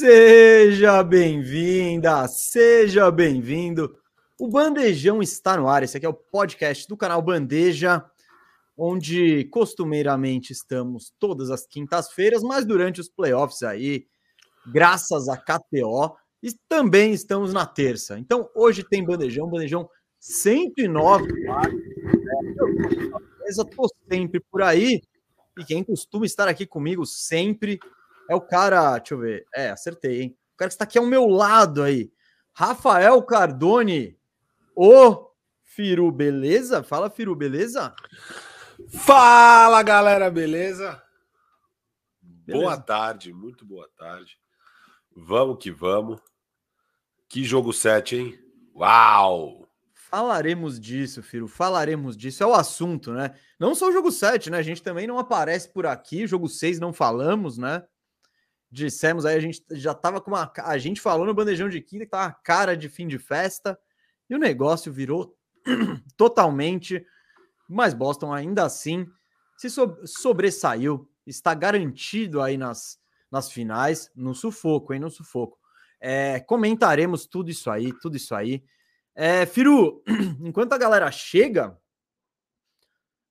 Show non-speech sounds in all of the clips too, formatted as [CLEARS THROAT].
Seja bem-vinda, seja bem-vindo. O Bandejão está no ar. Esse aqui é o podcast do canal Bandeja, onde costumeiramente estamos todas as quintas-feiras, mas durante os playoffs aí, graças a KTO, e também estamos na terça. Então, hoje tem Bandejão, Bandejão 109. Eu tô sempre por aí. E quem costuma estar aqui comigo sempre é o cara, deixa eu ver. É, acertei, hein? O cara que está aqui ao meu lado aí. Rafael Cardone. Ô, Firu, beleza? Fala, Firu, beleza? Fala, galera, beleza? beleza? Boa tarde, muito boa tarde. Vamos que vamos. Que jogo 7, hein? Uau! Falaremos disso, Firo, falaremos disso. É o assunto, né? Não só o jogo 7, né? A gente também não aparece por aqui. Jogo 6 não falamos, né? Dissemos aí, a gente já tava com uma. A gente falou no bandejão de quinta que tava uma cara de fim de festa e o negócio virou [CLEARS THROAT] totalmente. Mas Boston ainda assim se sobressaiu, está garantido aí nas, nas finais, no sufoco, hein? No sufoco. É, comentaremos tudo isso aí, tudo isso aí. É, Firu, [CLEARS THROAT] enquanto a galera chega,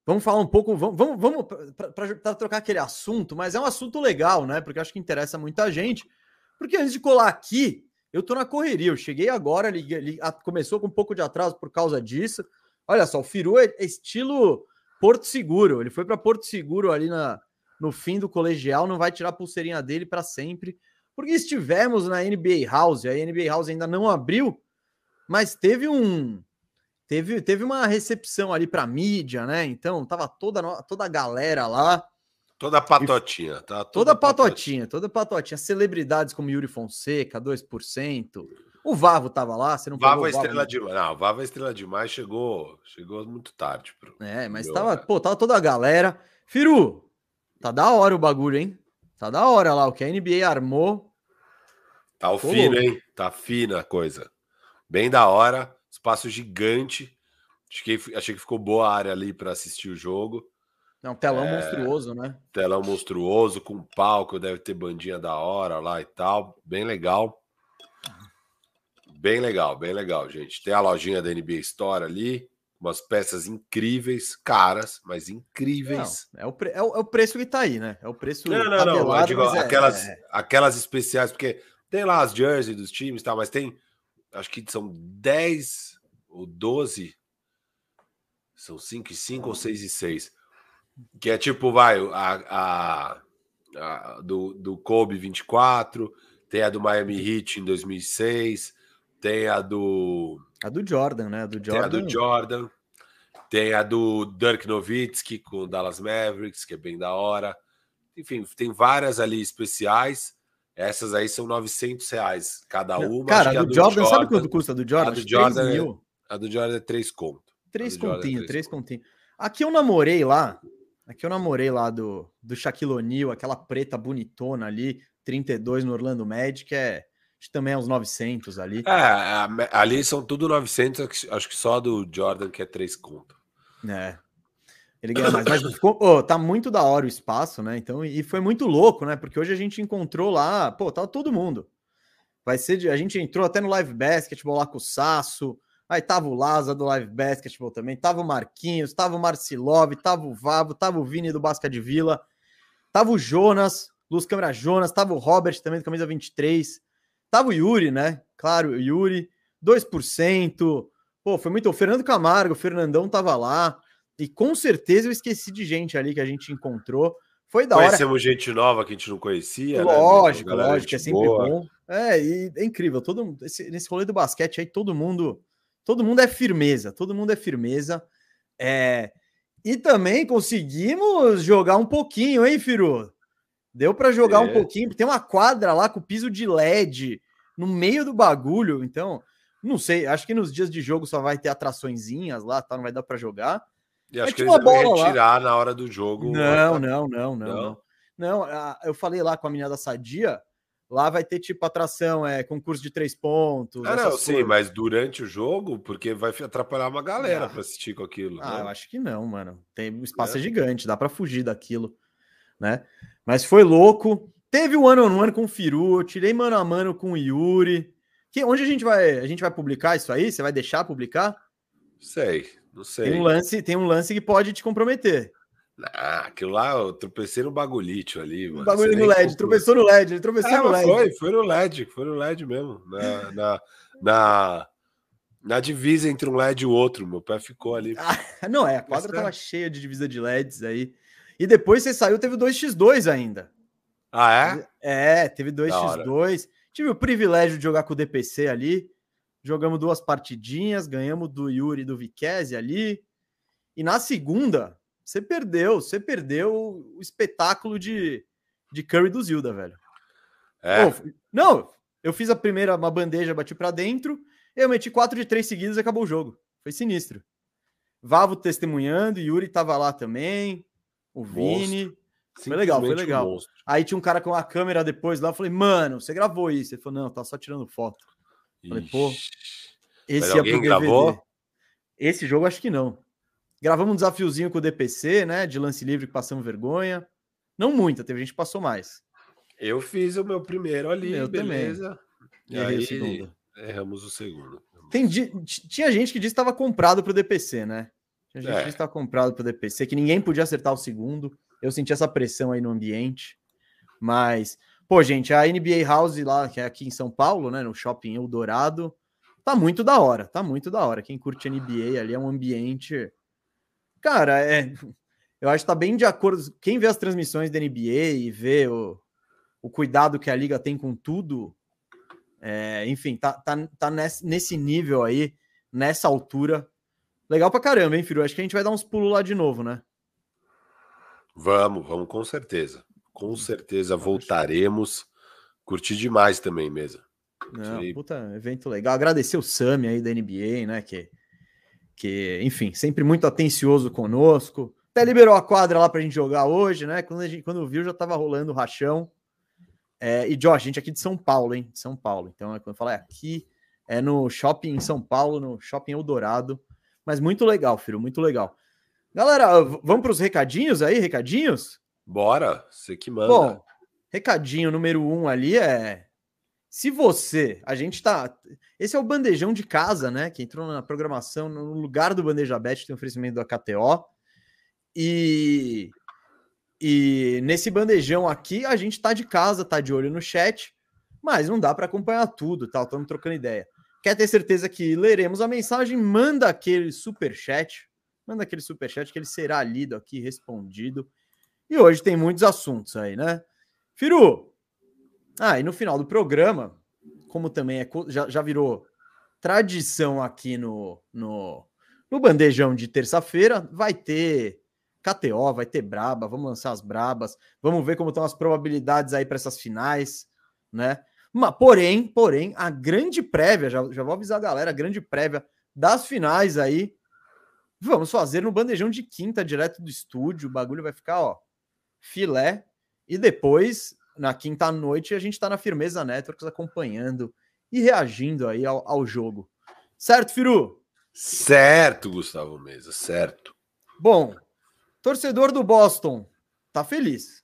Vamos falar um pouco, vamos, vamos, vamos para trocar aquele assunto, mas é um assunto legal, né? Porque acho que interessa muita gente. Porque antes de colar aqui, eu tô na correria. Eu cheguei agora, li, li, começou com um pouco de atraso por causa disso. Olha só, o Firu é estilo Porto Seguro. Ele foi para Porto Seguro ali na, no fim do colegial, não vai tirar a pulseirinha dele para sempre. Porque estivemos na NBA House, a NBA House ainda não abriu, mas teve um teve, teve uma recepção ali para mídia, né? Então tava toda, toda a galera lá. Toda patotinha, tá? Toda, toda patotinha, toda patotinha. Celebridades como Yuri Fonseca, 2%. O Vavo tava lá, você não Vavo é estrela demais. Não, o Vavo é estrela demais, chegou, chegou muito tarde. Pro, é, mas tava, pô, tava toda a galera. Firu, tá da hora o bagulho, hein? Tá da hora lá, o que a NBA armou. Tá o fino, hein? Tá fina a coisa. Bem da hora. Espaço gigante. Achei, achei que ficou boa a área ali para assistir o jogo. Não, telão é, monstruoso, né? Telão monstruoso, com palco, deve ter bandinha da hora lá e tal. Bem legal. Bem legal, bem legal, gente. Tem a lojinha da NBA Store ali, umas peças incríveis, caras, mas incríveis. Não, é, o pre... é, o, é, o preço que tá aí, né? É o preço. Não, não, não. Digo, é, aquelas, é... aquelas especiais, porque tem lá as jerseys dos times e tal, mas tem acho que são 10 ou 12. São 5 e 5 ou 6 e 6. Que é tipo, vai, a, a, a, do, do Kobe 24, tem a do Miami Heat em 2006, tem a do. A do Jordan, né? A do Jordan. Tem a do Jordan. Tem a do Dirk Nowitzki com o Dallas Mavericks, que é bem da hora. Enfim, tem várias ali especiais. Essas aí são 900 reais cada uma. Cara, a do, Jordan, Jordan, sabe quanto custa a do Jordan? A do Jordan, é, mil. a do Jordan é 3 conto. 3 continho, 3 continho. Aqui eu namorei lá, aqui eu namorei lá do, do Shaquille O'Neal, aquela preta bonitona ali, 32 no Orlando Magic, é, acho que também é uns 900 ali. É, ali são tudo 900, acho que só a do Jordan que é 3 conto. É, ele ganha mais. Mas ficou, oh, tá muito da hora o espaço, né? Então, e foi muito louco, né? Porque hoje a gente encontrou lá, pô, tava todo mundo. Vai ser de, a gente entrou até no Live Basketball lá com o Sasso. Aí tava o Laza do Live Basketball também, tava o Marquinhos, tava o Marcilov, tava o Vavo, tava o Vini do Basca de Vila, tava o Jonas, Luz Câmara Jonas, tava o Robert também do camisa 23, tava o Yuri, né? Claro, o Yuri, 2%. Pô, foi muito. O Fernando Camargo, o Fernandão tava lá. E com certeza eu esqueci de gente ali que a gente encontrou. Foi da Conhecemos hora. Conhecemos gente nova que a gente não conhecia. Lógico, né? lógico, é sempre boa. bom. É, e é incrível. Todo, esse, nesse rolê do basquete aí, todo mundo. Todo mundo é firmeza, todo mundo é firmeza. É, e também conseguimos jogar um pouquinho, hein, Firu? Deu para jogar é. um pouquinho. Tem uma quadra lá com piso de LED no meio do bagulho. Então, não sei. Acho que nos dias de jogo só vai ter atraçõezinhas lá, tá? Não vai dar para jogar. E acho que eles vão retirar lá. na hora do jogo. Não, não, não, não, não. Não, eu falei lá com a menina da Sadia, lá vai ter tipo atração, é concurso de três pontos. Ah, não, sim, mas durante o jogo, porque vai atrapalhar uma galera ah. para assistir com aquilo. Ah, né? eu acho que não, mano. Tem um espaço é. gigante, dá para fugir daquilo, né? Mas foi louco. Teve o um ano on one com o Firu, tirei mano a mano com o Yuri. Que, onde a gente vai a gente vai publicar isso aí? Você vai deixar publicar? Sei, não sei. Tem um lance, tem um lance que pode te comprometer. Ah, aquilo lá, eu tropecei no bagulhito ali, mano. Bagulho no LED, tropeçou no LED, ele tropeçou é, no LED. Foi, foi no LED, foi no LED mesmo. Na, na, na, na, divisa entre um LED e o outro, meu pé ficou ali. Ah, [LAUGHS] não, é, a quadra tava cheia de divisa de LEDs aí. E depois você saiu, teve o 2x2 ainda. Ah, é? É, teve 2x2. Tive o privilégio de jogar com o DPC ali. Jogamos duas partidinhas, ganhamos do Yuri e do Viquese ali. E na segunda, você perdeu, você perdeu o espetáculo de, de Curry do Zilda, velho. É. não, eu fiz a primeira, uma bandeja, bati para dentro, eu meti quatro de três seguidas e acabou o jogo. Foi sinistro. Vavo testemunhando, Yuri tava lá também, o Vini. Foi legal, foi legal. Um Aí tinha um cara com a câmera depois lá, eu falei, mano, você gravou isso? Ele falou, não, tá só tirando foto. Falei, pô, esse é pro gravou? Esse jogo acho que não. Gravamos um desafiozinho com o DPC, né? De lance livre que passamos vergonha. Não muita, teve gente que passou mais. Eu fiz o meu primeiro ali, eu beleza. Também. E aí, o segundo. erramos o segundo. Tem, tinha gente que disse que estava comprado para o DPC, né? Tinha gente é. que disse que estava comprado para o DPC, que ninguém podia acertar o segundo. Eu senti essa pressão aí no ambiente. Mas, pô, gente, a NBA House lá, que é aqui em São Paulo, né? No shopping Eldorado, tá muito da hora, tá muito da hora. Quem curte NBA ali é um ambiente Cara, é, eu acho que tá bem de acordo. Quem vê as transmissões da NBA e vê o, o cuidado que a liga tem com tudo, é, enfim, tá, tá, tá nesse, nível aí, nessa altura. Legal pra caramba, hein, filho? Acho que a gente vai dar uns pulos lá de novo, né? Vamos, vamos com certeza. Com certeza voltaremos. Curti demais também, mesa. Não, puta, evento legal. Agradecer o Sami aí da NBA, né? Que que, enfim, sempre muito atencioso conosco. Até liberou a quadra lá para a gente jogar hoje, né? Quando, a gente, quando viu, já estava rolando o rachão. É, e, Josh, a gente aqui de São Paulo, hein? De São Paulo. Então, é quando eu falo, é aqui, é no shopping em São Paulo, no shopping Eldorado. Mas muito legal, filho, muito legal. Galera, vamos para os recadinhos aí, recadinhos? Bora, você que manda. Bom, recadinho número um ali é se você, a gente tá. Esse é o bandejão de casa, né? Que entrou na programação no lugar do Bandeja Bet, tem oferecimento da KTO. E, e nesse bandejão aqui, a gente tá de casa, tá de olho no chat, mas não dá para acompanhar tudo, tal. Estamos trocando ideia. Quer ter certeza que leremos a mensagem? Manda aquele super chat, manda aquele super chat que ele será lido aqui, respondido. E hoje tem muitos assuntos aí, né? Firu, ah, e no final do programa, como também é, já, já virou tradição aqui no, no, no bandejão de terça-feira, vai ter KTO, vai ter Braba, vamos lançar as Brabas, vamos ver como estão as probabilidades aí para essas finais, né? Mas, porém, porém, a grande prévia, já, já vou avisar a galera, a grande prévia das finais aí, vamos fazer no bandejão de quinta, direto do estúdio, o bagulho vai ficar, ó, filé, e depois na quinta noite a gente está na Firmeza Networks acompanhando e reagindo aí ao, ao jogo. Certo, Firu? Certo, Gustavo Mesa, certo. Bom, torcedor do Boston tá feliz.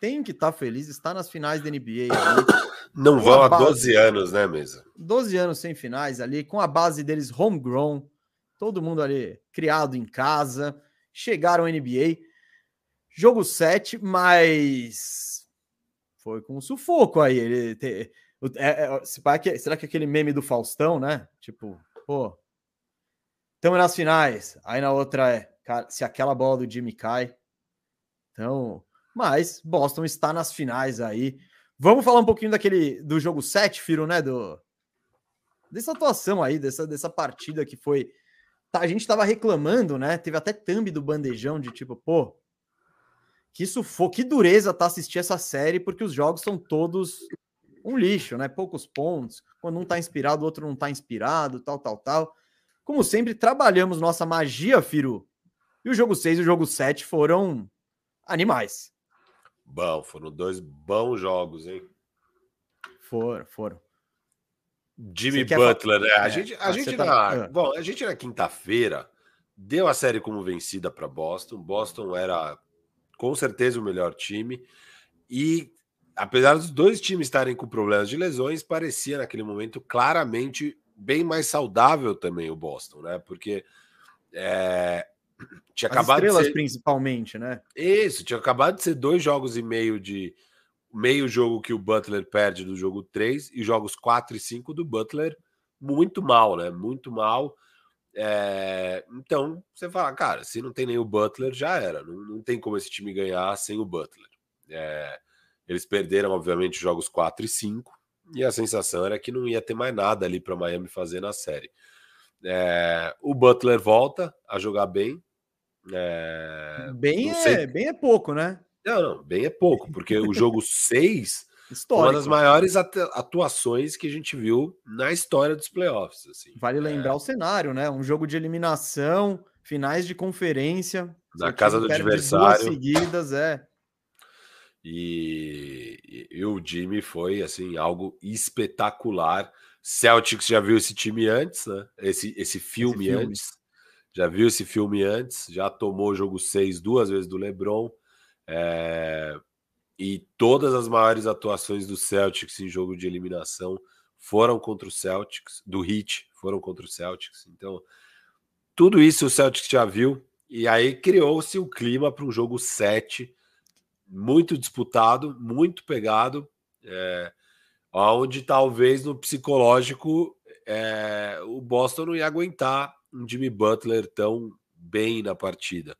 Tem que estar tá feliz, está nas finais da NBA. Ali, [COUGHS] Não vão há 12 anos, né, Mesa? 12 anos sem finais ali, com a base deles homegrown, todo mundo ali criado em casa, chegaram à NBA. Jogo 7, mas foi com sufoco aí. Ele te, é, é, será, que, será que aquele meme do Faustão, né? Tipo, pô, estamos nas finais. Aí na outra é, cara, se aquela bola do Jimmy cai. Então, mas Boston está nas finais aí. Vamos falar um pouquinho daquele do jogo 7, Firo, né? Do, dessa atuação aí, dessa, dessa partida que foi. Tá, a gente estava reclamando, né? Teve até thumb do bandejão de tipo, pô, que sufoco, que dureza tá assistir essa série, porque os jogos são todos um lixo, né? Poucos pontos. Quando um tá inspirado, o outro não tá inspirado, tal, tal, tal. Como sempre, trabalhamos nossa magia, Firu. E o jogo 6 e o jogo 7 foram animais. Bom, foram dois bons jogos, hein? Foram, foram. Jimmy Butler, né? A é, gente, a gente tá... na, ah. bom, a gente na quinta-feira deu a série como vencida para Boston. Boston era com certeza o melhor time. E apesar dos dois times estarem com problemas de lesões, parecia naquele momento claramente bem mais saudável também o Boston, né? Porque é, tinha As acabado estrelas, de ser... principalmente, né? Isso, tinha acabado de ser dois jogos e meio de meio jogo que o Butler perde do jogo 3 e jogos 4 e 5 do Butler muito mal, né? Muito mal. É... Então, você fala, cara, se não tem nem o Butler, já era. Não, não tem como esse time ganhar sem o Butler. É... Eles perderam, obviamente, jogos 4 e 5, e a sensação era que não ia ter mais nada ali para Miami fazer na série. É... O Butler volta a jogar bem. É... Bem, é, bem é pouco, né? Não, não, bem é pouco, porque o jogo [LAUGHS] 6 Histórico. Uma das maiores atuações que a gente viu na história dos playoffs. Assim. Vale lembrar é... o cenário, né? Um jogo de eliminação, finais de conferência. Na casa do adversário. seguidas, é. E, e, e, o Jimmy foi assim algo espetacular. Celtics já viu esse time antes, né? Esse, esse filme, esse filme. antes. Já viu esse filme antes, já tomou o jogo 6 duas vezes do LeBron. É, e todas as maiores atuações do Celtics em jogo de eliminação foram contra o Celtics, do Heat foram contra o Celtics. Então, tudo isso o Celtics já viu. E aí criou-se o clima para um jogo 7, muito disputado, muito pegado, é, onde talvez no psicológico é, o Boston não ia aguentar um Jimmy Butler tão bem na partida.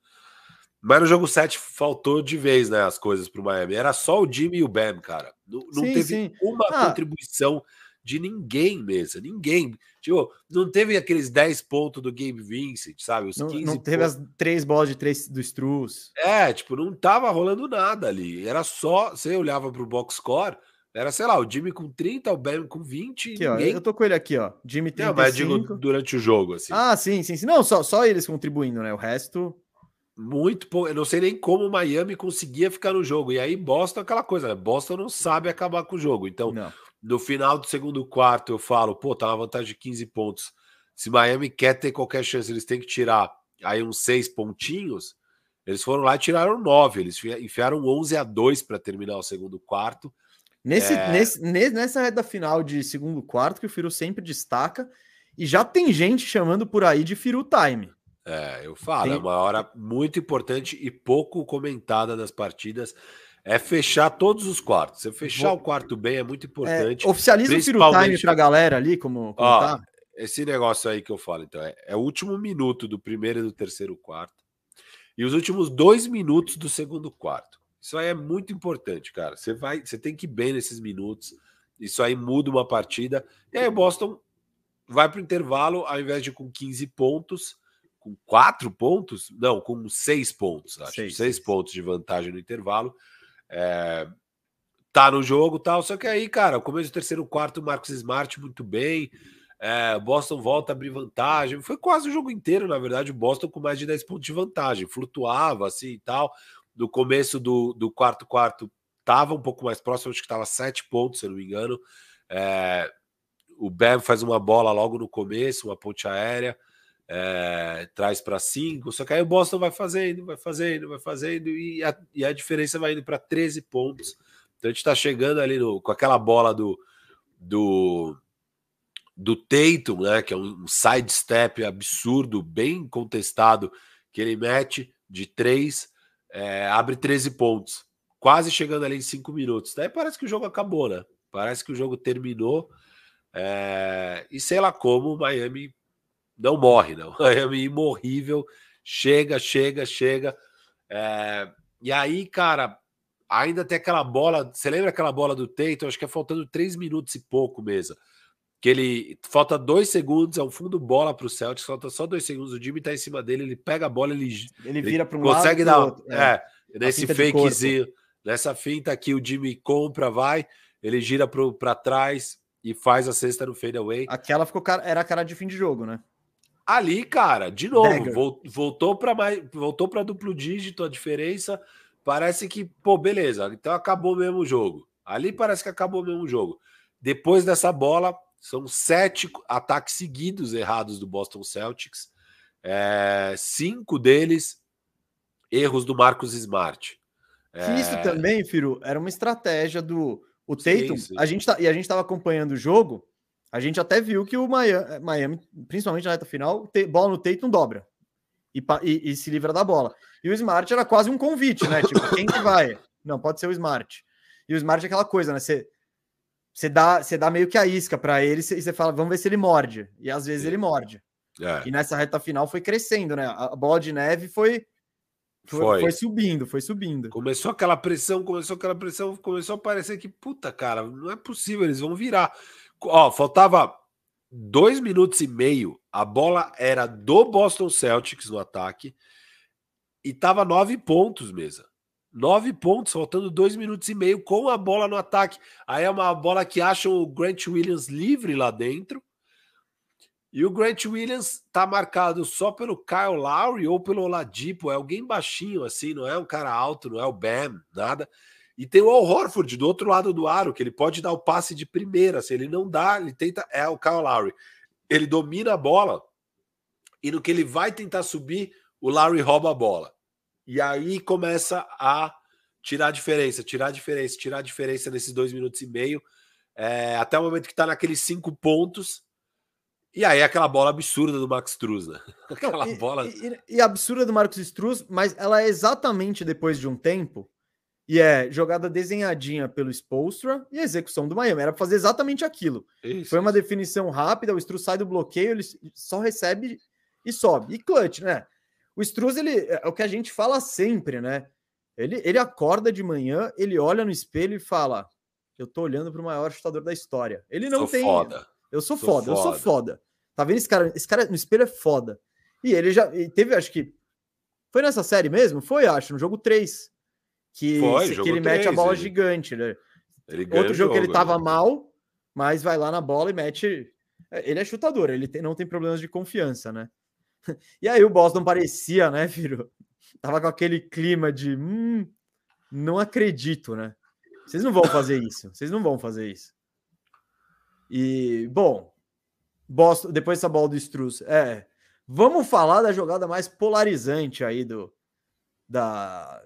Mas no jogo 7 faltou de vez, né, as coisas para o Miami. Era só o Jimmy e o Bam, cara. Não, não sim, teve sim. uma ah. contribuição de ninguém mesmo, ninguém. Tipo, não teve aqueles 10 pontos do Gabe Vincent, sabe? Os não, não teve pontos. as três bolas de três do Struz. É, tipo, não tava rolando nada ali. Era só, você olhava pro box score, era, sei lá, o Jimmy com 30, o Bam com 20. Aqui, ninguém... ó, eu tô com ele aqui, ó. Jimmy 35. Não, mas digo durante o jogo, assim. Ah, sim, sim, sim. Não, só, só eles contribuindo, né? O resto. Muito pouco. Eu não sei nem como o Miami conseguia ficar no jogo. E aí, Boston, aquela coisa, né? Boston não sabe acabar com o jogo. Então, não. no final do segundo quarto, eu falo, pô, tá uma vantagem de 15 pontos. Se Miami quer ter qualquer chance, eles têm que tirar aí uns seis pontinhos. Eles foram lá e tiraram nove. Eles enfiaram 11 a 2 para terminar o segundo quarto. Nesse, é... nesse, nessa reta final de segundo quarto, que o Firu sempre destaca, e já tem gente chamando por aí de Firu Time. É, eu falo, Tem... é uma hora muito importante e pouco comentada das partidas. É fechar todos os quartos. Você fechar Vou... o quarto bem é muito é, importante. É, oficializa o Firo Time para a galera ali, como, como Ó, tá? Esse negócio aí que eu falo, então, é, é o último minuto do primeiro e do terceiro quarto e os últimos dois minutos do segundo quarto. Isso aí é muito importante, cara. Você vai, você tem que ir bem nesses minutos. Isso aí muda uma partida. E aí o Boston vai para o intervalo, ao invés de com 15 pontos, com quatro pontos, não, com seis pontos, acho. Seis, seis pontos de vantagem no intervalo. É, tá no jogo tal. Só que aí, cara, o começo do terceiro quarto, o Marcos Smart muito bem. É, Boston volta a abrir vantagem. Foi quase o jogo inteiro, na verdade, o Boston com mais de 10 pontos de vantagem. Flutuava assim e tal. No começo do, do quarto quarto, tava um pouco mais próximo, acho que estava sete pontos, se eu não me engano. É, o Bam faz uma bola logo no começo, uma ponte aérea é, traz para 5, só que aí o Boston vai fazendo, vai fazendo, vai fazendo, e a, e a diferença vai indo para 13 pontos. Então a gente está chegando ali no, com aquela bola do, do, do Tatum, né, que é um, um sidestep absurdo, bem contestado, que ele mete de 3, é, abre 13 pontos, quase chegando ali em 5 minutos. Daí parece que o jogo acabou, né? Parece que o jogo terminou. É, e sei lá como o Miami não morre, não. [LAUGHS] É imorrível. Chega, chega, chega. É... E aí, cara, ainda tem aquela bola. Você lembra aquela bola do Tatum? Acho que é faltando três minutos e pouco mesmo. Que ele falta dois segundos, é um fundo bola para o Celtics, falta só dois segundos. O Jimmy tá em cima dele, ele pega a bola, ele, ele vira para um consegue lado. Consegue dar. É, é nesse fakezinho, nessa finta aqui, o Jimmy compra, vai, ele gira para trás e faz a cesta no fadeaway. Aquela ficou cara, era cara de fim de jogo, né? Ali, cara, de novo, voltou para mais, voltou para duplo dígito a diferença. Parece que, pô, beleza, então acabou mesmo o jogo. Ali parece que acabou mesmo o jogo. Depois dessa bola, são sete ataques seguidos errados do Boston Celtics. É, cinco deles erros do Marcos Smart. Que isso é. também, Firo, era uma estratégia do o Tatum. Sim, sim. A gente tá, e a gente estava acompanhando o jogo. A gente até viu que o Miami, Miami principalmente na reta final, te, bola no Tatum dobra e, e, e, se livra da bola. E o Smart era quase um convite, né? Tipo, quem que vai? Não, pode ser o Smart. E o Smart é aquela coisa, né? Você, você, dá, você dá meio que a isca para ele e você fala, vamos ver se ele morde. E às vezes ele morde. É. E nessa reta final foi crescendo, né? A bola de neve foi foi. foi. subindo, foi subindo. Começou aquela pressão, começou aquela pressão, começou a parecer que, puta, cara, não é possível, eles vão virar. Ó, faltava dois minutos e meio, a bola era do Boston Celtics no ataque e tava nove pontos, mesa. Nove pontos, faltando dois minutos e meio com a bola no ataque. Aí é uma bola que acham o Grant Williams livre lá dentro. E o Grant Williams tá marcado só pelo Kyle Lowry ou pelo Oladipo, é alguém baixinho assim, não é um cara alto, não é o Bam, nada. E tem o Al Horford do outro lado do aro, que ele pode dar o passe de primeira, se ele não dá, ele tenta, é o Kyle Lowry. Ele domina a bola e no que ele vai tentar subir, o Lowry rouba a bola. E aí começa a tirar a diferença, tirar a diferença, tirar a diferença nesses dois minutos e meio, é, até o momento que tá naqueles cinco pontos e aí aquela bola absurda do Max Struz, né? [LAUGHS] Aquela e, bola. E, e, absurda do Marcos Struz, mas ela é exatamente depois de um tempo. E é jogada desenhadinha pelo Spolstra e execução do Miami. Era pra fazer exatamente aquilo. Isso, Foi uma isso. definição rápida, o Struz sai do bloqueio, ele só recebe e sobe. E clutch, né? O Struz, ele, é o que a gente fala sempre, né? Ele, ele acorda de manhã, ele olha no espelho e fala: Eu tô olhando para o maior chutador da história. Ele não Sou tem. Foda eu sou, sou foda, foda, eu sou foda. Tá vendo esse cara? Esse cara no espelho é foda. E ele já teve, acho que. Foi nessa série mesmo? Foi, acho, no jogo 3. Que, Foi, que ele 3, mete a bola ele... gigante, né? Outro jogo, jogo que ele tava né? mal, mas vai lá na bola e mete. É, ele é chutador, ele tem, não tem problemas de confiança, né? [LAUGHS] E aí o Boston parecia, né, filho? Tava com aquele clima de. Hum, não acredito, né? Vocês não vão fazer isso. Vocês não vão fazer isso. E, bom, Boston, depois dessa bola do Struz, é. Vamos falar da jogada mais polarizante aí do da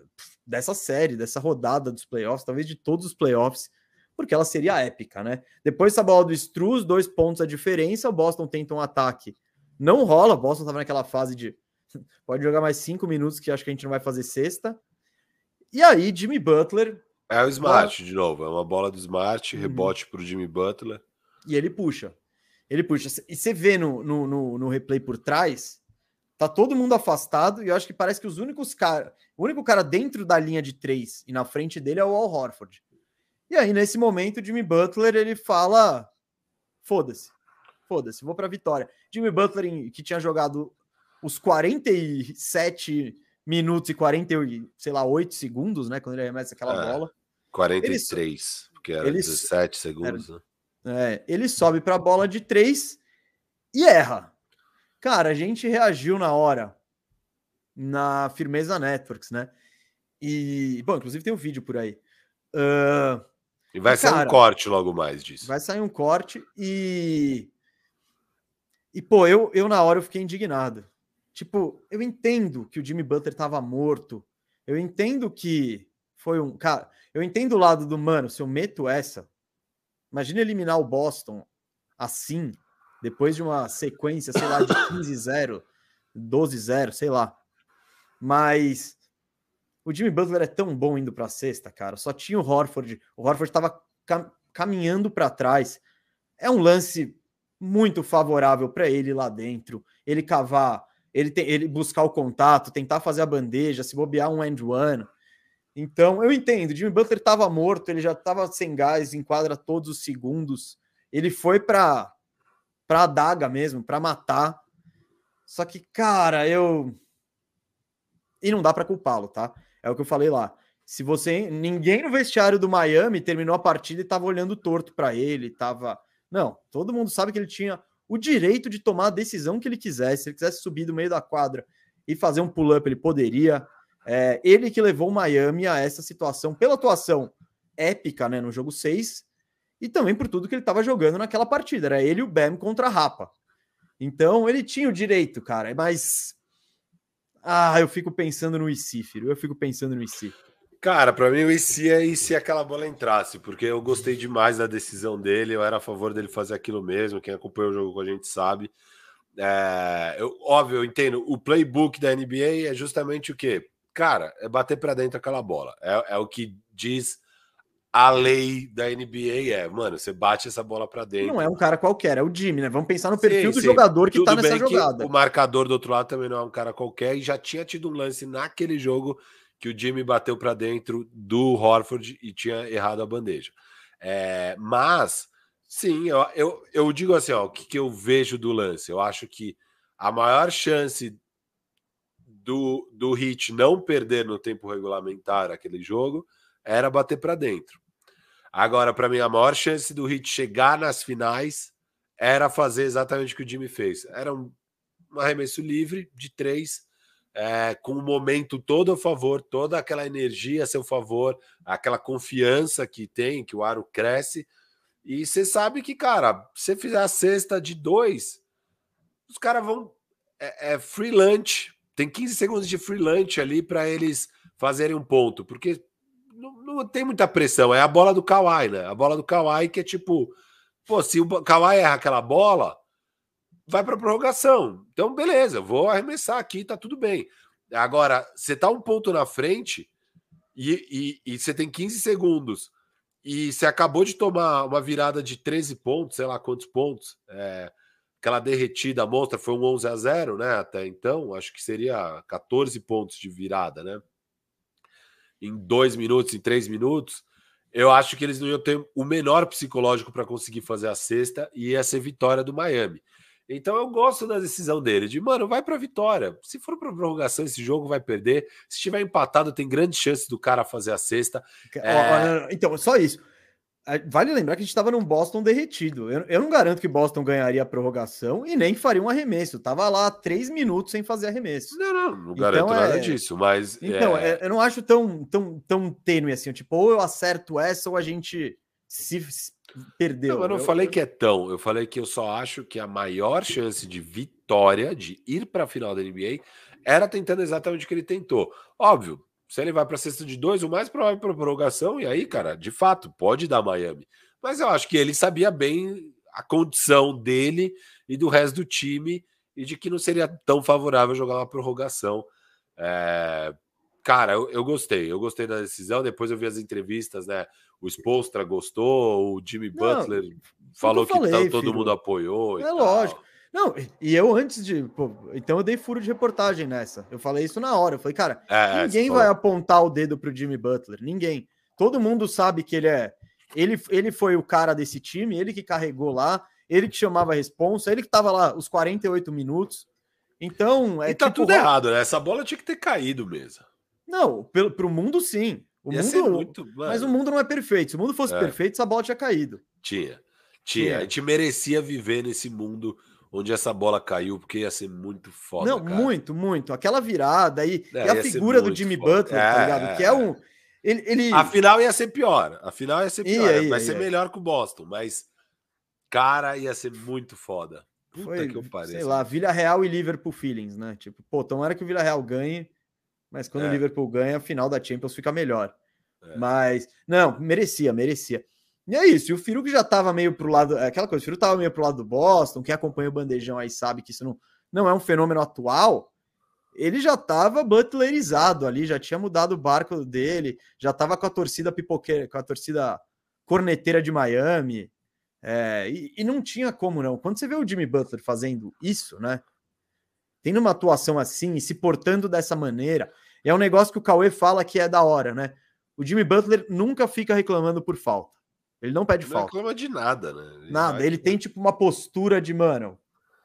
dessa série, dessa rodada dos playoffs, talvez de todos os playoffs, porque ela seria épica, né? Depois dessa bola do Struz, dois pontos a diferença, o Boston tenta um ataque. Não rola, o Boston tava naquela fase de [LAUGHS] pode jogar mais cinco minutos que acho que a gente não vai fazer sexta. E aí, Jimmy Butler. É o Smart, bola... de novo. É uma bola do Smart, uhum. rebote para o Jimmy Butler. E ele puxa. Ele puxa. E você vê no, no, no, no replay por trás, tá todo mundo afastado e eu acho que parece que os únicos caras. O único cara dentro da linha de três e na frente dele é o Al Horford. E aí, nesse momento, o Jimmy Butler ele fala: foda-se, foda-se, vou pra vitória. Jimmy Butler, que tinha jogado os 47 minutos e 40, sei lá, 8 segundos, né? Quando ele arremessa aquela é, bola. 43, ele, porque era ele, 17 segundos, era, né? É, ele sobe para a bola de três e erra. Cara, a gente reagiu na hora na Firmeza Networks, né? E, bom, inclusive tem um vídeo por aí. Uh, e vai sair cara, um corte logo mais disso. Vai sair um corte e. E, pô, eu, eu na hora eu fiquei indignado. Tipo, eu entendo que o Jimmy Butler tava morto. Eu entendo que foi um. Cara, eu entendo o lado do mano, se eu meto essa, Imagina eliminar o Boston assim, depois de uma sequência, sei lá, de [COUGHS] 15-0, 12-0, sei lá. Mas o Jimmy Butler é tão bom indo para a sexta, cara. Só tinha o Horford. O Horford estava cam caminhando para trás. É um lance muito favorável para ele lá dentro. Ele cavar, ele, tem, ele buscar o contato, tentar fazer a bandeja, se bobear um end one. Então, eu entendo, Jimmy Butler estava morto, ele já estava sem gás, enquadra todos os segundos. Ele foi para para a daga mesmo, para matar. Só que, cara, eu e não dá para culpá-lo, tá? É o que eu falei lá. Se você ninguém no vestiário do Miami terminou a partida e estava olhando torto para ele, tava Não, todo mundo sabe que ele tinha o direito de tomar a decisão que ele quisesse. Se ele quisesse subir do meio da quadra e fazer um pull-up, ele poderia. É, ele que levou o Miami a essa situação pela atuação épica né, no jogo 6 e também por tudo que ele estava jogando naquela partida. Era ele e o Bam contra a Rapa. Então ele tinha o direito, cara, mas. Ah, eu fico pensando no IC, filho. Eu fico pensando no IC. Cara, para mim o IC é e se aquela bola entrasse, porque eu gostei demais da decisão dele, eu era a favor dele fazer aquilo mesmo, quem acompanha o jogo com a gente sabe. É, eu, óbvio, eu entendo, o playbook da NBA é justamente o quê? Cara, é bater para dentro aquela bola. É, é o que diz a lei da NBA é, mano, você bate essa bola para dentro. Não é um cara qualquer, é o Jimmy, né? Vamos pensar no perfil sim, do sim. jogador que Tudo tá nessa jogada. o marcador do outro lado também não é um cara qualquer e já tinha tido um lance naquele jogo que o Jimmy bateu para dentro do Horford e tinha errado a bandeja. É, mas, sim, eu, eu, eu, digo assim: ó, o que, que eu vejo do lance? Eu acho que a maior chance do, do Hit não perder no tempo regulamentar aquele jogo era bater para dentro. Agora, para mim, a maior chance do Hit chegar nas finais era fazer exatamente o que o Jimmy fez. Era um, um arremesso livre de três é, com o momento todo a favor, toda aquela energia a seu favor, aquela confiança que tem, que o aro cresce. E você sabe que, cara, se você fizer a cesta de dois, os caras vão. É, é free lunch, tem 15 segundos de free lunch ali para eles fazerem um ponto, porque não, não, tem muita pressão. É a bola do Kawhi, né? A bola do Kawhi que é tipo, pô, se o Kawhi erra aquela bola, vai para prorrogação. Então, beleza, vou arremessar aqui, tá tudo bem. Agora, você tá um ponto na frente e, e, e você tem 15 segundos e você acabou de tomar uma virada de 13 pontos, sei lá quantos pontos, é, aquela derretida monstra foi um 11 a 0, né? Até então, acho que seria 14 pontos de virada, né? Em dois minutos, em três minutos. Eu acho que eles não iam ter o menor psicológico para conseguir fazer a sexta e ia ser vitória do Miami. Então eu gosto da decisão dele, de mano, vai para vitória. Se for para prorrogação, esse jogo vai perder. Se estiver empatado, tem grande chance do cara fazer a sexta. É... Então, só isso. Vale lembrar que a gente estava num Boston derretido. Eu, eu, não garanto que Boston ganharia a prorrogação e nem faria um arremesso. Tava lá três minutos sem fazer arremesso. Não, não, não garanto então, nada é... disso, mas. Então, é... eu não acho tão, tão, tão tênue assim. Tipo, ou eu acerto essa ou a gente se perdeu. Não, eu não eu, falei que é tão. Eu falei que eu só acho que a maior chance de vitória, de ir para a final da NBA, era tentando exatamente o que ele tentou. Óbvio, se ele vai para a cesta de dois, o mais provável para prorrogação, e aí, cara, de fato, pode dar Miami. Mas eu acho que ele sabia bem a condição dele e do resto do time e de que não seria tão favorável jogar uma prorrogação. É... Cara, eu, eu gostei, eu gostei da decisão. Depois eu vi as entrevistas, né? o Spolstra gostou, o Jimmy não, Butler falou falei, que todo filho. mundo apoiou. É lógico. Não, e eu antes de. Pô, então eu dei furo de reportagem nessa. Eu falei isso na hora. Eu falei, cara, é, é ninguém vai apontar o dedo pro Jimmy Butler. Ninguém. Todo mundo sabe que ele é. Ele, ele foi o cara desse time, ele que carregou lá, ele que chamava a responsa, ele que tava lá os 48 minutos. Então. É e tá tipo, tudo errado, né? Essa bola tinha que ter caído mesmo. Não, pelo, pro mundo sim. O Ia mundo, muito, mas o mundo não é perfeito. Se o mundo fosse é. perfeito, essa bola tinha caído. Tinha. Tinha. A gente merecia viver nesse mundo onde essa bola caiu, porque ia ser muito foda. Não, cara. muito, muito. Aquela virada aí. É, e a figura do Jimmy foda. Butler, tá é, tá ligado? Que é, é um. Ele, ele... A final ia ser pior. A final ia ser pior. Ia, ia, vai ia, ser melhor que o Boston, mas. Cara, ia ser muito foda. Puta Foi, que eu pareço. Sei lá, Vila Real e Liverpool Feelings, né? Tipo, pô, tomara que o Vila Real ganhe mas quando é. o Liverpool ganha, a final da Champions fica melhor. É. Mas, não, merecia, merecia. E é isso, e o Firu que já estava meio pro lado, é aquela coisa, o Firu estava meio pro lado do Boston, quem acompanha o bandejão aí sabe que isso não, não é um fenômeno atual, ele já estava butlerizado ali, já tinha mudado o barco dele, já estava com a torcida pipoqueira, com a torcida corneteira de Miami, é, e, e, não tinha como não. Quando você vê o Jimmy Butler fazendo isso, né? tendo uma atuação assim e se portando dessa maneira, é um negócio que o Cauê fala que é da hora, né? O Jimmy Butler nunca fica reclamando por falta. Ele não pede não falta. Não reclama de nada, né? Ele nada. Vai... Ele tem tipo uma postura de, mano,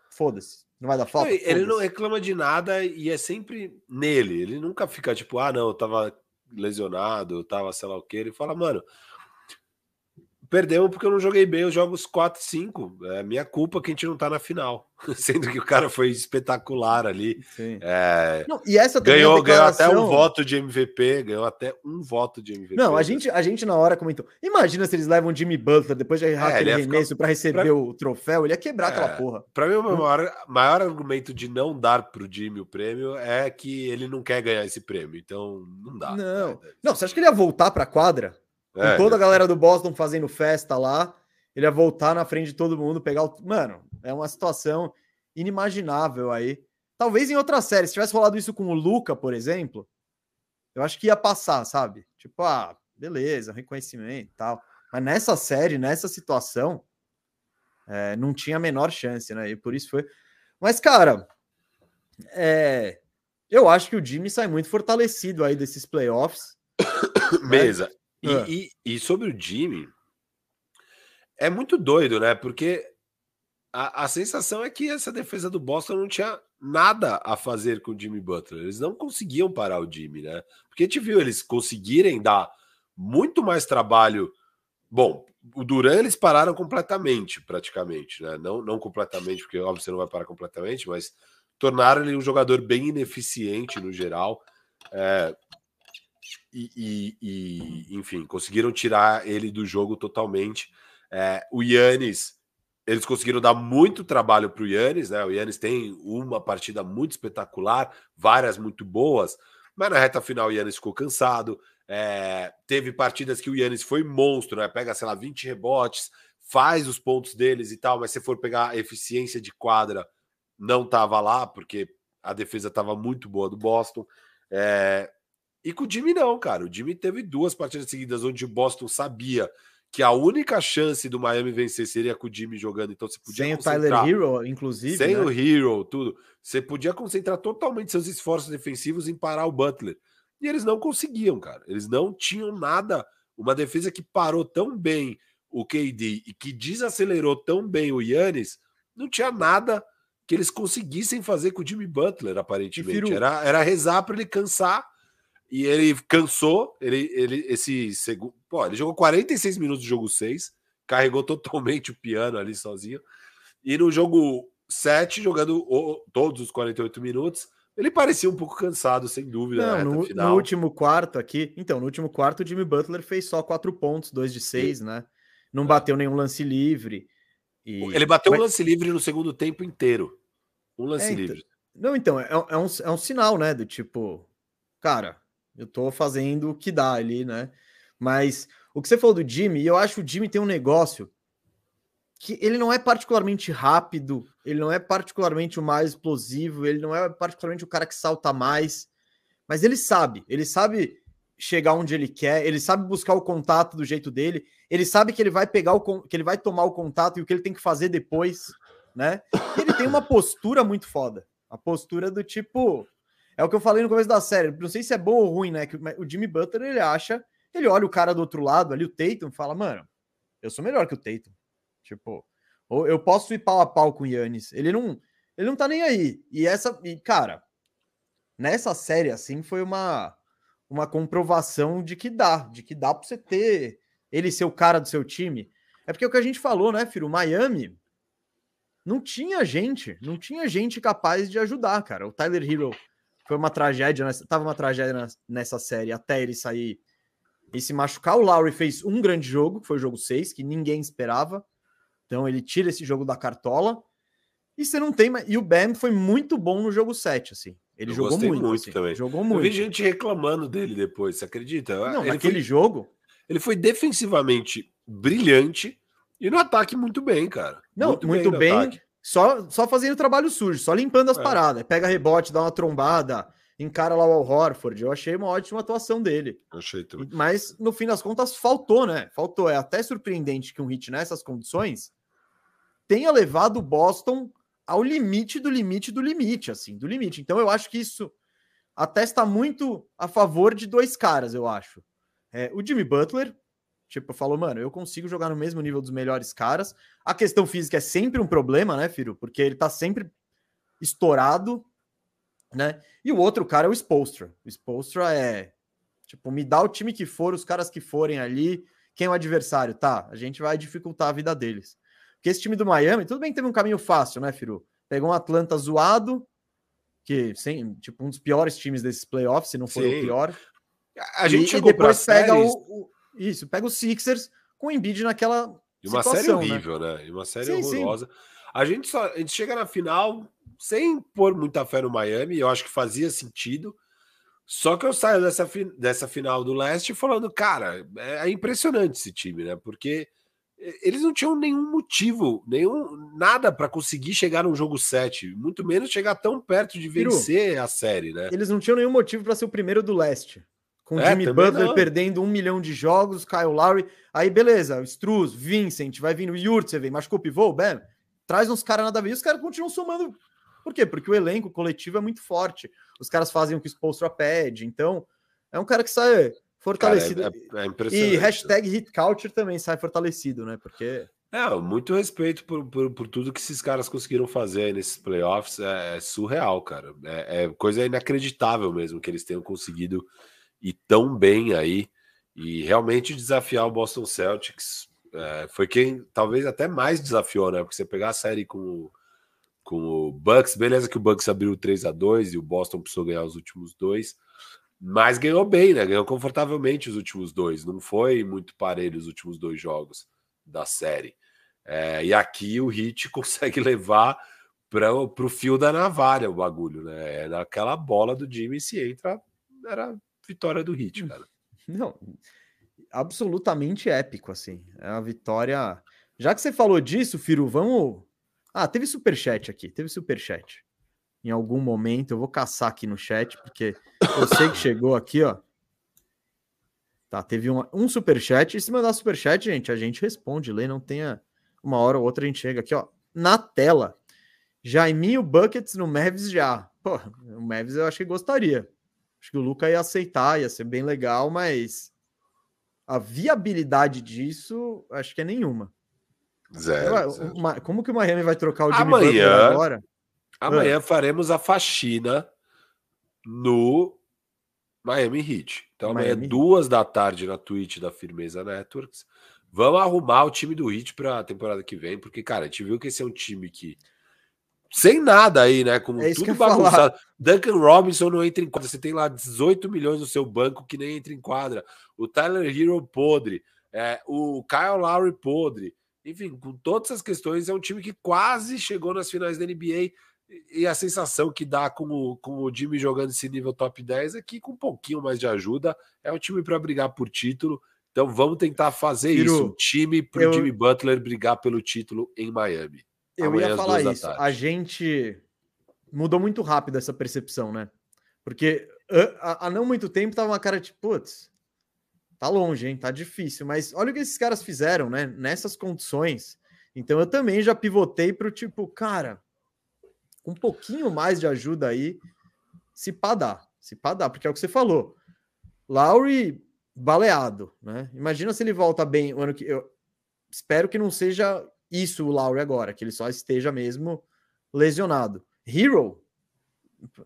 foda-se. Não vai dar falta? Não, ele não reclama de nada e é sempre nele. Ele nunca fica tipo, ah, não, eu tava lesionado, eu tava sei lá o que. Ele fala, mano, Perdemos porque eu não joguei bem os jogos 4 e 5. É minha culpa que a gente não tá na final. [LAUGHS] Sendo que o cara foi espetacular ali. É... Não, e essa ganhou, declaração... ganhou até um voto de MVP, ganhou até um voto de MVP. Não, a gente, a gente na hora comentou. Imagina se eles levam Jimmy Butler depois de errar é, aquele arremesso ficar... para receber pra... o troféu, ele ia quebrar é, aquela porra. Para mim, o maior, maior argumento de não dar pro Jimmy o prêmio é que ele não quer ganhar esse prêmio. Então, não dá. Não, não você acha que ele ia voltar pra quadra? Com é, toda a galera do Boston fazendo festa lá, ele ia voltar na frente de todo mundo, pegar o. Mano, é uma situação inimaginável aí. Talvez em outra série, se tivesse rolado isso com o Luca, por exemplo, eu acho que ia passar, sabe? Tipo, ah, beleza, reconhecimento e tal. Mas nessa série, nessa situação, é, não tinha a menor chance, né? E por isso foi. Mas, cara, é, eu acho que o Jimmy sai muito fortalecido aí desses playoffs. [COUGHS] Né? E, é. e, e, sobre o Jimmy, é muito doido, né? Porque a, a sensação é que essa defesa do Boston não tinha nada a fazer com o Jimmy Butler. Eles não conseguiam parar o Jimmy, né? Porque a gente viu eles conseguirem dar muito mais trabalho. Bom, o Duran eles pararam completamente, praticamente, né? Não, não completamente, porque óbvio você não vai parar completamente, mas tornaram ele um jogador bem ineficiente no geral. É, e, e, e, enfim, conseguiram tirar ele do jogo totalmente. É, o Yannis, eles conseguiram dar muito trabalho para o Yannis, né? O Yannis tem uma partida muito espetacular, várias muito boas, mas na reta final o Yannis ficou cansado. É, teve partidas que o Yannis foi monstro, né? Pega, sei lá, 20 rebotes, faz os pontos deles e tal, mas se for pegar a eficiência de quadra, não estava lá, porque a defesa estava muito boa do Boston. É, e com o Jimmy não, cara. O Jimmy teve duas partidas seguidas onde o Boston sabia que a única chance do Miami vencer seria com o Jimmy jogando, então você podia Sem o Tyler Hero, inclusive. Sem né? o Hero, tudo. Você podia concentrar totalmente seus esforços defensivos em parar o Butler. E eles não conseguiam, cara. Eles não tinham nada. Uma defesa que parou tão bem o KD e que desacelerou tão bem o Yannis, não tinha nada que eles conseguissem fazer com o Jimmy Butler, aparentemente. Era, era rezar para ele cansar e ele cansou, ele, ele esse segundo. Pô, ele jogou 46 minutos do jogo 6, carregou totalmente o piano ali sozinho. E no jogo 7, jogando o, todos os 48 minutos, ele parecia um pouco cansado, sem dúvida. Não, no, no, último quarto aqui. Então, no último quarto, o Jimmy Butler fez só 4 pontos, 2 de 6, né? Não é. bateu nenhum lance livre. E... Ele bateu Mas... um lance livre no segundo tempo inteiro. Um lance é, então livre. Não, então, é, é, um, é um sinal, né? Do tipo, cara, eu tô fazendo o que dá ali, né? Mas o que você falou do Jimmy, eu acho que o Jimmy tem um negócio que ele não é particularmente rápido, ele não é particularmente o mais explosivo, ele não é particularmente o cara que salta mais, mas ele sabe, ele sabe chegar onde ele quer, ele sabe buscar o contato do jeito dele, ele sabe que ele vai pegar o que ele vai tomar o contato e o que ele tem que fazer depois, né? E ele tem uma postura muito foda. A postura do tipo, é o que eu falei no começo da série. Não sei se é bom ou ruim, né? Que o Jimmy Butler ele acha, ele olha o cara do outro lado ali, o Tatum, e fala, mano, eu sou melhor que o Tatum. Tipo, ou eu posso ir pau a pau com o Yannis. Ele não, ele não tá nem aí. E essa, e cara, nessa série assim foi uma uma comprovação de que dá, de que dá para você ter ele ser o cara do seu time. É porque é o que a gente falou, né, filho? O Miami não tinha gente, não tinha gente capaz de ajudar, cara. O Tyler Hero foi uma tragédia, né? tava uma tragédia nessa série até ele sair e se machucar. O Lowry fez um grande jogo, que foi o jogo 6, que ninguém esperava. Então ele tira esse jogo da cartola. E você não tem. E o Bam foi muito bom no jogo 7, assim. Ele Eu jogou muito, muito assim. também. Jogou muito. Eu vi gente reclamando dele depois, você acredita? Não, ele naquele foi... jogo. Ele foi defensivamente brilhante e no ataque muito bem, cara. Não, muito, muito bem. bem só, só fazendo trabalho sujo, só limpando as é. paradas. Pega rebote, dá uma trombada, encara lá o Al Horford. Eu achei uma ótima atuação dele. Achei também. Mas no fim das contas faltou, né? Faltou. É até surpreendente que um hit nessas condições tenha levado o Boston ao limite do limite do limite, assim, do limite. Então eu acho que isso até está muito a favor de dois caras, eu acho. É, o Jimmy Butler, Tipo, falou, mano, eu consigo jogar no mesmo nível dos melhores caras. A questão física é sempre um problema, né, Firo? Porque ele tá sempre estourado, né? E o outro cara é o Spolstra. O Spolstra é, tipo, me dá o time que for, os caras que forem ali, quem é o adversário, tá? A gente vai dificultar a vida deles. Porque esse time do Miami, tudo bem que teve um caminho fácil, né, Firu? Pegou um Atlanta zoado, que sem, tipo, um dos piores times desses playoffs, se não for Sim. o pior. A gente e, e depois pega o, o, isso, pega o Sixers com o Embiid naquela e uma situação, série né? horrível, né? né? E uma série sim, horrorosa. Sim. A gente só a gente chega na final sem pôr muita fé no Miami, eu acho que fazia sentido. Só que eu saio dessa, dessa final do leste falando, cara, é, é impressionante esse time, né? Porque eles não tinham nenhum motivo, nenhum nada para conseguir chegar no jogo 7, muito menos chegar tão perto de vencer a série, né? Eles não tinham nenhum motivo para ser o primeiro do leste. Com é, Jimmy Butler não. perdendo um milhão de jogos, Kyle Lowry. Aí, beleza, Struz, Vincent, vai vindo Yurtseven, machucou o pivô, bem, traz uns caras nada a ver. E os caras continuam somando. Por quê? Porque o elenco coletivo é muito forte. Os caras fazem o que o Spolstra pede. Então, é um cara que sai fortalecido. Cara, é, é, é e hashtag Hit Culture também sai fortalecido, né? Porque. É, muito respeito por, por, por, tudo que esses caras conseguiram fazer nesses playoffs. É, é surreal, cara. É, é, coisa inacreditável mesmo que eles tenham conseguido ir tão bem aí. E realmente desafiar o Boston Celtics é, foi quem talvez até mais desafiou, né? Porque você pegar a série com, com o Bucks, beleza que o Bucks abriu 3 a 2 e o Boston precisou ganhar os últimos dois. Mas ganhou bem, né? Ganhou confortavelmente os últimos dois. Não foi muito parelho os últimos dois jogos da série. É, e aqui o Hit [LAUGHS] consegue levar para o fio da navalha o bagulho, né? É naquela bola do Jimmy se entra, era vitória do Hit, cara. [LAUGHS] Não, absolutamente épico, assim. É uma vitória. Já que você falou disso, Firu, vamos. Ah, teve superchat aqui, teve superchat em algum momento. Eu vou caçar aqui no chat, porque eu sei que chegou aqui, ó. Tá, teve um, um superchat. E se mandar superchat, gente, a gente responde. Lê, não tenha uma hora ou outra a gente chega aqui, ó. Na tela. Jaiminho Buckets no Mavis já. Pô, o Mavis eu acho que gostaria. Acho que o Luca ia aceitar, ia ser bem legal, mas a viabilidade disso, acho que é nenhuma. Zero. Zero. Uma, como que o Miami vai trocar o Jimmy Amanhã, agora? Amanhã ah. faremos a faxina no Miami Heat. Então, Miami amanhã, Heat. duas da tarde, na Twitch da Firmeza Networks. Vamos arrumar o time do Heat para a temporada que vem, porque, cara, a gente viu que esse é um time que. Sem nada aí, né? Como é tudo bagunçado. Duncan Robinson não entra em quadra. Você tem lá 18 milhões no seu banco que nem entra em quadra. O Tyler Hero podre. É, o Kyle Lowry podre. Enfim, com todas essas questões, é um time que quase chegou nas finais da NBA e a sensação que dá com o, com o Jimmy jogando esse nível top 10 é que com um pouquinho mais de ajuda é um time para brigar por título. Então vamos tentar fazer Ciro, isso. Um time para o eu... Jimmy Butler brigar pelo título em Miami. Eu Amanhã, ia falar isso. A gente mudou muito rápido essa percepção, né? Porque há não muito tempo tava uma cara de putz, tá longe, hein? Tá difícil. Mas olha o que esses caras fizeram, né? Nessas condições. Então eu também já pivotei para o tipo, cara, um pouquinho mais de ajuda aí, se pá dá, se dá, porque é o que você falou. Lowry baleado, né? Imagina se ele volta bem o ano que eu espero que não seja isso o Lowry agora, que ele só esteja mesmo lesionado. Hero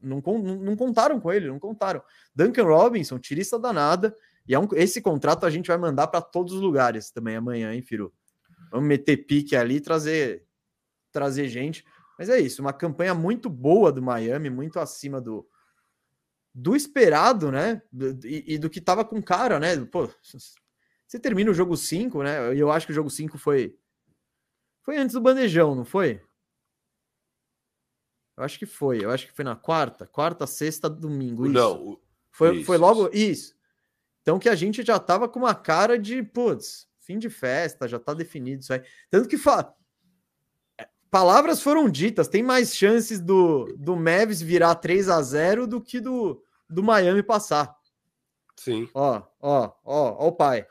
não, não contaram com ele, não contaram. Duncan Robinson, tirista danada, e é um, esse contrato a gente vai mandar para todos os lugares também amanhã, hein, Firu? Vamos meter pique ali, trazer trazer gente. Mas é isso, uma campanha muito boa do Miami, muito acima do, do esperado, né? E, e do que tava com cara, né? Pô, você termina o jogo 5, né? E eu acho que o jogo 5 foi. Foi antes do bandejão, não foi? Eu acho que foi. Eu acho que foi na quarta, quarta, sexta, domingo. Isso. Não, foi, isso, foi logo isso. Então que a gente já tava com uma cara de, putz, fim de festa, já tá definido isso aí. Tanto que fala palavras foram ditas. Tem mais chances do, do Mavis virar 3 a 0 do que do, do Miami passar. Sim. Ó, ó, ó, ó o pai.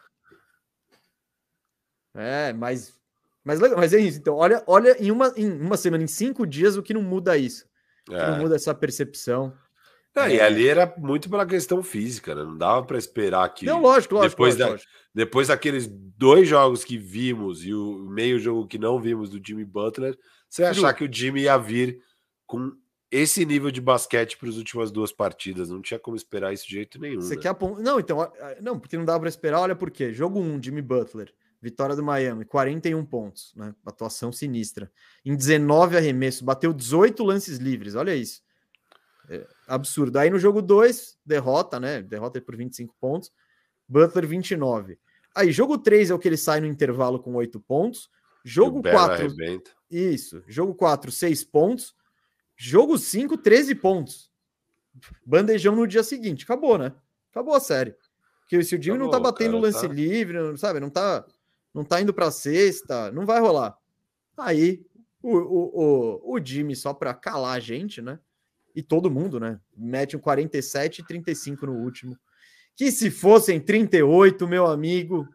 É, mas mas mas é isso. Então, olha, olha em uma em uma semana, em cinco dias, o que não muda isso. É. não muda essa percepção. É, E ali era muito pela questão física, né? Não dava para esperar que. Não, lógico, lógico. Depois, lógico, da, lógico. depois daqueles dois jogos que vimos e o meio jogo que não vimos do Jimmy Butler, você achar que o Jimmy ia vir com esse nível de basquete para as últimas duas partidas. Não tinha como esperar isso de jeito nenhum. Você né? quer apont... Não, então, não, porque não dava para esperar. Olha por quê. Jogo 1, um, Jimmy Butler, vitória do Miami, 41 pontos, né? Atuação sinistra. Em 19 arremessos, bateu 18 lances livres. Olha isso. É absurdo. Aí no jogo 2, derrota, né? Derrota por 25 pontos. Butler 29. Aí, jogo 3 é o que ele sai no intervalo com 8 pontos. Jogo 4. Isso. Jogo 4, 6 pontos. Jogo 5, 13 pontos. Bandejão no dia seguinte. Acabou, né? Acabou a série. Porque se o Jimmy Acabou, não tá batendo cara, lance tá... livre, sabe? Não tá, não tá indo pra sexta, não vai rolar. Aí o, o, o, o Jimmy, só pra calar a gente, né? E todo mundo, né? Mete um 47 e 35 no último. Que se fossem 38, meu amigo.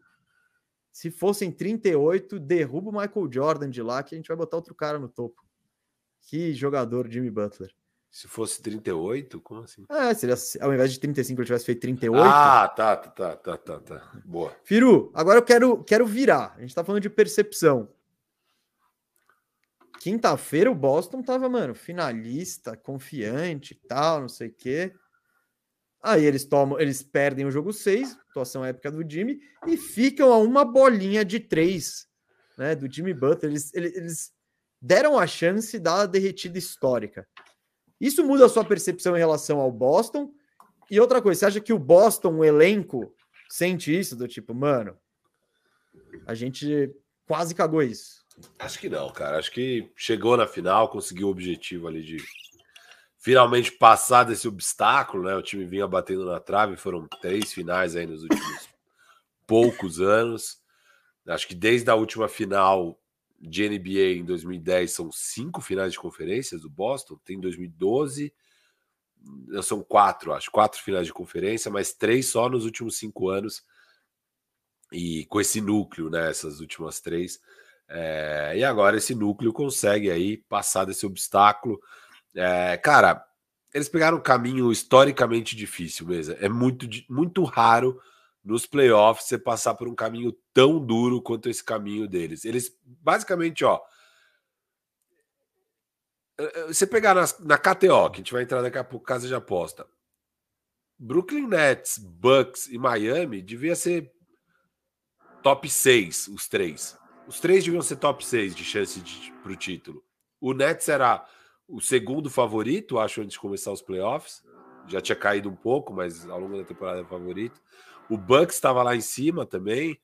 Se fossem 38, derruba o Michael Jordan de lá, que a gente vai botar outro cara no topo. Que jogador, Jimmy Butler. Se fosse 38, como assim? É, se ele, ao invés de 35 ele tivesse feito 38. Ah, tá, tá, tá, tá, tá. Boa. Firu, agora eu quero, quero virar. A gente tá falando de percepção. Quinta-feira o Boston tava, mano, finalista, confiante e tal, não sei o quê. Aí eles tomam, eles perdem o jogo 6, atuação épica do Jimmy, e ficam a uma bolinha de três, né? Do Jimmy Butler. Eles, eles, eles deram a chance da derretida histórica. Isso muda a sua percepção em relação ao Boston. E outra coisa, você acha que o Boston, o elenco, sente isso? Do tipo, mano, a gente quase cagou isso. Acho que não, cara. Acho que chegou na final, conseguiu o objetivo ali de finalmente passar desse obstáculo, né? O time vinha batendo na trave, foram três finais aí nos últimos poucos anos. Acho que desde a última final de NBA em 2010 são cinco finais de conferências do Boston, tem 2012, são quatro, acho, quatro finais de conferência, mas três só nos últimos cinco anos. E com esse núcleo, né, essas últimas três. É, e agora esse núcleo consegue aí passar desse obstáculo. É, cara, eles pegaram um caminho historicamente difícil mesmo. É muito, muito raro nos playoffs você passar por um caminho tão duro quanto esse caminho deles. Eles basicamente, ó. Eh, eh, você pegar na, na KTO, que a gente vai entrar daqui a pouco, casa de aposta. Brooklyn Nets, Bucks e Miami devia ser top 6, os três. Os três deviam ser top 6 de chance para o título. O Nets era o segundo favorito, acho, antes de começar os playoffs. Já tinha caído um pouco, mas ao longo da temporada é favorito. O Bucks estava lá em cima também.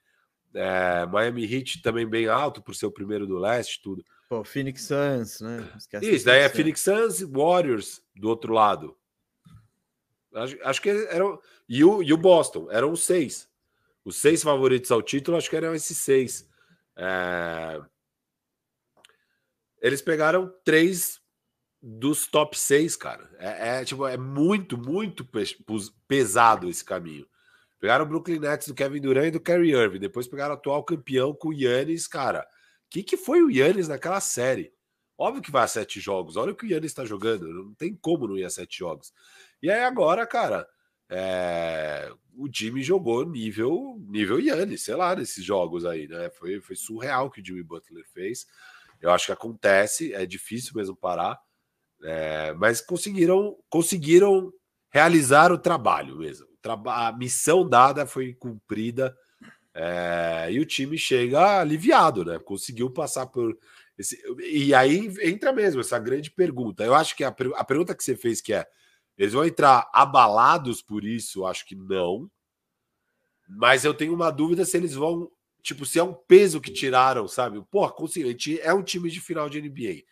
É, Miami Heat também bem alto por ser o primeiro do leste, tudo. Pô, Phoenix Suns, né? Esquece Isso, daí é Phoenix Suns e Warriors do outro lado. Acho, acho que eram. E o, e o Boston, eram os seis. Os seis favoritos ao título, acho que eram esses seis. É... Eles pegaram três dos top seis, cara. É, é, tipo, é muito, muito pesado esse caminho. Pegaram o Brooklyn Nets do Kevin Durant e do Kyrie Irving. Depois pegaram o atual campeão com o Yannis, cara. O que, que foi o Yannis naquela série? Óbvio que vai a sete jogos. Olha o que o Yannis está jogando. Não tem como não ir a sete jogos. E aí agora, cara, é... o Jimmy jogou nível nível Yannis, sei lá, nesses jogos aí, né? Foi, foi surreal o que o Jimmy Butler fez. Eu acho que acontece, é difícil mesmo parar. É... mas conseguiram conseguiram realizar o trabalho mesmo a missão dada foi cumprida é, e o time chega aliviado, né? Conseguiu passar por esse. E aí entra mesmo essa grande pergunta. Eu acho que a, a pergunta que você fez que é: eles vão entrar abalados por isso? Acho que não. Mas eu tenho uma dúvida se eles vão. Tipo, se é um peso que tiraram, sabe? Conseguiu. É um time de final de NBA.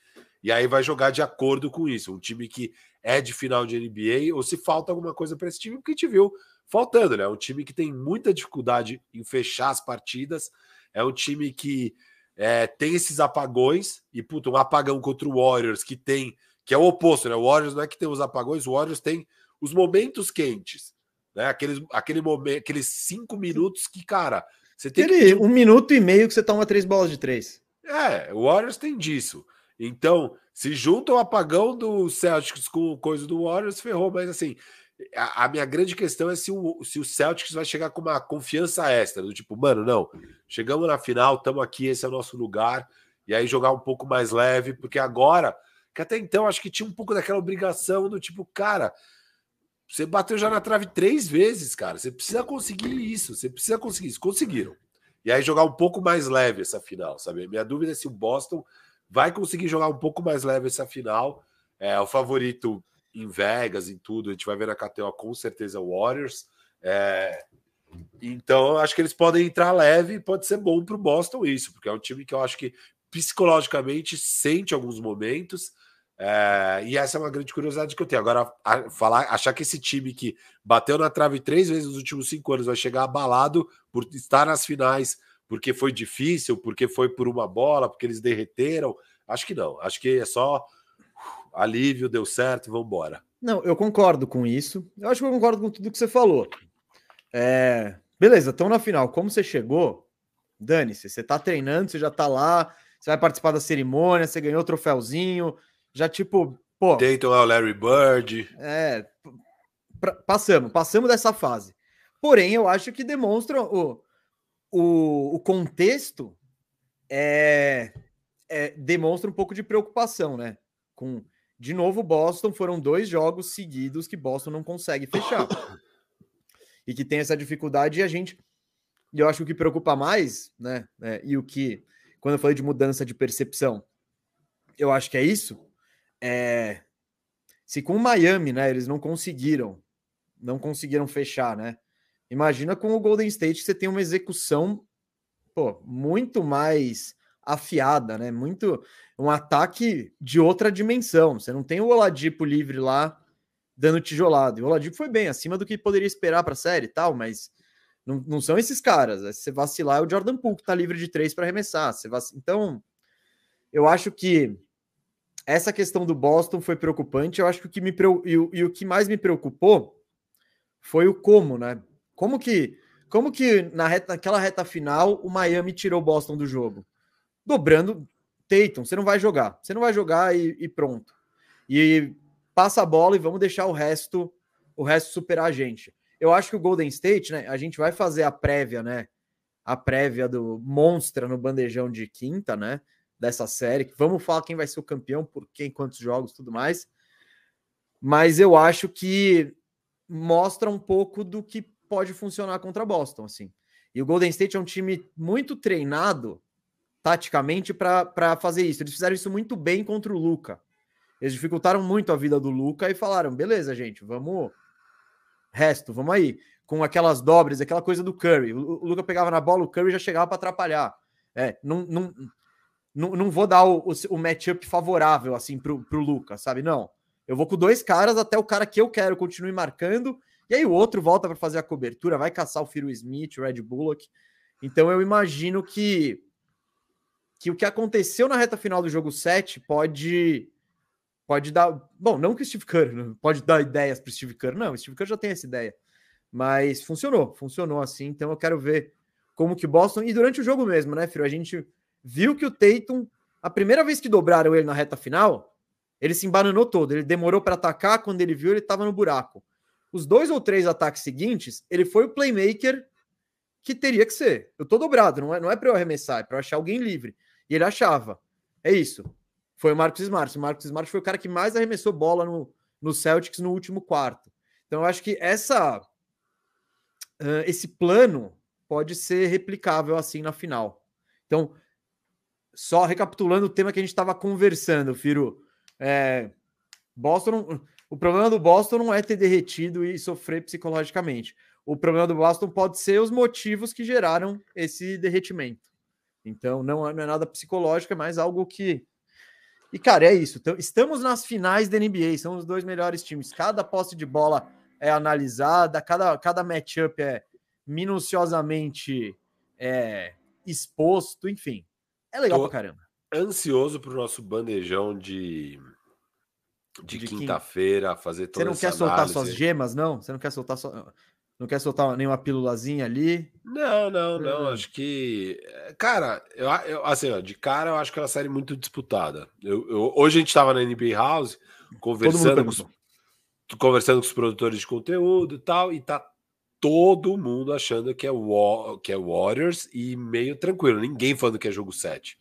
E aí vai jogar de acordo com isso. Um time que é de final de NBA, ou se falta alguma coisa para esse time, porque a gente viu faltando, né? É um time que tem muita dificuldade em fechar as partidas, é um time que é, tem esses apagões, e puta, um apagão contra o Warriors que tem, que é o oposto, né? O Warriors não é que tem os apagões, o Warriors tem os momentos quentes, né? Aqueles, aquele momento, aqueles cinco minutos que, cara, você tem aquele que... um minuto e meio que você toma três bolas de três. É, o Warriors tem disso. Então, se junta o apagão do Celtics com coisa do Warriors, ferrou. Mas assim, a, a, minha grande questão é se o, se o Celtics vai chegar com uma confiança extra, do tipo, mano, não, chegamos na final, estamos aqui, esse é o nosso lugar, e aí jogar um pouco mais leve, porque agora, que até então acho que tinha um pouco daquela obrigação do tipo, cara, você bateu já na trave três vezes, cara. Você precisa conseguir isso. Você precisa conseguir isso. Conseguiram. E aí jogar um pouco mais leve essa final, sabe? Minha dúvida é se o Boston vai conseguir jogar um pouco mais leve essa final. É o favorito em Vegas, em tudo. A gente vai ver na KTO com certeza o Warriors. É... Então, acho que eles podem entrar leve pode ser bom para o Boston isso, porque é um time que eu acho que psicologicamente sente alguns momentos. É, e essa é uma grande curiosidade que eu tenho. Agora, a, falar, achar que esse time que bateu na trave três vezes nos últimos cinco anos vai chegar abalado por estar nas finais, porque foi difícil, porque foi por uma bola, porque eles derreteram. Acho que não. Acho que é só uh, alívio, deu certo, vamos embora. Não, eu concordo com isso. Eu acho que eu concordo com tudo que você falou. É, beleza, estão na final. Como você chegou? Dane-se, você está treinando, você já está lá, você vai participar da cerimônia, você ganhou o troféuzinho, já tipo, pô. Dayton é o Larry Bird. É, passamos, passamos dessa fase. Porém, eu acho que demonstra o, o, o contexto é, é, demonstra um pouco de preocupação, né? Com de novo, Boston foram dois jogos seguidos que Boston não consegue fechar. e que tem essa dificuldade, e a gente. E eu acho que o que preocupa mais, né? É, e o que quando eu falei de mudança de percepção, eu acho que é isso. É, se com o Miami, né, eles não conseguiram, não conseguiram fechar, né? Imagina com o Golden State que você tem uma execução, pô, muito mais afiada, né? Muito um ataque de outra dimensão. Você não tem o Oladipo livre lá dando tijolado. E o Oladipo foi bem acima do que poderia esperar para a série tal, mas não, não são esses caras. Se você vacilar, é o Jordan Poole que tá livre de três para arremessar. Você vac... Então, eu acho que essa questão do Boston foi preocupante. Eu acho que o que me e e o que mais me preocupou foi o como, né? Como que como que na reta, naquela reta final o Miami tirou o Boston do jogo? Dobrando Tatum, você não vai jogar. Você não vai jogar e, e pronto. E passa a bola e vamos deixar o resto o resto superar a gente eu acho que o Golden State, né? A gente vai fazer a prévia, né? A prévia do Monstra no bandejão de quinta, né? Dessa série. Vamos falar quem vai ser o campeão, por quem, quantos jogos, tudo mais. Mas eu acho que mostra um pouco do que pode funcionar contra Boston, assim. E o Golden State é um time muito treinado taticamente para fazer isso. Eles fizeram isso muito bem contra o Luca. Eles dificultaram muito a vida do Luca e falaram: beleza, gente, vamos resto, vamos aí. Com aquelas dobras, aquela coisa do Curry. O, Luca pegava na bola, o Curry já chegava para atrapalhar. É, não, não, não, não vou dar o, o, o matchup favorável assim pro, pro Luca, sabe? Não. Eu vou com dois caras até o cara que eu quero continue marcando. E aí o outro volta para fazer a cobertura, vai caçar o Firo Smith, o Red Bullock. Então eu imagino que que o que aconteceu na reta final do jogo 7 pode pode dar. Bom, não que o Steve Kerr pode dar ideias para o Steve Kerr, não, o Steve Kerr já tem essa ideia. Mas funcionou, funcionou assim. Então eu quero ver como que Boston. E durante o jogo mesmo, né, Firo? A gente viu que o Tatum, a primeira vez que dobraram ele na reta final, ele se embananou todo. Ele demorou para atacar, quando ele viu, ele estava no buraco. Os dois ou três ataques seguintes, ele foi o playmaker que teria que ser. Eu tô dobrado, não é, não é para eu arremessar, é para achar alguém livre. E ele achava. É isso foi o Marcos Smart. O Marcos Smart foi o cara que mais arremessou bola no, no Celtics no último quarto. Então, eu acho que essa uh, esse plano pode ser replicável assim na final. Então, só recapitulando o tema que a gente estava conversando, Firo. É, Boston, o problema do Boston não é ter derretido e sofrer psicologicamente. O problema do Boston pode ser os motivos que geraram esse derretimento. Então, não é, não é nada psicológico, é mais algo que e, cara, é isso. Então, estamos nas finais da NBA, são os dois melhores times. Cada posse de bola é analisada, cada, cada matchup é minuciosamente é, exposto, enfim. É legal Tô pra caramba. Ansioso pro nosso bandejão de, de, de quinta-feira, fazer toda Você não quer soltar suas gemas, não? Você não quer soltar sua... Não quer soltar nenhuma pílulazinha ali? Não, não, não. Acho que. Eh, cara, eu, eu, assim, ó, de cara eu acho que é uma série muito disputada. Eu, eu hoje a gente estava na NBA House conversando com, conversando com os produtores de conteúdo e tal, e tá todo mundo achando que é, que é Warriors e meio tranquilo. Ninguém falando que é jogo 7.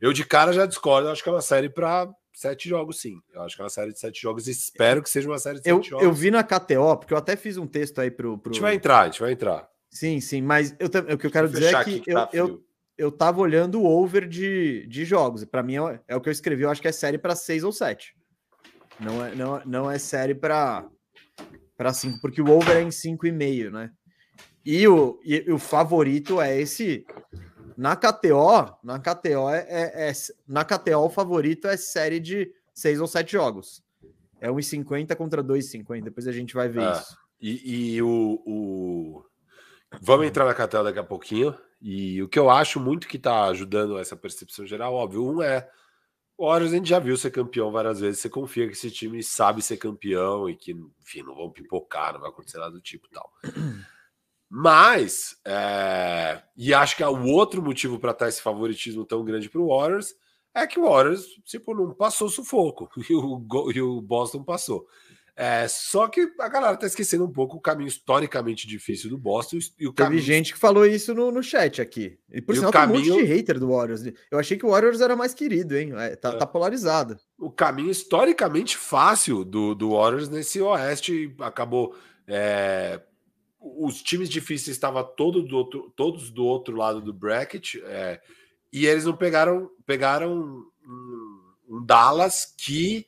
Eu de cara já discordo, acho que é uma série para sete jogos, sim. Eu acho que é uma série de sete jogos. Espero que seja uma série de eu, sete jogos. Eu vi na KTO, porque eu até fiz um texto aí pro. pro... A gente vai entrar, a gente vai entrar. Sim, sim, mas eu, o que eu quero dizer é que, que eu, tá eu, eu tava olhando o over de, de jogos. E para mim é, é, o que eu escrevi. Eu acho que é série para seis ou sete. Não é, não, não é série para para cinco, porque o over é em cinco e meio, né? E o, e, o favorito é esse. Na KTO, na KTO é, é, é, na KTO o favorito é série de seis ou sete jogos. É 1,50 contra 2,50. Depois a gente vai ver ah, isso. E, e o, o, Vamos entrar na KTO daqui a pouquinho. E o que eu acho muito que está ajudando essa percepção geral, óbvio, um é o Warriors a gente já viu ser campeão várias vezes. Você confia que esse time sabe ser campeão e que, enfim, não vão pipocar, não vai acontecer nada do tipo tal. [CLEARS THROAT] Mas, é... e acho que é o outro motivo para estar esse favoritismo tão grande para o Warriors é que o Warriors, tipo, não passou sufoco [LAUGHS] e o, e o Boston passou. É, só que a galera tá esquecendo um pouco o caminho historicamente difícil do Boston. E o Teve caminho... gente que falou isso no, no chat aqui. E por e sinal, caminho... tem um monte de hater do Warriors. Eu achei que o Warriors era mais querido, hein? É, tá, é. tá, polarizado. O caminho historicamente fácil do, do Warriors nesse Oeste acabou. É... Os times difíceis estavam todo do outro, todos do outro lado do bracket. É, e eles não pegaram, pegaram um, Dallas que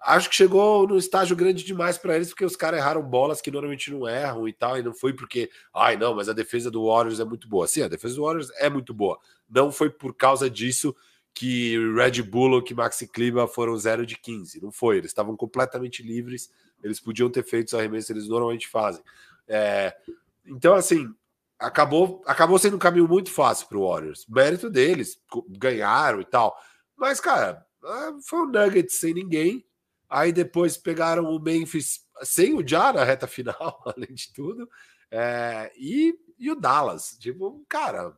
acho que chegou no estágio grande demais para eles, porque os caras erraram bolas que normalmente não erram e tal, e não foi porque, ai não, mas a defesa do Warriors é muito boa. Sim, a defesa do Warriors é muito boa. Não foi por causa disso que Red Bull ou que Maxi Klima foram 0 de 15. Não foi, eles estavam completamente livres, eles podiam ter feito os arremessos que eles normalmente fazem. É, então, assim, acabou, acabou sendo um caminho muito fácil para o Warriors. Mérito deles, ganharam e tal. Mas, cara, ah, foi um nugget sem ninguém Aí depois pegaram o Memphis sem o Já na reta [LAUGHS] final, além de tudo. É, e, e o Dallas. Tipo, cara.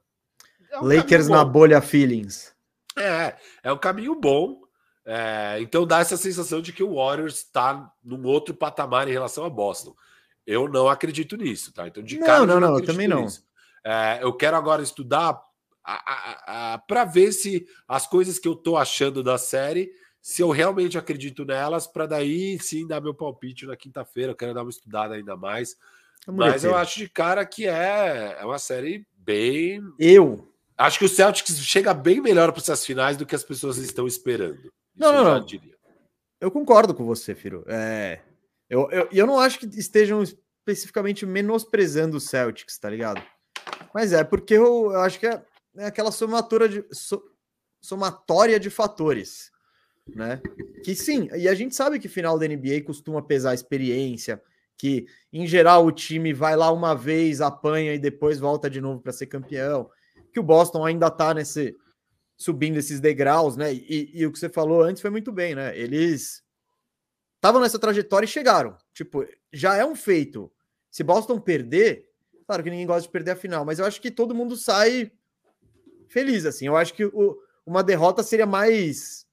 É um Lakers na bolha feelings. É, é um caminho bom. É, então dá essa sensação de que o Warriors está num outro patamar em relação a Boston. Eu não acredito nisso, tá? Então, de não, cara, não, não, não também não. É, eu quero agora estudar para ver se as coisas que eu tô achando da série se eu realmente acredito nelas, para daí sim dar meu palpite na quinta-feira. Eu quero dar uma estudada ainda mais. Mas eu acho de cara que é, é uma série bem. Eu. Acho que o Celtics chega bem melhor para essas finais do que as pessoas estão esperando. Isso não, não, eu não. Diria. Eu concordo com você, Firo. É, eu, eu, eu não acho que estejam especificamente menosprezando o Celtics, tá ligado? Mas é porque eu, eu acho que é, é aquela somatória de, so, somatória de fatores né? Que sim, e a gente sabe que final da NBA costuma pesar a experiência, que em geral o time vai lá uma vez, apanha e depois volta de novo para ser campeão. Que o Boston ainda tá nesse subindo esses degraus, né? E, e, o que você falou antes foi muito bem, né? Eles estavam nessa trajetória e chegaram. Tipo, já é um feito. Se Boston perder, claro que ninguém gosta de perder a final, mas eu acho que todo mundo sai feliz assim. Eu acho que o, uma derrota seria mais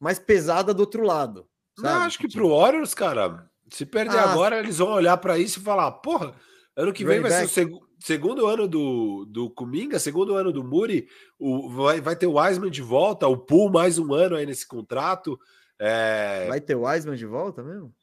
mais pesada do outro lado. Sabe? Não, acho que pro Warriors, cara, se perder ah, agora, eles vão olhar para isso e falar: porra, ano que vem vai back. ser o seg segundo ano do, do Kuminga, segundo ano do Muri, o, vai, vai ter o Wiseman de volta, o Pool mais um ano aí nesse contrato. É... Vai ter o Wiseman de volta mesmo?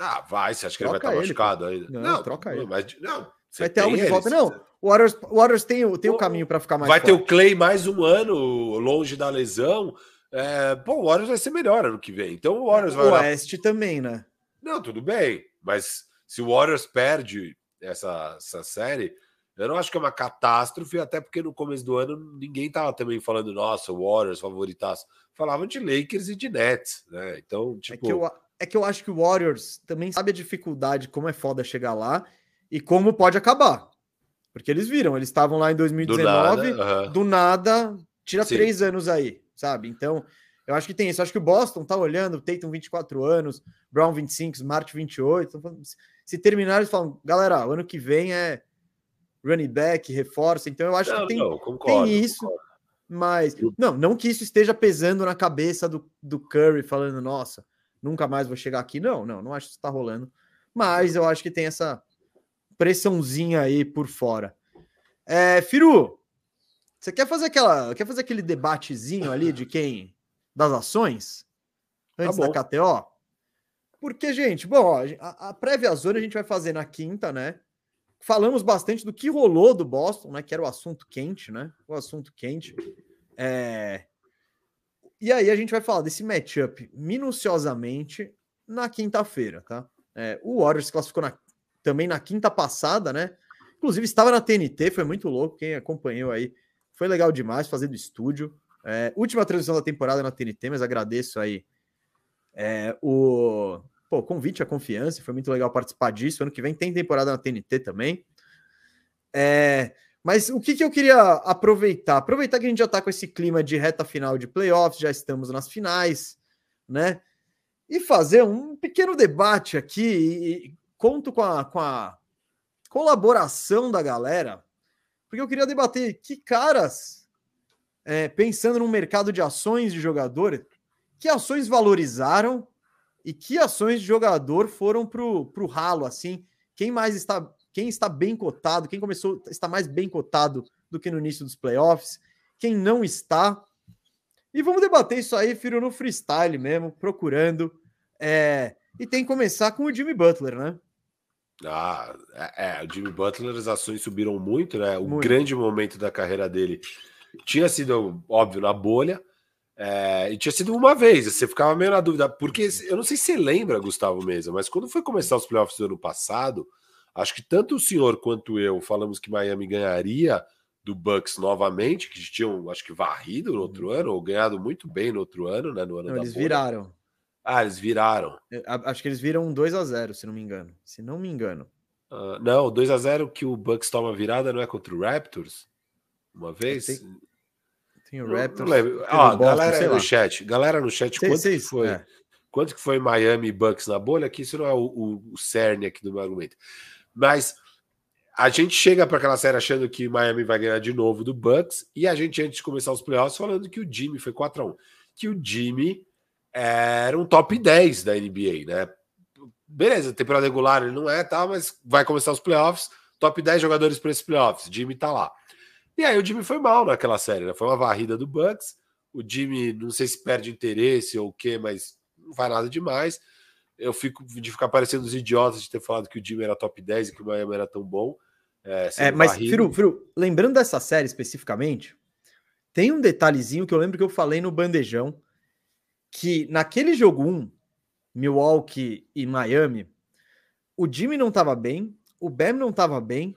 Ah, vai, você acha que troca ele vai estar machucado ainda? Não, não, troca ele. Mas, não, vai ter algo de volta. Não, o Warriors, o Warriors tem, tem o caminho para ficar mais Vai forte. ter o Clay mais um ano longe da lesão. É, bom, o Warriors vai ser melhor ano que vem. Então o Warriors vai. O Oeste lá... também, né? Não, tudo bem. Mas se o Warriors perde essa, essa série, eu não acho que é uma catástrofe, até porque no começo do ano ninguém tava também falando, nossa, Warriors favoritaço. Falavam de Lakers e de Nets, né? Então, tipo. É que, eu, é que eu acho que o Warriors também sabe a dificuldade, como é foda chegar lá e como pode acabar. Porque eles viram, eles estavam lá em 2019, do nada, uh -huh. do nada tira Sim. três anos aí sabe? Então, eu acho que tem isso. Eu acho que o Boston tá olhando, Tatum 24 anos, Brown 25, Smart 28. Se terminar, eles falam, galera, o ano que vem é running back, reforço. Então, eu acho não, que tem, não, concordo, tem isso. Concordo. Mas, não, não que isso esteja pesando na cabeça do, do Curry, falando, nossa, nunca mais vou chegar aqui. Não, não, não acho que isso tá rolando. Mas eu acho que tem essa pressãozinha aí por fora. É, Firu, você quer fazer aquela, quer fazer aquele debatezinho ali de quem das ações? antes tá da KTO? Porque, gente, bom, a, a prévia zona a gente vai fazer na quinta, né? Falamos bastante do que rolou do Boston, né? Que era o assunto quente, né? O assunto quente. É... E aí a gente vai falar desse matchup minuciosamente na quinta-feira, tá? É, o Warriors classificou na, também na quinta passada, né? Inclusive estava na TNT, foi muito louco. Quem acompanhou aí foi legal demais fazer do estúdio. É, última transmissão da temporada na TNT, mas agradeço aí é, o pô, convite, a confiança. Foi muito legal participar disso. Ano que vem tem temporada na TNT também. É, mas o que, que eu queria aproveitar? Aproveitar que a gente já está com esse clima de reta final de playoffs, já estamos nas finais, né? E fazer um pequeno debate aqui. E, e conto com a, com a colaboração da galera, porque eu queria debater que caras, é, pensando no mercado de ações de jogador, que ações valorizaram e que ações de jogador foram para o ralo, assim, quem mais está, quem está bem cotado, quem começou, está mais bem cotado do que no início dos playoffs, quem não está. E vamos debater isso aí, filho, no freestyle mesmo, procurando. É, e tem que começar com o Jimmy Butler, né? Ah, é, é, o Jimmy Butler, as ações subiram muito, né? O muito. grande momento da carreira dele tinha sido, óbvio, na bolha, é, e tinha sido uma vez, você ficava meio na dúvida, porque eu não sei se você lembra, Gustavo Mesa, mas quando foi começar os playoffs do ano passado, acho que tanto o senhor quanto eu falamos que Miami ganharia do Bucks novamente, que tinham, acho que, varrido no outro uhum. ano, ou ganhado muito bem no outro ano, né? No ano não, eles bolha. viraram. Ah, eles viraram. Acho que eles viram 2 a 0 se não me engano. Se não me engano. Uh, não, 2 a 0 que o Bucks toma virada não é contra o Raptors? Uma vez? Tem, tem o Raptors. Ó, Boston, galera no chat. Galera no chat, sei, quanto sei, que foi? É. Quanto que foi Miami Bucks na bolha? Que isso não é o, o, o cerne aqui do meu argumento. Mas a gente chega para aquela série achando que Miami vai ganhar de novo do Bucks e a gente antes de começar os playoffs falando que o Jimmy foi 4 a 1. Que o Jimmy era um top 10 da NBA, né? Beleza, temporada regular ele não é, tá, mas vai começar os playoffs, top 10 jogadores para esses playoffs, Jimmy tá lá. E aí o Jimmy foi mal naquela série, né? Foi uma varrida do Bucks. O Jimmy, não sei se perde interesse ou o quê, mas não faz nada demais. Eu fico de ficar parecendo os idiotas de ter falado que o Jimmy era top 10 e que o Miami era tão bom. É, é mas, Firu, Firu, lembrando dessa série especificamente, tem um detalhezinho que eu lembro que eu falei no bandejão que naquele jogo 1, Milwaukee e Miami, o Jimmy não estava bem, o Bam não estava bem,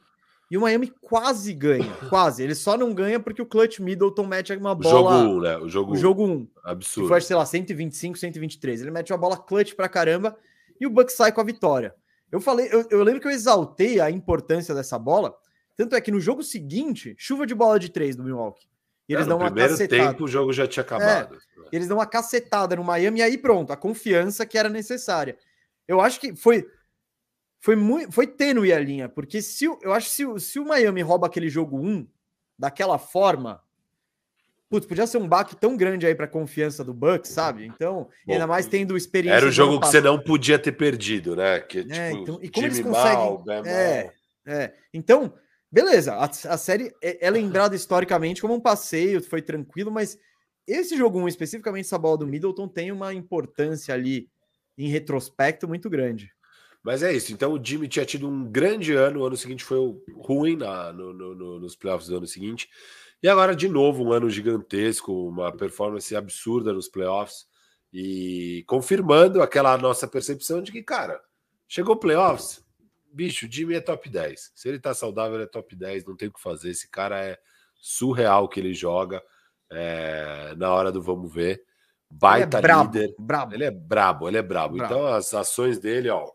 e o Miami quase ganha, [LAUGHS] quase. Ele só não ganha porque o Clutch Middleton mete uma bola. O jogo 1, né? O jogo 1. O jogo 1. Absurdo. Que foi, sei lá, 125, 123. Ele mete uma bola clutch pra caramba e o Bucks sai com a vitória. Eu falei, eu, eu lembro que eu exaltei a importância dessa bola. Tanto é que no jogo seguinte, chuva de bola de três do Milwaukee. E eles é, dão uma primeiro cacetada. tempo o jogo já tinha acabado. É, eles dão uma cacetada no Miami e aí pronto, a confiança que era necessária. Eu acho que foi foi muito foi tênue a linha, porque se eu acho que se, se o Miami rouba aquele jogo 1 daquela forma, putz, podia ser um baque tão grande aí para a confiança do Bucks, sabe? Então, Bom, ainda mais tendo experiência. Era o jogo que você não podia ter perdido, né? Que, é, tipo, então, e como eles conseguem. Mal, é, é. Então, Beleza, a, a, série é, é, lembrada historicamente como um passeio, foi tranquilo, mas esse jogo 1, especificamente essa bola do Middleton, tem uma importância ali em retrospecto muito grande. Mas é isso, então o Jimmy tinha tido um grande ano, o ano seguinte foi ruim na, no, no, no, nos playoffs do ano seguinte, e agora de novo um ano gigantesco, uma performance absurda nos playoffs, e confirmando aquela nossa percepção de que, cara, chegou playoffs, bicho, o Jimmy é top 10. Se ele tá saudável, ele é top 10, não tem o que fazer. Esse cara é surreal que ele joga é, na hora do vamos ver. Baita ele é brabo, líder. Brabo. Ele é brabo, ele é brabo. brabo. Então as ações dele, ó.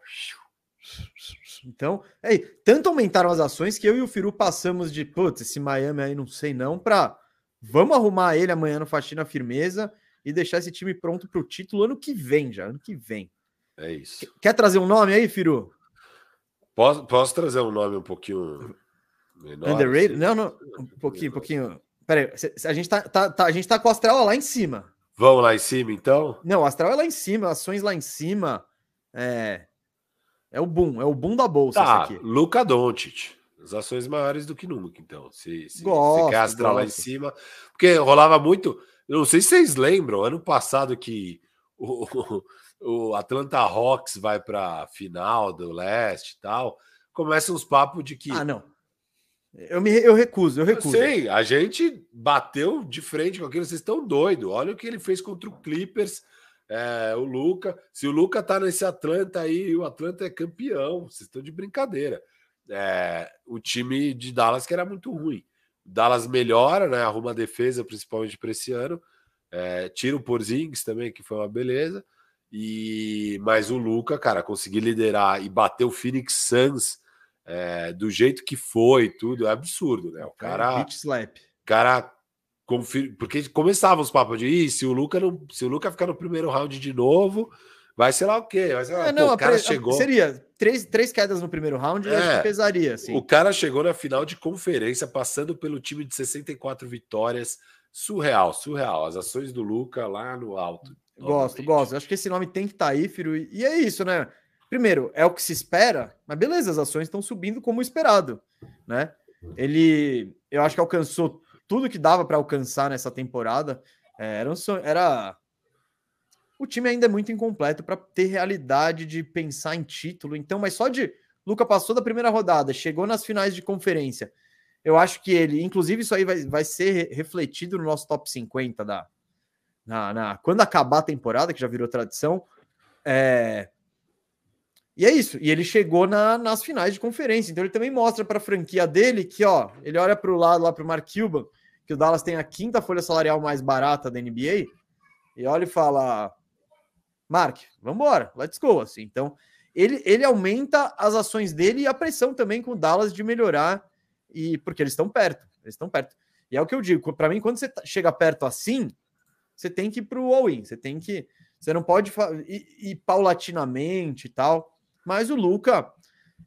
Então, é, tanto aumentaram as ações que eu e o Firu passamos de, putz, esse Miami aí não sei não, para vamos arrumar ele amanhã no Faxina Firmeza e deixar esse time pronto para o título ano que vem já, ano que vem. É isso. Quer trazer um nome aí, Firu? Posso, posso trazer um nome um pouquinho menor? Underrated? Assim? Não, não. Um pouquinho, um pouquinho. Peraí, a gente tá, tá, tá, a gente tá com o Astral lá em cima. Vamos lá em cima, então? Não, Astral é lá em cima, ações lá em cima. É. É o boom, é o boom da bolsa. Tá, Luca Doncic. As ações maiores do que nunca, então. Se, se, gosto, se quer Astral gosto. lá em cima. Porque rolava muito. Não sei se vocês lembram, ano passado que o, [LAUGHS] o Atlanta Hawks vai para final do leste e tal, começam os papos de que. Ah, não. Eu, me, eu recuso, eu recuso. Sim, a gente bateu de frente com aquilo, vocês estão doidos. Olha o que ele fez contra o Clippers, é, o Luca. Se o Luca tá nesse Atlanta aí, o Atlanta é campeão, vocês estão de brincadeira. É, o time de Dallas que era muito ruim. Dallas melhora, né? Arruma a defesa, principalmente para esse ano. É, tira o Porzingis também, que foi uma beleza. E mas o Luca, cara, conseguir liderar e bater o Phoenix Suns é, do jeito que foi, tudo é absurdo, né? O cara, Beach slap. cara confir... porque começavam os papos de se o Luca não, se o Luca ficar no primeiro round de novo, vai ser lá o quê? Vai lá, é, não, pô, o cara pre... chegou. Seria três, três quedas no primeiro round, é, pesaria. Assim. O cara chegou na final de conferência, passando pelo time de 64 vitórias. Surreal, surreal. As ações do Luca lá no alto. Gosto, gosto. Acho que esse nome tem que estar tá aí, Firo. E é isso, né? Primeiro, é o que se espera, mas beleza, as ações estão subindo como esperado, né? Ele, eu acho que alcançou tudo que dava para alcançar nessa temporada. É, era, um sonho, era o time ainda é muito incompleto para ter realidade de pensar em título. Então, mas só de Luca passou da primeira rodada, chegou nas finais de conferência. Eu acho que ele, inclusive, isso aí vai, vai ser refletido no nosso top 50 da na, na quando acabar a temporada, que já virou tradição. É, e é isso. E ele chegou na, nas finais de conferência. Então ele também mostra para a franquia dele que, ó, ele olha para o lado lá para o Mark Cuban, que o Dallas tem a quinta folha salarial mais barata da NBA, e olha e fala: Mark, vamos embora, let's go. Assim. Então ele, ele aumenta as ações dele e a pressão também com o Dallas de melhorar, e porque eles estão perto, eles estão perto. E é o que eu digo, para mim, quando você tá, chega perto assim, você tem que ir para o all-in, você tem que. Você não pode ir, ir paulatinamente e tal. Mas o Luca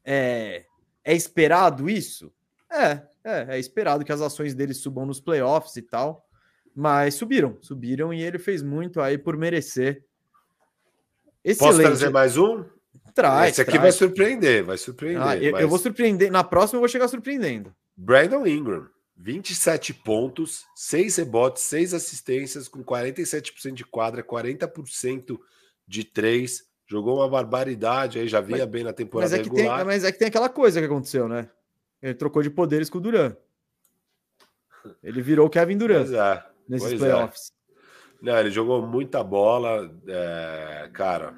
é, é esperado isso? É, é, é esperado que as ações dele subam nos playoffs e tal. Mas subiram, subiram e ele fez muito aí por merecer. Excelente. Posso trazer mais um? Traz. Esse aqui traz. vai surpreender, vai surpreender. Ah, eu, mas... eu, vou surpreender. Na próxima eu vou chegar surpreendendo. Brandon Ingram, 27 pontos, 6 rebotes, 6 assistências, com 47% de quadra, 40% de 3. Jogou uma barbaridade aí, já vinha mas, bem na temporada mas é regular. Tem, mas é que tem aquela coisa que aconteceu, né? Ele trocou de poderes com o Duran. Ele virou o Kevin Durant é, nesses pois é. playoffs. É. Não, ele jogou muita bola, é, cara.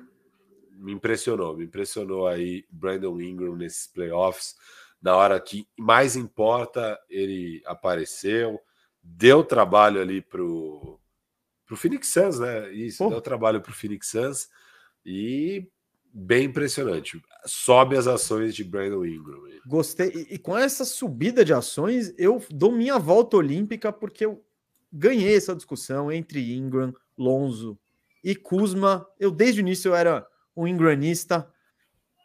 Me impressionou, me impressionou aí Brandon Ingram nesses playoffs. Na hora que mais importa, ele apareceu, deu trabalho ali pro, pro Phoenix Suns, né? Isso, Pô. deu trabalho pro Phoenix Suns. E bem impressionante. Sobe as ações de Brandon Ingram. Gostei. E, e, com essa subida de ações, eu dou minha volta olímpica porque eu ganhei essa discussão entre Ingram, Lonzo e Kuzma. Eu desde o início eu era um ingranista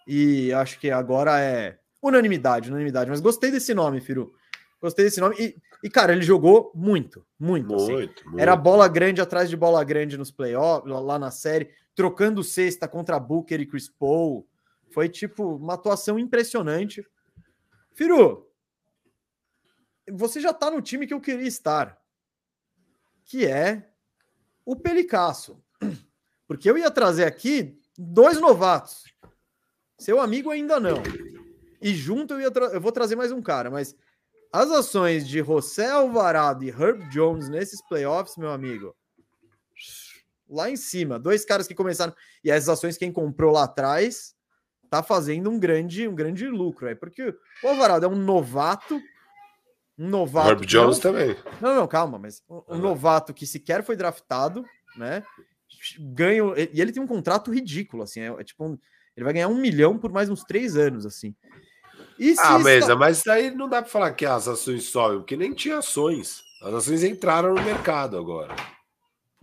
e acho que agora é unanimidade, unanimidade. Mas gostei desse nome, Firu. Gostei desse nome. E, e cara, ele jogou muito, muito. Muito, assim. muito. Era bola grande atrás de bola grande nos playoffs, lá na série trocando cesta contra Booker e Chris Paul. Foi tipo uma atuação impressionante. Firu, você já tá no time que eu queria estar, que é o Pelicasso. [CLEARS THROAT] Porque eu ia trazer aqui dois novatos. Seu amigo ainda não. E junto eu, ia eu vou trazer mais um cara, mas as ações de José Alvarado e Herb Jones nesses playoffs, meu amigo, lá em cima. Dois caras que começaram. E as ações, quem comprou lá atrás, tá fazendo um grande, um grande lucro. É porque o Alvarado é um novato. Um novato. Herb Jones não... também. Não, não, calma, mas um, um novato que sequer foi draftado, né? Ganha. E ele tem um contrato ridículo, assim. É, é tipo. Um... Ele vai ganhar um milhão por mais uns três anos, assim. Ah, mesa, está... mas aí não dá para falar que as ações sobem, porque nem tinha ações. As ações entraram no mercado agora.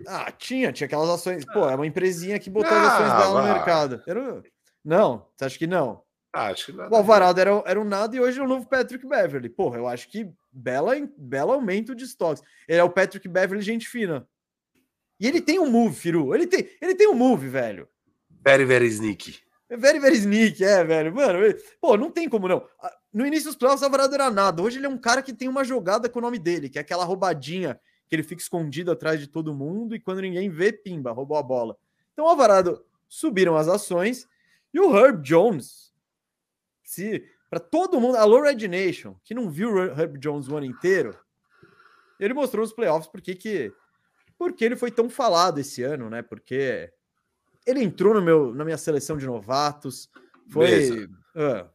Ah, tinha, tinha aquelas ações. Pô, é uma empresinha que botou ah, as ações dela no mercado. Era... Não, você acha que não? Ah, acho que não. O Alvarado era, era um nada e hoje é o novo Patrick Beverly. Porra, eu acho que bela, bela aumento de estoques. Ele é o Patrick Beverly, gente fina. E ele tem um move, Firu. Ele tem, ele tem um move, velho. Very, very sneaky. É very, very sneaky, é, velho. Mano, pô, não tem como não. No início dos playoffs, o Alvarado era nada. Hoje ele é um cara que tem uma jogada com o nome dele, que é aquela roubadinha que ele fica escondido atrás de todo mundo e quando ninguém vê, pimba, roubou a bola. Então, Alvarado subiram as ações e o Herb Jones, se para todo mundo, a Red Nation, que não viu o Herb Jones o ano inteiro, ele mostrou nos playoffs porque que porque ele foi tão falado esse ano, né? Porque ele entrou no meu, na minha seleção de novatos, foi uh,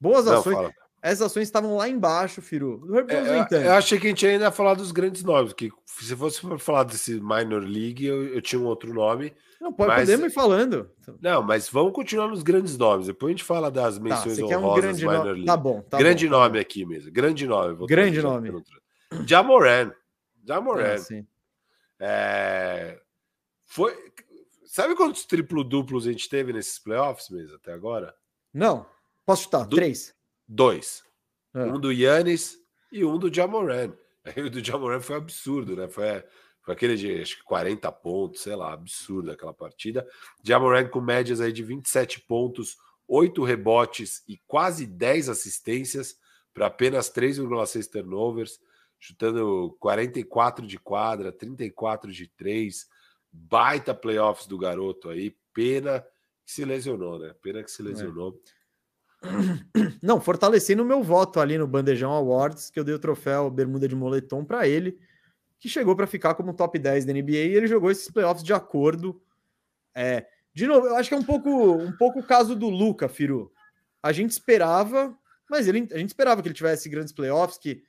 boas não, ações. Fala. Essas ações estavam lá embaixo, Firu. É, eu, eu, achei que a gente ainda ia falar dos grandes nomes, que se fosse falar desse Minor League, eu, eu tinha um outro nome. Não, pode, mas... podemos ir falando. Não, mas vamos continuar nos grandes nomes. Depois a gente fala das tá, menções tá, honrosas um grande Minor League. Tá bom, tá Grande bom, tá nome bom. aqui mesmo. Grande nome. Grande nome. Jamoran. Jamoran. Ah, é... Foi... Sabe quantos triplo-duplos a gente teve nesses playoffs mesmo até agora? Não. Posso chutar? Do... Três. Dois. É. Um do Yannis e um do Jamoran. [LAUGHS] o do Jamoran foi absurdo, né? Foi, foi aquele de acho que 40 pontos, sei lá, absurdo aquela partida. Jamoran com médias aí de 27 pontos, 8 rebotes e quase 10 assistências para apenas 3,6 turnovers, chutando 44 de quadra, 34 de 3. Baita playoffs do garoto aí. Pena que se lesionou, né? Pena que se é. lesionou. É. [CLEARS THROAT] Não, fortalecendo o meu voto ali no Bandejão Awards, que eu dei o troféu Bermuda de Moletom para ele, que chegou para ficar como top 10 da NBA e ele jogou esses playoffs de acordo. É, de novo, eu acho que é um pouco um pouco o caso do Luca, Firu. A gente esperava, mas ele, a gente esperava que ele tivesse grandes playoffs, que,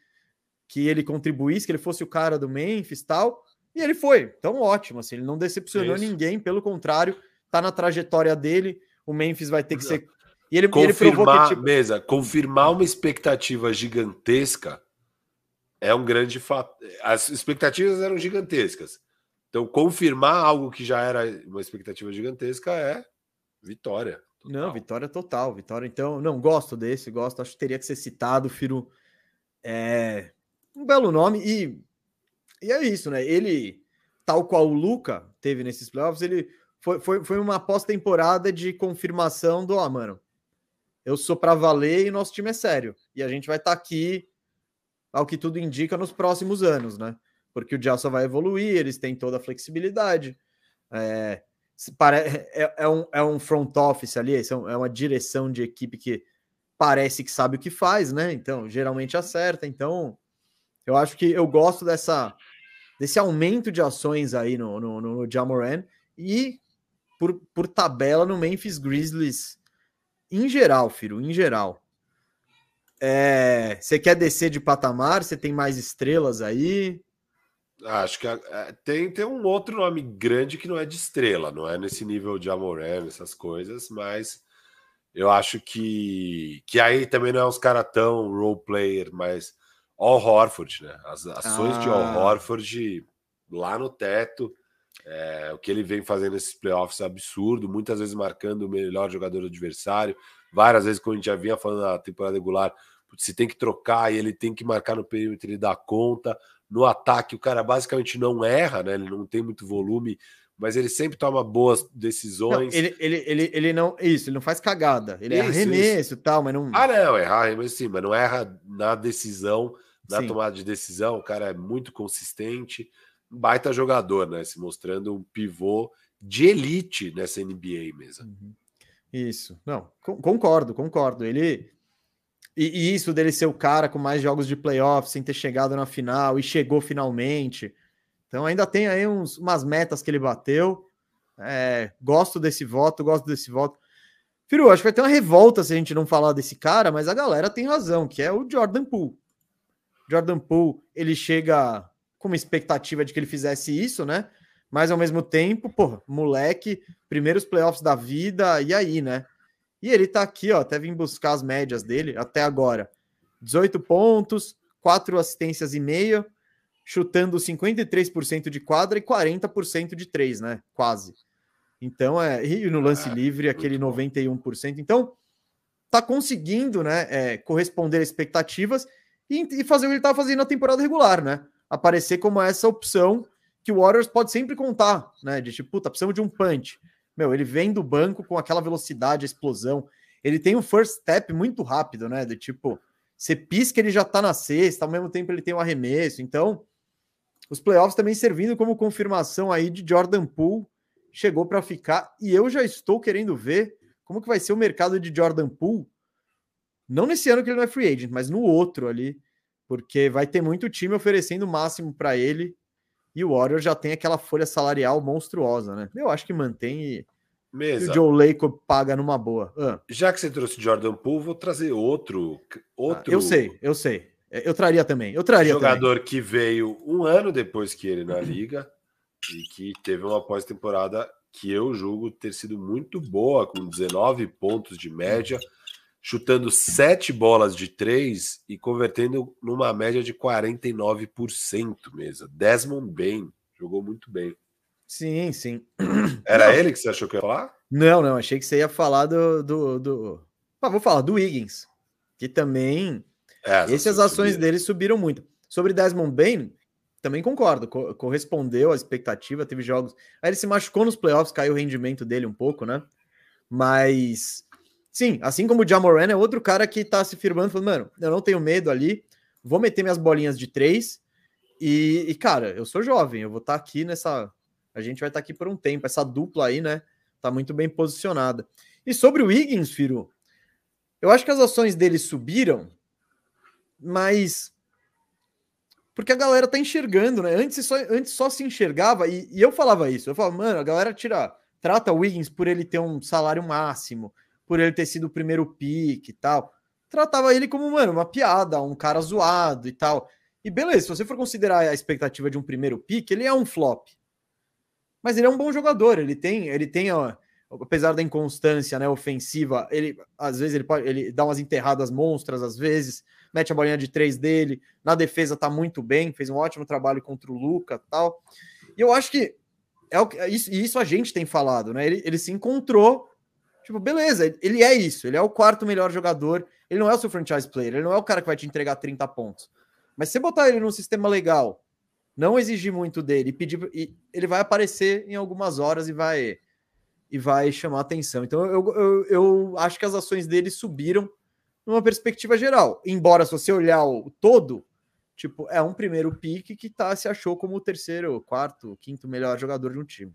que ele contribuísse, que ele fosse o cara do Memphis tal, e ele foi. Então, ótimo, assim, ele não decepcionou Isso. ninguém, pelo contrário, tá na trajetória dele. O Memphis vai ter que ser e ele, confirmar, ele que, tipo... mesa, confirmar uma expectativa gigantesca é um grande fato. As expectativas eram gigantescas. Então, confirmar algo que já era uma expectativa gigantesca é vitória. Total. Não, vitória total. Vitória, então, não gosto desse, gosto. Acho que teria que ser citado, Firo. É um belo nome e, e é isso, né? Ele, tal qual o Luca teve nesses playoffs, ele foi, foi, foi uma pós-temporada de confirmação do, ah, mano, eu sou para valer e nosso time é sério. E a gente vai estar tá aqui, ao que tudo indica, nos próximos anos, né? Porque o Jazz vai evoluir, eles têm toda a flexibilidade. É, é, é, um, é um front office ali, é uma direção de equipe que parece que sabe o que faz, né? Então, geralmente acerta. Então, eu acho que eu gosto dessa desse aumento de ações aí no, no, no Jamoran e por, por tabela no Memphis Grizzlies em geral, Firo, em geral. É, você quer descer de patamar? Você tem mais estrelas aí? Acho que é, tem, tem um outro nome grande que não é de estrela, não é nesse nível de Amoré, essas coisas, mas eu acho que, que aí também não é uns caras tão role player, mas All Horford, né? As ações ah. de All ah. Horford lá no teto. É, o que ele vem fazendo nesses playoffs é absurdo, muitas vezes marcando o melhor jogador adversário, várias vezes, como a gente já vinha falando na temporada regular, se tem que trocar e ele tem que marcar no perímetro, ele dá conta. No ataque, o cara basicamente não erra, né? Ele não tem muito volume, mas ele sempre toma boas decisões. Não, ele, ele, ele, ele não. Isso, ele não faz cagada. Ele isso, erra arremesso e tal, mas não. Ah, não, errar arremesso sim, mas não erra na decisão, na sim. tomada de decisão. O cara é muito consistente baita jogador, né? Se mostrando um pivô de elite nessa NBA mesmo. Uhum. Isso, não, concordo, concordo. Ele e, e, isso dele ser o cara com mais jogos de playoff sem ter chegado na final e chegou finalmente. Então ainda tem aí uns, umas metas que ele bateu. É, gosto desse voto, gosto desse voto. Firu, acho que vai ter uma revolta se a gente não falar desse cara, mas a galera tem razão, que é o Jordan Poole. Jordan Poole, ele chega com uma expectativa de que ele fizesse isso, né? Mas ao mesmo tempo, pô, moleque, primeiros playoffs da vida, e aí, né? E ele tá aqui, ó, até vim buscar as médias dele até agora. 18 pontos, 4 assistências e meia, chutando 53% de quadra e 40% de 3, né? Quase. Então, é, e no lance é, livre, aquele 91%. Então, tá conseguindo, né, é, corresponder às expectativas e, fazer o que ele tá fazendo na temporada regular, né? aparecer como essa opção que o Warriors pode sempre contar, né? De tipo, puta, precisamos de um punch. Meu, ele vem do banco com aquela velocidade, explosão. Ele tem um first step muito rápido, né? De tipo, você pisca, ele já tá na cesta, ao mesmo tempo ele tem um arremesso. Então, os playoffs também servindo como confirmação aí de Jordan Poole chegou para ficar e eu já estou querendo ver como que vai ser o mercado de Jordan Poole. Não nesse ano que ele não é free agent, mas no outro ali, porque vai ter muito time oferecendo o máximo para ele e o Warriors já tem aquela folha salarial monstruosa, né? Eu acho que mantém e, e o Joe Lacob paga numa boa. Ah. Já que você trouxe Jordan Poole, vou trazer outro, outro. Ah, eu sei, eu sei. Eu traria também. Eu traria jogador também. que veio um ano depois que ele na liga e que teve uma pós-temporada que eu julgo ter sido muito boa, com 19 pontos de média, chutando sete bolas de três e convertendo numa média de 49% mesmo. Desmond Bain jogou muito bem. Sim, sim. Era não. ele que você achou que ia falar? Não, não, achei que você ia falar do. do, do... Ah, vou falar do Wiggins, que também. É, essas ações subiram. dele subiram muito. Sobre Desmond Bain, também concordo, co correspondeu à expectativa, teve jogos. Aí ele se machucou nos playoffs, caiu o rendimento dele um pouco, né? Mas sim, assim como o Jamoran é outro cara que tá se firmando, falando, mano, eu não tenho medo ali, vou meter minhas bolinhas de três. E, e cara, eu sou jovem, eu vou estar tá aqui nessa. A gente vai estar tá aqui por um tempo. Essa dupla aí, né? Tá muito bem posicionada. E sobre o Wiggins, Firo, eu acho que as ações dele subiram, mas porque a galera tá enxergando, né? Antes só, antes só se enxergava, e, e eu falava isso. Eu falava, mano, a galera tira, trata o Wiggins por ele ter um salário máximo, por ele ter sido o primeiro pick e tal. Tratava ele como, mano, uma piada, um cara zoado e tal. E beleza, se você for considerar a expectativa de um primeiro pick, ele é um flop. Mas ele é um bom jogador, ele tem, ele tem, ó, apesar da inconstância, né, ofensiva, ele às vezes ele pode, ele dá umas enterradas monstras às vezes, mete a bolinha de três dele, na defesa tá muito bem, fez um ótimo trabalho contra o Luca tal. E eu acho que é o que isso, isso a gente tem falado, né? Ele, ele se encontrou, tipo, beleza, ele é isso, ele é o quarto melhor jogador, ele não é o seu franchise player, ele não é o cara que vai te entregar 30 pontos. Mas se você botar ele num sistema legal, não exigir muito dele, pedir, ele vai aparecer em algumas horas e vai e vai chamar atenção. Então eu, eu, eu acho que as ações dele subiram numa perspectiva geral. Embora, se você olhar o todo, tipo, é um primeiro pique que tá, se achou como o terceiro, quarto, quinto melhor jogador de um time.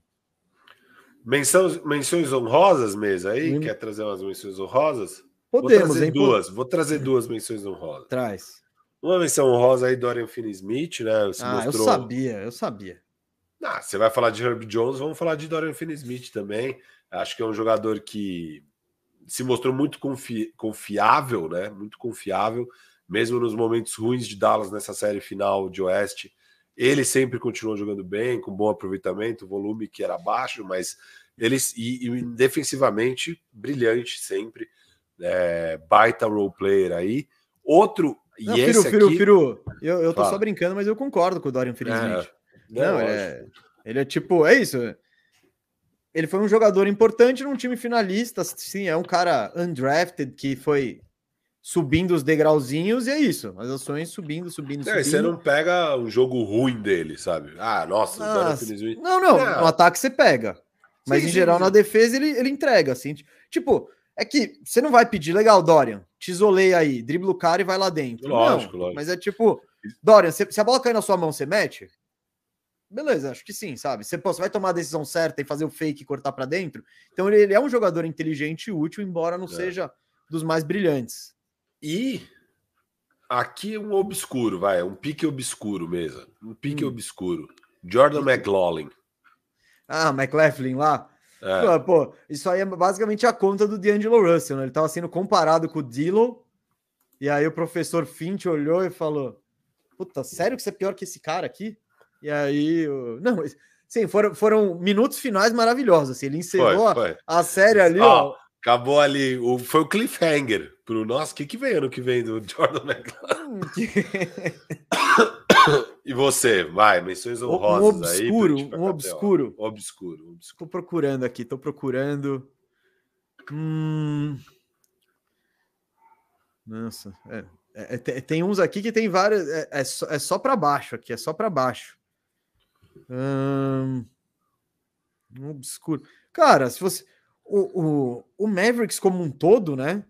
Menções, menções honrosas, mesa aí? Hum. Quer trazer umas menções honrosas? Podemos, Vou trazer hein, duas. Vou trazer duas menções honrosas. Traz. Uma menção honrosa aí, Dorian Finney-Smith, né? Se ah, mostrou... eu sabia, eu sabia. Ah, você vai falar de Herb Jones, vamos falar de Dorian Finney-Smith também. Acho que é um jogador que se mostrou muito confi confiável, né? Muito confiável, mesmo nos momentos ruins de Dallas nessa série final de Oeste. Ele sempre continuou jogando bem, com bom aproveitamento, volume que era baixo, mas ele e, e defensivamente brilhante sempre. É, baita role player aí. Outro. Não, e Firu, esse Firu, aqui... Firu, eu, eu tô Fala. só brincando, mas eu concordo com o Dorian Finney-Smith. É, não, é, ele é tipo, é isso ele foi um jogador importante num time finalista, sim, é um cara undrafted que foi subindo os degrauzinhos e é isso. As ações subindo, subindo, subindo. você não pega um jogo ruim dele, sabe? Ah, nossa, nossa. Não, não, é. no ataque você pega. Mas sim, em geral, sim. na defesa, ele, ele entrega, assim. Tipo, é que você não vai pedir, legal, Dorian, te isolei aí, dribla o cara e vai lá dentro. Lógico, não, lógico. Mas é tipo, Dorian, se, se a bola cair na sua mão, você mete? Beleza, acho que sim, sabe? Você, pô, você vai tomar a decisão certa e fazer o fake e cortar para dentro. Então ele, ele, é um jogador inteligente e útil, embora não é. seja dos mais brilhantes. E aqui um obscuro, vai, um pique obscuro mesmo. Um pique hum. obscuro. Jordan McLaughlin. Ah, McLaughlin lá. É. Pô, isso aí é basicamente a conta do D'Angelo Russell, né? Ele tava sendo comparado com o Dilo. E aí o professor Finch olhou e falou: Puta, sério que você é pior que esse cara aqui? E aí, não, sim, foram, foram minutos finais maravilhosos. Assim, ele encerrou foi, foi. a série ali. Ó, ó, acabou ali, o, foi o cliffhanger pro nosso. O que, que vem ano que vem do [LAUGHS] Jordan McLaren? [COUGHS] e você, vai, menções honrosas um obscuro, aí. Um obscuro, obscuro. Obscuro, Tô procurando aqui, tô procurando. Hum... Nossa, é, é, tem uns aqui que tem vários. É, é só, é só para baixo aqui, é só para baixo. Hum, obscuro. Cara, se você. O, o, o Mavericks como um todo, né?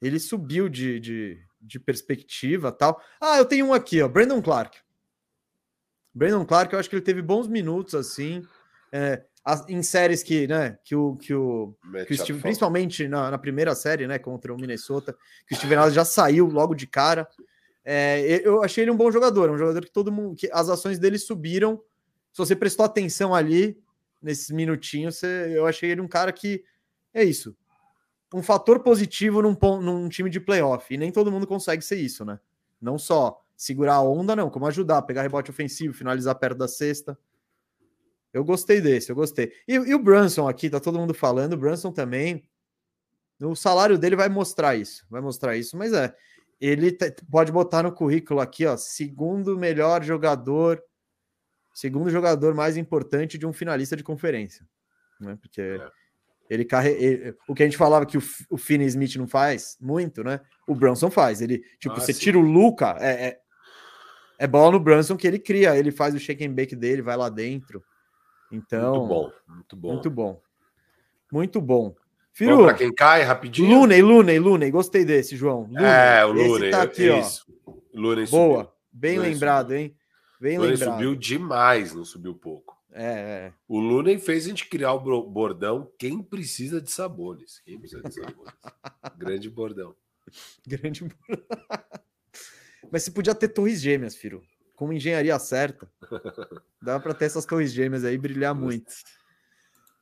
Ele subiu de, de, de perspectiva tal. Ah, eu tenho um aqui, ó. Brandon Clark. Brandon Clark, eu acho que ele teve bons minutos assim. É, em séries que, né, que o, que o, que o Steve, principalmente na, na, primeira série, né, contra o Minnesota, que o Steven Adams já saiu logo de cara. É, eu achei ele um bom jogador, um jogador que todo mundo, que as ações dele subiram. Se você prestou atenção ali nesses minutinhos, você, eu achei ele um cara que é isso, um fator positivo num, num time de playoff. E nem todo mundo consegue ser isso, né? Não só segurar a onda, não, como ajudar, pegar rebote ofensivo, finalizar perto da cesta. Eu gostei desse, eu gostei. E, e o Brunson aqui, tá todo mundo falando, o Brunson também. O salário dele vai mostrar isso, vai mostrar isso, mas é. Ele pode botar no currículo aqui, ó, segundo melhor jogador, segundo jogador mais importante de um finalista de conferência, né? Porque é. Ele carrega. O que a gente falava que o, o Finney Smith não faz muito, né? O Brunson faz. Ele, tipo, ah, você sim. tira o Luca, é, é, é bola no Brunson que ele cria, ele faz o shake and bake dele, vai lá dentro. Então, muito bom, muito bom. Muito bom. Muito bom. Firu, para quem cai rapidinho. Looney, Looney, Looney, gostei desse, João. É, o Looney, tá aqui, é isso. Boa, bem lembrado, subiu. hein? Bem Looney lembrado. subiu demais, não subiu pouco. É, é. O Looney fez a gente criar o bordão quem precisa de sabores. Quem precisa de sabores? [LAUGHS] Grande bordão. Grande bordão. [LAUGHS] Mas você podia ter torres gêmeas, Firo com engenharia certa, dá para ter essas torres gêmeas aí brilhar muito.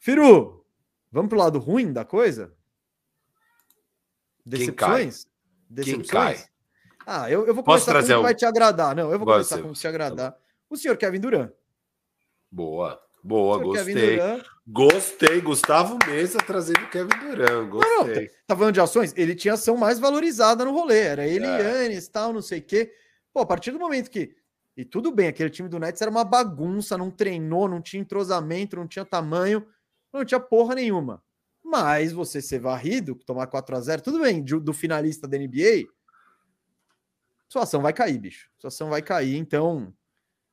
Firu, vamos pro lado ruim da coisa? Decepções? Decepções? Quem cai? Ah, eu, eu vou começar com o que vai te agradar. Não, eu vou começar com o que te agradar. O senhor Kevin Durant. Boa. Boa, gostei. Gostei. Gustavo Mesa trazendo Kevin Durant. Gostei. Não, não, tá falando de ações? Ele tinha ação mais valorizada no rolê. Era ele, é. Yannis, tal, não sei o quê. Pô, a partir do momento que e tudo bem, aquele time do Nets era uma bagunça, não treinou, não tinha entrosamento, não tinha tamanho, não tinha porra nenhuma. Mas você ser varrido, tomar 4 a 0 tudo bem, do, do finalista da NBA, sua ação vai cair, bicho. Sua ação vai cair, então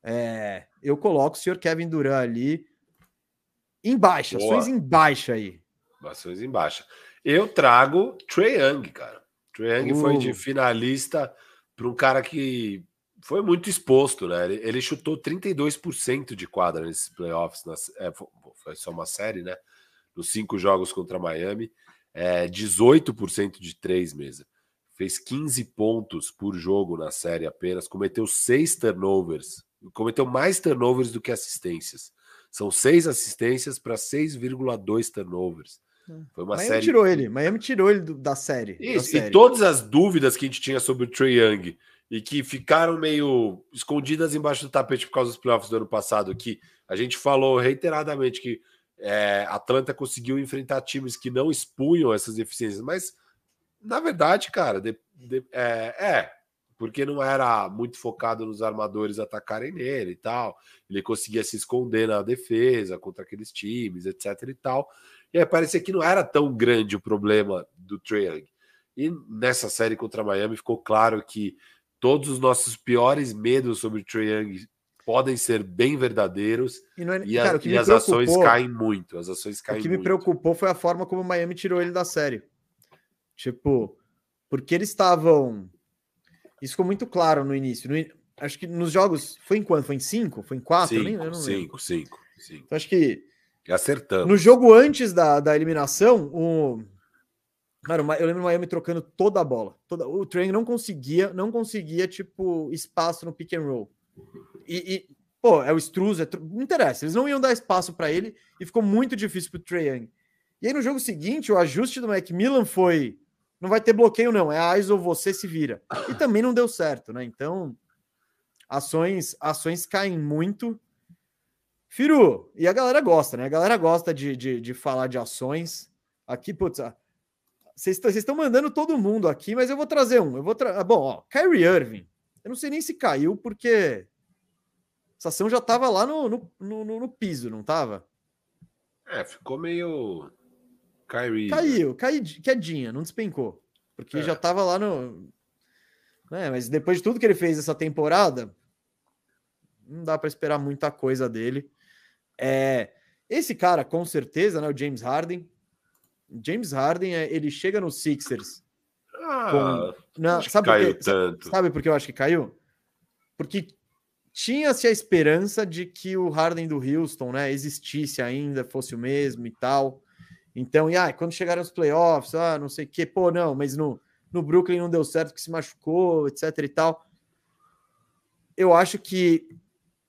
é, eu coloco o senhor Kevin Durant ali em baixa, Boa. ações em baixa aí. Ações em baixa. Eu trago Trey Young, cara. Trey Young uh. foi de uh. finalista para um cara que foi muito exposto, né? Ele, ele chutou 32% de quadra nesses playoffs. Nas, é, foi só uma série, né? Nos cinco jogos contra Miami. É, 18% de três mesa. Fez 15 pontos por jogo na série apenas. Cometeu seis turnovers. Cometeu mais turnovers do que assistências. São seis assistências para 6,2 turnovers. Hum. Foi uma Miami série. tirou ele. Miami tirou ele do, da série. Isso, da série. E todas as dúvidas que a gente tinha sobre o Trey Young e que ficaram meio escondidas embaixo do tapete por causa dos playoffs do ano passado, que a gente falou reiteradamente que é, Atlanta conseguiu enfrentar times que não expunham essas deficiências, mas na verdade, cara, de, de, é, é, porque não era muito focado nos armadores atacarem nele e tal, ele conseguia se esconder na defesa contra aqueles times, etc e tal, e aí parecia que não era tão grande o problema do Trae Young. E nessa série contra Miami ficou claro que todos os nossos piores medos sobre o Trae Young podem ser bem verdadeiros e, é, e, cara, a, e as ações caem muito. As ações caem O que muito. me preocupou foi a forma como o Miami tirou ele da série. Tipo, porque eles estavam. Isso ficou muito claro no início. No... Acho que nos jogos. Foi em quanto? Foi em cinco? Foi em quatro? Cinco, Nem, cinco, cinco, cinco. Então, acho que. Acertamos. No jogo antes da, da eliminação, o, Cara, eu lembro o Miami trocando toda a bola. Toda... O Trey não conseguia, não conseguia, tipo, espaço no pick and roll. E, e pô, é o Struz, é... não interessa. Eles não iam dar espaço para ele e ficou muito difícil pro Trey Young. E aí no jogo seguinte, o ajuste do Macmillan foi: não vai ter bloqueio, não. É a ISO, você se vira. E também não deu certo, né? Então, ações, ações caem muito. Firu, e a galera gosta, né? A galera gosta de, de, de falar de ações. Aqui, putz, vocês estão mandando todo mundo aqui, mas eu vou trazer um. Eu vou tra... Ah, bom, ó, Kyrie Irving. Eu não sei nem se caiu, porque essa ação já estava lá no, no, no, no, piso, não estava? É, ficou meio. Kyrie. Caiu, caiu, quedinha, não despencou. Porque é. já estava lá no. É, mas depois de tudo que ele fez essa temporada, não dá para esperar muita coisa dele. É, esse cara, com certeza, né, o James Harden, James Harden, é, ele chega no Sixers. Ah, com... Não, sabe, caiu por tanto. sabe por que eu acho que caiu? Porque tinha-se a esperança de que o Harden do Houston, né, existisse ainda, fosse o mesmo e tal. Então, e ah, quando chegaram os playoffs, ah, não sei o que, pô, não, mas no, no Brooklyn não deu certo, que se machucou, etc e tal. Eu acho que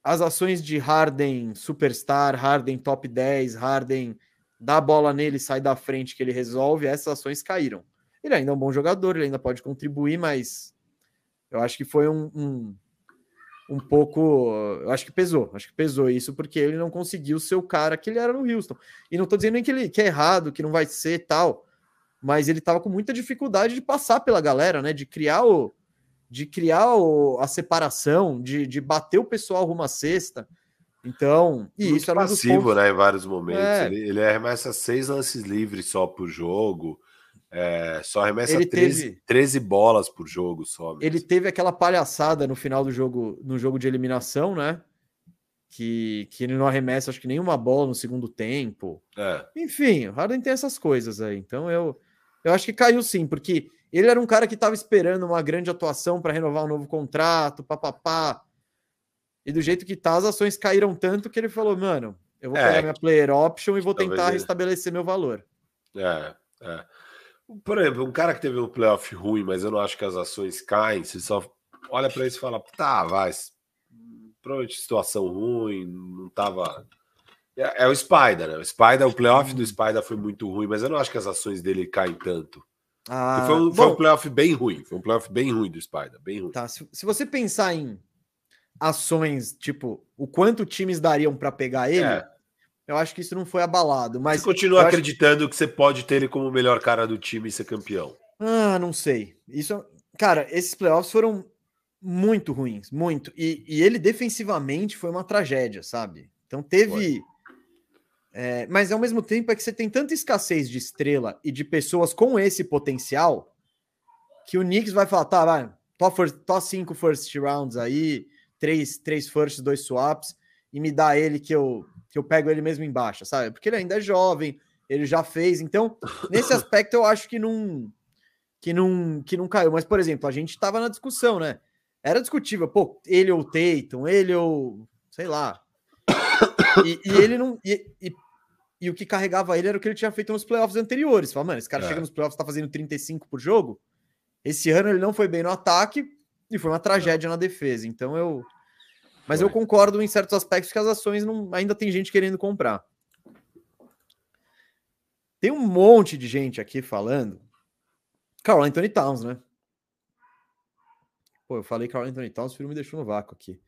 as ações de Harden superstar, Harden top 10, Harden dá a bola nele, sai da frente que ele resolve, essas ações caíram. Ele ainda é um bom jogador, ele ainda pode contribuir, mas eu acho que foi um, um, um pouco. Eu acho que pesou, acho que pesou isso, porque ele não conseguiu ser o cara que ele era no Houston. E não tô dizendo nem que ele que é errado, que não vai ser tal, mas ele tava com muita dificuldade de passar pela galera, né? De criar o. De criar o, a separação, de, de bater o pessoal rumo à cesta. Então, e Muito isso era passivo, um pontos... né? Em vários momentos. É. Ele, ele arremessa seis lances livres só por jogo. É, só arremessa ele 13, teve, 13 bolas por jogo só. Ele teve aquela palhaçada no final do jogo, no jogo de eliminação, né? Que, que ele não arremessa, acho que nenhuma bola no segundo tempo. É. Enfim, o Harden tem essas coisas aí. Então eu, eu acho que caiu sim, porque ele era um cara que estava esperando uma grande atuação para renovar um novo contrato, papapá. E do jeito que tá, as ações caíram tanto que ele falou, mano, eu vou é, pegar minha player option e vou tentar ele... restabelecer meu valor. É, é. Por exemplo, um cara que teve um playoff ruim, mas eu não acho que as ações caem, você só olha para isso e fala, tá, vai, provavelmente situação ruim, não tava. É, é, o Spider, né? O Spider, o playoff do Spider foi muito ruim, mas eu não acho que as ações dele caem tanto. Ah, foi, um, foi um playoff bem ruim, foi um playoff bem ruim do Spider, bem ruim. Tá, se, se você pensar em ações, tipo, o quanto times dariam para pegar ele, é. Eu acho que isso não foi abalado. Mas você continua acreditando acho... que você pode ter ele como o melhor cara do time e ser campeão? Ah, não sei. Isso, cara, esses playoffs foram muito ruins, muito. E, e ele defensivamente foi uma tragédia, sabe? Então teve. É, mas ao mesmo tempo é que você tem tanta escassez de estrela e de pessoas com esse potencial que o Knicks vai falar, tá, vai, top, first, top cinco first rounds aí, três, três firsts, dois swaps, e me dá ele que eu que eu pego ele mesmo embaixo, sabe? Porque ele ainda é jovem, ele já fez. Então, nesse aspecto, eu acho que não, que não, que não caiu. Mas, por exemplo, a gente estava na discussão, né? Era discutível, pô, ele ou o Tatum, ele ou sei lá. E, e ele não. E, e, e, o que carregava ele era o que ele tinha feito nos playoffs anteriores. Fala, mano, esse cara é. chega nos playoffs, tá fazendo 35 por jogo. Esse ano ele não foi bem no ataque e foi uma tragédia na defesa. Então eu mas Foi. eu concordo em certos aspectos que as ações não, ainda tem gente querendo comprar. Tem um monte de gente aqui falando. Carl Anthony Towns, né? Pô, eu falei Carl Anthony Towns, o filho me deixou no vácuo aqui.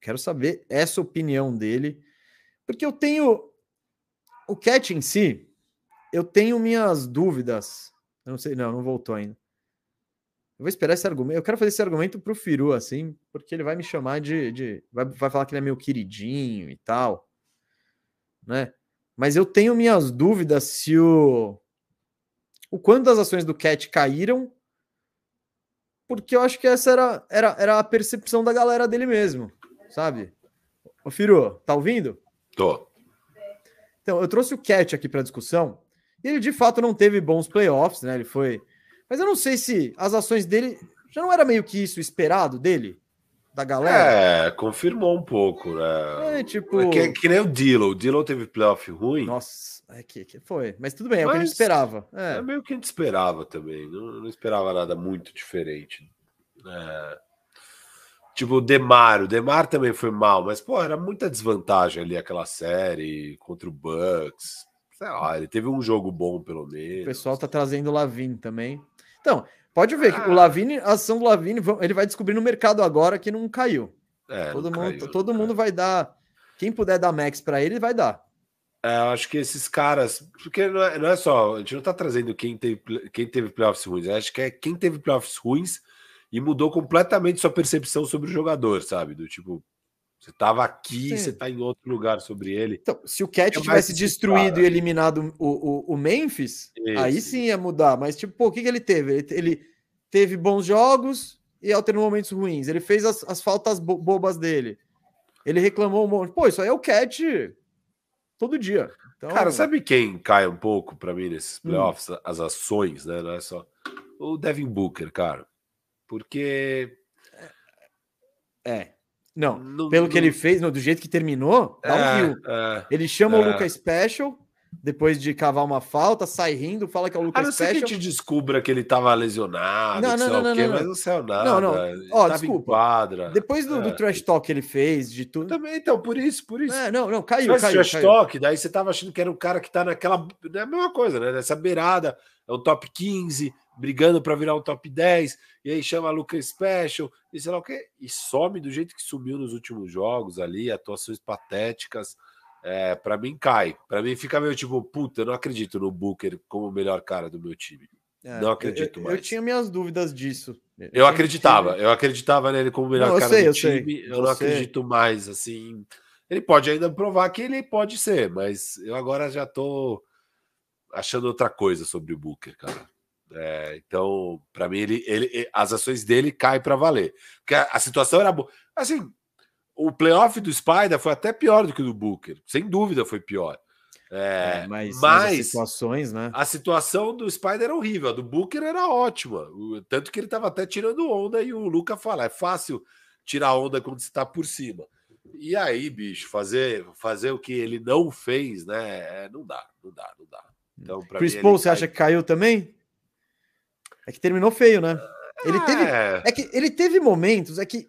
Quero saber essa opinião dele, porque eu tenho o Cat em si, eu tenho minhas dúvidas. Eu não sei, não, não voltou ainda. Eu vou esperar esse argumento. Eu quero fazer esse argumento pro Firu, assim, porque ele vai me chamar de. de vai, vai falar que ele é meu queridinho e tal. Né? Mas eu tenho minhas dúvidas se o. O quanto as ações do Cat caíram. Porque eu acho que essa era, era, era a percepção da galera dele mesmo, sabe? Ô, Firu, tá ouvindo? Tô. Então, eu trouxe o Cat aqui para discussão. E ele de fato não teve bons playoffs, né? Ele foi mas eu não sei se as ações dele já não era meio que isso esperado dele, da galera. É, confirmou um pouco, né? É, tipo. É que, que, nem o Dillon. O Dillon teve playoff ruim. Nossa, é que, que foi. Mas tudo bem, é Mas o que a gente esperava. É. é meio que a gente esperava também. Não, não esperava nada muito diferente. É. Tipo, o Demar, o Demar também foi mal, mas, pô, era muita desvantagem ali aquela série contra o Bucks. Sei lá, ele teve um jogo bom, pelo menos. O pessoal tá trazendo o Lavin também. Então, pode ver que o ah. Lavine, a ação do Lavine, ele vai descobrir no mercado agora que não caiu. É, todo não mundo, caiu, todo mundo vai dar. Quem puder dar max para ele, vai dar. É, eu acho que esses caras, porque não é, não é, só, a gente não tá trazendo quem teve, quem teve playoffs ruins, eu acho que é quem teve playoffs ruins e mudou completamente sua percepção sobre o jogador, sabe? Do tipo, você estava aqui, Sim. você está em outro lugar sobre ele. Então, se o Cat é tivesse destruído e eliminado o, o, o Memphis, Isso. aí sim ia mudar. Mas, tipo, pô, o que, que ele teve? Ele, ele teve bons jogos e alternou momentos ruins. Ele fez as, as faltas bo bobas dele. Ele reclamou um monte. Pô, isso aí é o Cat todo dia. Então, Cara, sabe quem cai um pouco para mim nesses hum. playoffs? Hum. As ações, né? Não é só. O Devin Booker, cara. Porque É. Não, no, pelo no... que ele fez, no, do jeito que terminou, dá é, um É, ele chama é. o Lucas Special, depois de cavar uma falta, sai rindo, fala que é o Lucas ah, não Special. que a gente descubra que ele tava lesionado, não, não, não, não, quê, não, mas não saiu nada. Não, não. Ó, desculpa. Quadra. Depois do, é. do trash talk que ele fez, de tudo. Também, então, por isso, por isso. É, não, não, caiu, caiu. trash caiu. talk, daí você tava achando que era um cara que tá naquela. É a mesma coisa, né? Nessa beirada, é um top 15, brigando para virar um top 10, e aí chama Lucas Special, e sei lá o quê, e some do jeito que sumiu nos últimos jogos ali, atuações patéticas é, para mim cai. Para mim fica meio tipo, puta, eu não acredito no Booker como o melhor cara do meu time. É, não acredito eu, mais. Eu tinha minhas dúvidas disso. Eu, eu acreditava, eu acreditava nele como o melhor não, cara sei, do time. Eu, eu não acredito mais, assim. Ele pode ainda provar que ele pode ser, mas eu agora já tô achando outra coisa sobre o Booker, cara. É, então, para mim, ele, ele, as ações dele caem para valer. Porque a, a situação era boa. Assim, o playoff do Spider foi até pior do que o do Booker, sem dúvida foi pior. É, é, mas, mas, mas situações, né? A situação do Spider era horrível, a do Booker era ótima. Tanto que ele estava até tirando onda e o Luca fala: é fácil tirar onda quando você está por cima. E aí, bicho, fazer, fazer o que ele não fez, né? É, não dá, não dá, não dá. Então, Chris mim, Paul, você cai... acha que caiu também? É que terminou feio, né? Ele teve. É, é que ele teve momentos, é que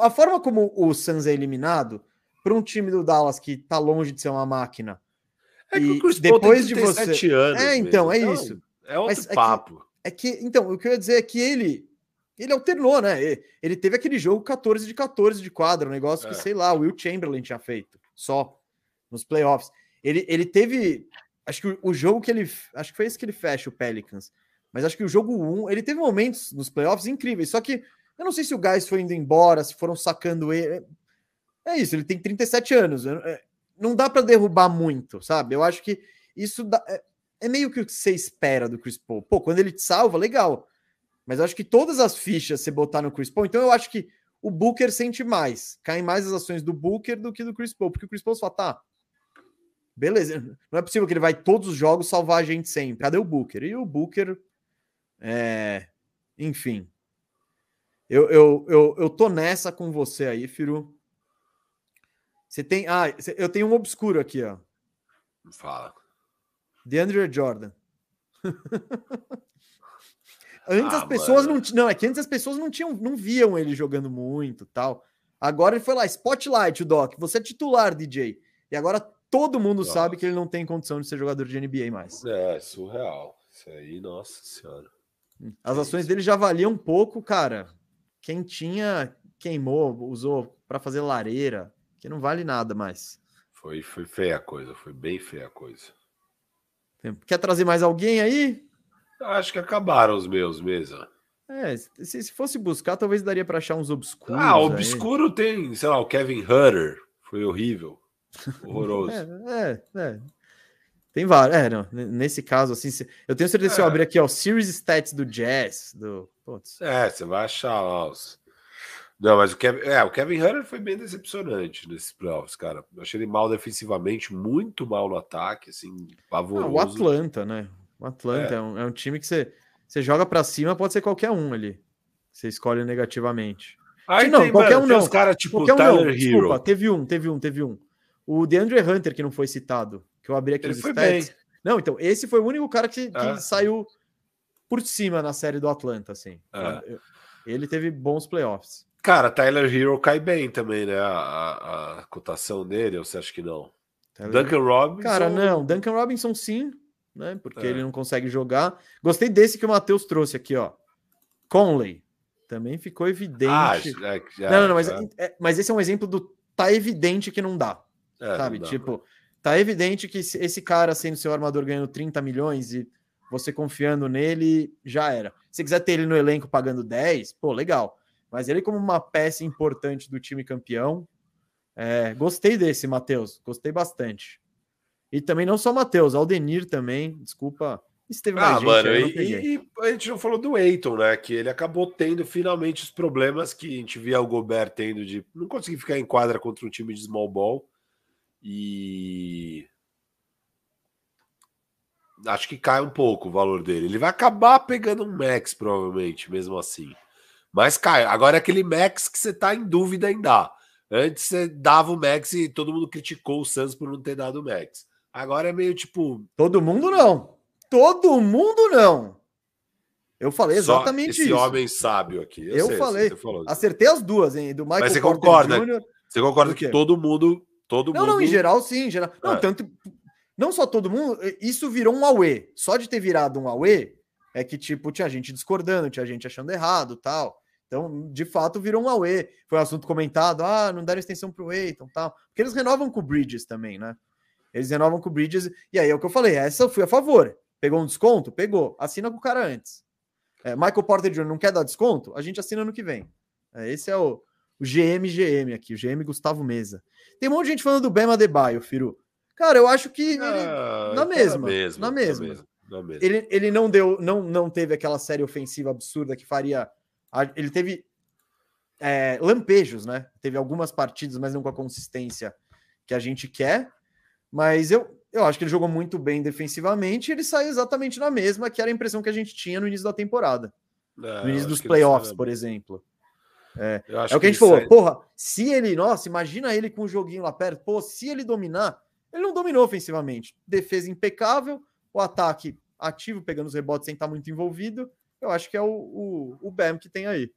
a forma como o Suns é eliminado para um time do Dallas que tá longe de ser uma máquina. É que o depois de você anos É, então, é isso. É outro Mas papo. É que, é que, então, o que eu ia dizer é que ele ele alternou, né? Ele teve aquele jogo 14 de 14 de quadra, um negócio é. que, sei lá, o Will Chamberlain tinha feito, só nos playoffs. Ele, ele teve, acho que o, jogo que ele, acho que foi esse que ele fecha o Pelicans, mas acho que o jogo 1, ele teve momentos nos playoffs incríveis, só que eu não sei se o Gás foi indo embora, se foram sacando ele. É isso, ele tem 37 anos. É, não dá para derrubar muito, sabe? Eu acho que isso dá, é, é, meio que o que você espera do Chris Paul. Pô, quando ele te salva, legal. Mas eu acho que todas as fichas você botar no Chris Paul, então eu acho que o Booker sente mais. Caem mais as ações do Booker do que do Chris Paul, porque o Chris Paul fala, tá, beleza, não é possível que ele vai todos os jogos salvar a gente sempre. Cadê o Booker? E o Booker, é, enfim, eu, eu, eu, eu tô nessa com você aí, Firu. Você tem. Ah, eu tenho um obscuro aqui, ó. Fala. DeAndre Jordan. [LAUGHS] antes ah, as pessoas mano. não não é que antes as pessoas não tinham não viam ele jogando muito tal agora ele foi lá spotlight o doc você é titular DJ e agora todo mundo nossa. sabe que ele não tem condição de ser jogador de NBA mais é surreal isso aí nossa senhora as ações dele já valiam um pouco cara quem tinha, queimou, usou para fazer lareira, que não vale nada mais. Foi, foi feia a coisa, foi bem feia a coisa. Quer trazer mais alguém aí? Acho que acabaram os meus mesmo. É, se, se fosse buscar, talvez daria para achar uns obscuros. Ah, obscuro aí. tem, sei lá, o Kevin Hutter, foi horrível, horroroso. é, é, é, Tem vários. É, não, nesse caso, assim, eu tenho certeza é. que se eu abrir aqui, ó, Series Stats do Jazz, do Putz. É, você vai achar lá os. Não, mas o Kevin, é, o Kevin Hunter foi bem decepcionante nesses playoffs, cara. Eu achei ele mal defensivamente, muito mal no ataque, assim, pavoroso. Ah, o Atlanta, né? O Atlanta é, é, um, é um, time que você, você joga para cima, pode ser qualquer um ali. Você escolhe negativamente. Aí não, tem, qualquer mano, um não. Os cara, tipo qualquer um não. Desculpa, teve um, teve um, teve um. O DeAndre Hunter, que não foi citado, que eu abri aqui ele os foi stats. Bem. Não, então, esse foi o único cara que, que é. saiu por cima na série do Atlanta, assim. É. Ele teve bons playoffs. Cara, Tyler Hero cai bem também, né? A, a, a cotação dele, ou você acha que não? Tyler... Duncan Robinson. Cara, não. Duncan Robinson sim, né? Porque é. ele não consegue jogar. Gostei desse que o Matheus trouxe aqui, ó. Conley. Também ficou evidente. Ah, é, é, não, não, não, mas, é. é. mas esse é um exemplo do tá evidente que não dá. É, sabe? Tipo, tá evidente que esse cara sendo seu armador ganhando 30 milhões e você confiando nele, já era. Se quiser ter ele no elenco pagando 10, pô, legal. Mas ele, como uma peça importante do time campeão, é, gostei desse, Matheus. Gostei bastante. E também não só Matheus, Aldenir também, desculpa. Esteve ah, gente, mano, e, e, a gente não falou do Eiton, né? Que ele acabou tendo finalmente os problemas que a gente via o Gobert tendo de não conseguir ficar em quadra contra um time de small ball. E acho que cai um pouco o valor dele. Ele vai acabar pegando um max, provavelmente, mesmo assim. Mas cai. Agora é aquele Max que você tá em dúvida em dar. Antes você dava o Max e todo mundo criticou o Suns por não ter dado o Max. Agora é meio tipo. Todo mundo não. Todo mundo não. Eu falei exatamente esse isso. Esse homem sábio aqui. Eu, eu sei, falei. Acertei as duas, hein? Do Michael Mas você Porter concorda? Jr. Você concorda que todo mundo. Todo não, mundo... não, em geral, sim. Em geral. Não, é. tanto. Não só todo mundo. Isso virou um Aue. Só de ter virado um Aue é que, tipo, tinha gente discordando, tinha gente achando errado tal. Então, de fato, virou um Aue. Foi um assunto comentado. Ah, não deram extensão pro Eiton tal. Porque eles renovam com o Bridges também, né? Eles renovam com o Bridges. E aí é o que eu falei. Essa eu fui a favor. Pegou um desconto? Pegou. Assina com o cara antes. É, Michael Porter Jr. não quer dar desconto? A gente assina no que vem. É, esse é o, o GM GM aqui, o GM Gustavo Mesa. Tem um monte de gente falando do Bema Debaio, Firu. Cara, eu acho que ele, ah, na, mesma, mesmo, na mesma, na mesma. Na mesma. Ele, ele não deu, não, não teve aquela série ofensiva absurda que faria. Ele teve é, lampejos, né? Teve algumas partidas, mas não com a consistência que a gente quer. Mas eu, eu acho que ele jogou muito bem defensivamente e ele saiu exatamente na mesma, que era a impressão que a gente tinha no início da temporada. É, no início dos playoffs, por exemplo. É, é o que, que a gente falou, sai... porra, se ele, nossa, imagina ele com o joguinho lá perto, pô, se ele dominar, ele não dominou ofensivamente. Defesa impecável, o ataque ativo, pegando os rebotes sem estar muito envolvido. Eu acho que é o, o, o Bam que tem aí.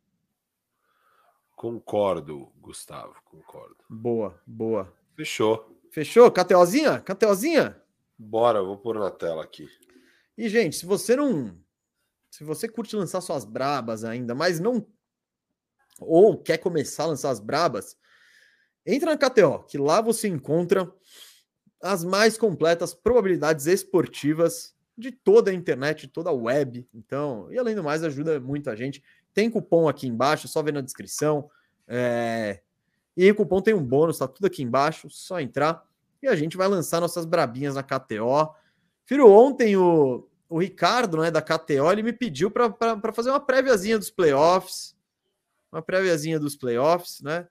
Concordo, Gustavo, concordo. Boa, boa. Fechou. Fechou? Cateozinha? Cateozinha? Bora, vou pôr na tela aqui. E, gente, se você não. Se você curte lançar suas brabas ainda, mas não. Ou quer começar a lançar as brabas, entra na KTO, que lá você encontra as mais completas probabilidades esportivas de toda a internet, de toda a web. Então, e além do mais, ajuda muito a gente. Tem cupom aqui embaixo, só ver na descrição. É, e o cupom tem um bônus, tá tudo aqui embaixo, só entrar. E a gente vai lançar nossas brabinhas na KTO. Firo, ontem o, o Ricardo, né, da KTO, ele me pediu para fazer uma préviazinha dos playoffs. Uma préviazinha dos playoffs, né?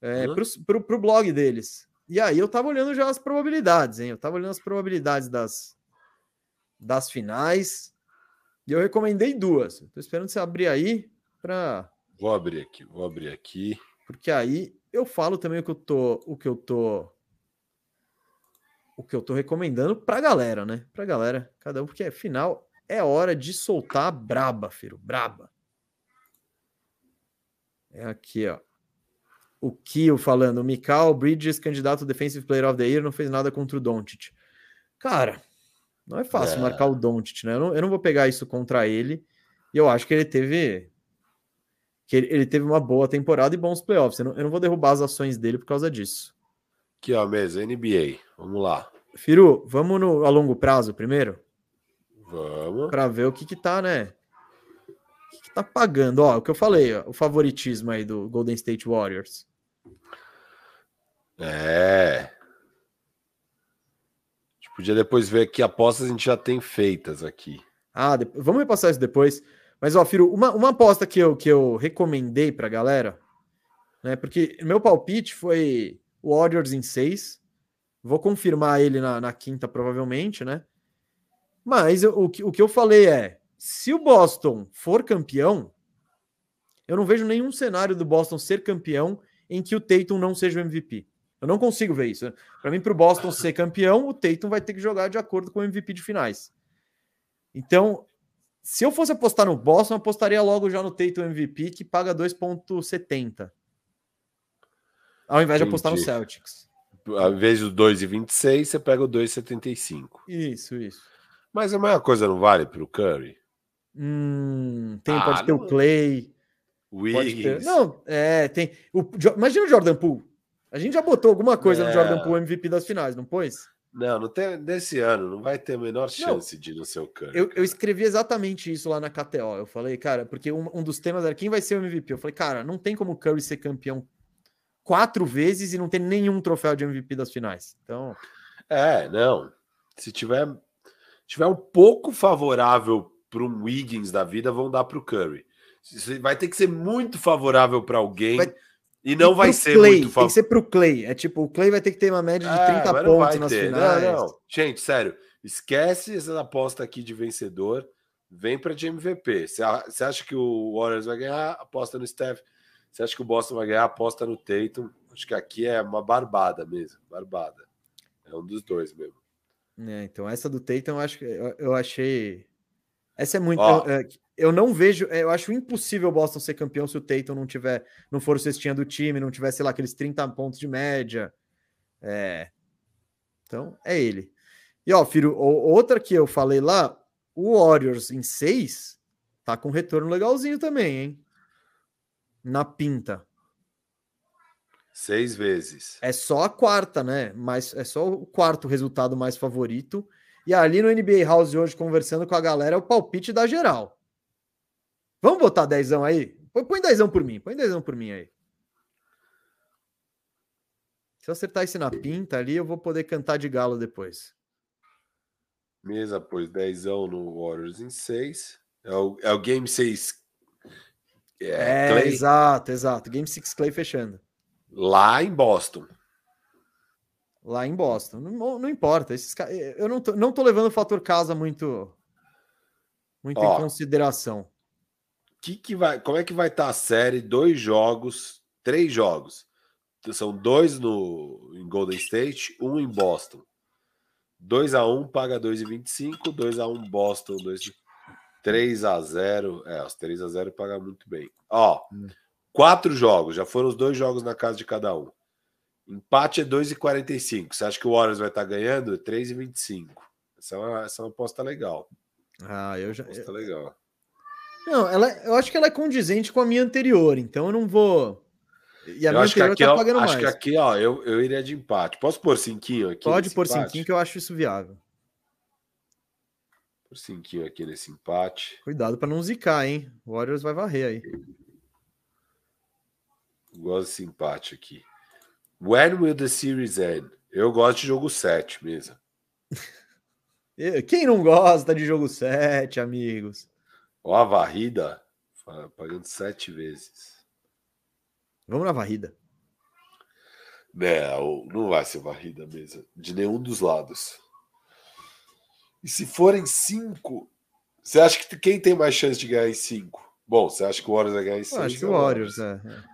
É, uhum. pro, pro, blog deles. E aí eu tava olhando já as probabilidades, hein? Eu tava olhando as probabilidades das, das finais. E eu recomendei duas. Tô esperando você abrir aí para. Vou abrir aqui, vou abrir aqui. Porque aí eu falo também o que eu tô, o que eu tô o que eu tô recomendando pra galera, né? Pra galera, cada um, porque afinal é hora de soltar a braba, filho, braba. É aqui, ó. O Kio falando, o Mikal Bridges, candidato Defensive Player of the Year, não fez nada contra o Doncic. Cara, não é fácil é. marcar o Doncic, né? Eu não, eu não vou pegar isso contra ele. E eu acho que ele teve que ele, ele, teve uma boa temporada e bons playoffs. Eu não, eu não, vou derrubar as ações dele por causa disso. Aqui, ó, mesa, NBA. Vamos lá. Firu, vamos no, a longo prazo primeiro? Vamos. Para ver o que que tá, né? Tá pagando? Ó, o que eu falei, ó, o favoritismo aí do Golden State Warriors. É. A gente podia depois ver que apostas a gente já tem feitas aqui. Ah, vamos repassar isso depois. Mas, ó, Firo, uma, uma aposta que eu, que eu recomendei pra galera, né? Porque meu palpite foi Warriors em 6. Vou confirmar ele na, na quinta, provavelmente, né? Mas eu, o, que, o que eu falei é: se o Boston for campeão, eu não vejo nenhum cenário do Boston ser campeão em que o Tatum não seja o MVP. Eu não consigo ver isso. Para mim, para o Boston ser campeão, o Tatum vai ter que jogar de acordo com o MVP de finais. Então, se eu fosse apostar no Boston, eu apostaria logo já no Tatum MVP, que paga 2,70. Ao invés Entendi. de apostar no Celtics. Ao invés do 2,26, você pega o 2,75. Isso, isso. Mas a mesma coisa não vale para o Curry? Hum, tem, ah, pode ter não... o Clay. Wiggins. Ter... Não, é, tem. O... Imagina o Jordan Poole. A gente já botou alguma coisa é... no Jordan Poole MVP das finais, não pôs? Não, não tem desse ano, não vai ter a menor chance não, de ir no seu Curry. Eu, eu, escrevi exatamente isso lá na KTO. Eu falei, cara, porque um, um, dos temas era quem vai ser o MVP. Eu falei, cara, não tem como o Curry ser campeão quatro vezes e não ter nenhum troféu de MVP das finais. Então. É, não. Se tiver, tiver um pouco favorável para um Wiggins da vida, vão dar para o Curry. Vai ter que ser muito favorável para alguém. Vai e não e vai ser Clay, muito Tem que ser pro Clay. É tipo, o Clay vai ter que ter uma média de 30 é, pontos nas ter. finais. Não, não. Gente, sério, esquece essa aposta aqui de vencedor. vem para de MVP. Você acha que o Warriors vai ganhar? Aposta no Steph. Você acha que o Boston vai ganhar? Aposta no Tatum. Acho que aqui é uma barbada mesmo. Barbada. É um dos dois mesmo. É, então, essa do Tatum, eu, acho, eu achei. Essa é muito. Eu, é, eu, não vejo. É, eu acho impossível o Boston ser campeão se o Tatum não tiver. Não for o cestinha do time, não tivesse, sei lá, aqueles 30 pontos de média. É. Então, é ele. E, ó, filho, outra que eu falei lá, o Warriors em 6 tá com retorno legalzinho também, hein? Na pinta. Seis vezes. É só a quarta, né? Mas é só o quarto resultado mais favorito. E ali no NBA House hoje, conversando com a galera, é o palpite da geral. Vamos botar dezão aí? Põe, dezão por mim, põe dezão por mim aí. Se eu acertar esse na pinta ali, eu vou poder cantar de galo depois. Mesa pôs dezão no Warriors em seis. É o, é o Game 6. É, é exato, exato. Game 6 Clay fechando. Lá em Boston. Lá em Boston. Não, não importa. Esses, eu não tô, não tô levando o fator casa muito, muito Ó, em consideração. Que que vai, como é que vai estar tá a série? Dois jogos, três jogos. São dois no, em Golden State, um em Boston. 2 a 1 paga 2,25, 2 a 1 Boston, 2 3 a 0. É, os 3 a 0 paga muito bem. Ó, hum. Quatro jogos, já foram os dois jogos na casa de cada um. Empate é 2,45. Você acha que o Warriors vai estar ganhando? 3,25. Essa é uma, essa é uma aposta legal. Ah, eu já. Aposta legal. Não, ela, eu acho que ela é condizente com a minha anterior, então eu não vou. E a eu minha anterior aqui, tá pagando acho mais. Acho que aqui, ó, eu, eu iria de empate. Posso pôr cinquinho aqui? Pode pôr empate? cinquinho, que eu acho isso viável. Por cinquinho aqui nesse empate. Cuidado para não zicar, hein? O Warriors vai varrer aí. Gosto desse empate aqui. When will the series end? Eu gosto de jogo 7 mesmo. [LAUGHS] Quem não gosta de jogo 7, amigos? Ó, a varrida, pagando 7 vezes. Vamos na varrida. Não, não vai ser varrida mesmo. De nenhum dos lados. E se forem 5, você acha que quem tem mais chance de ganhar em 5? Bom, você acha que o Warriors vai ganhar em 6? Acho que o Warriors, é. é.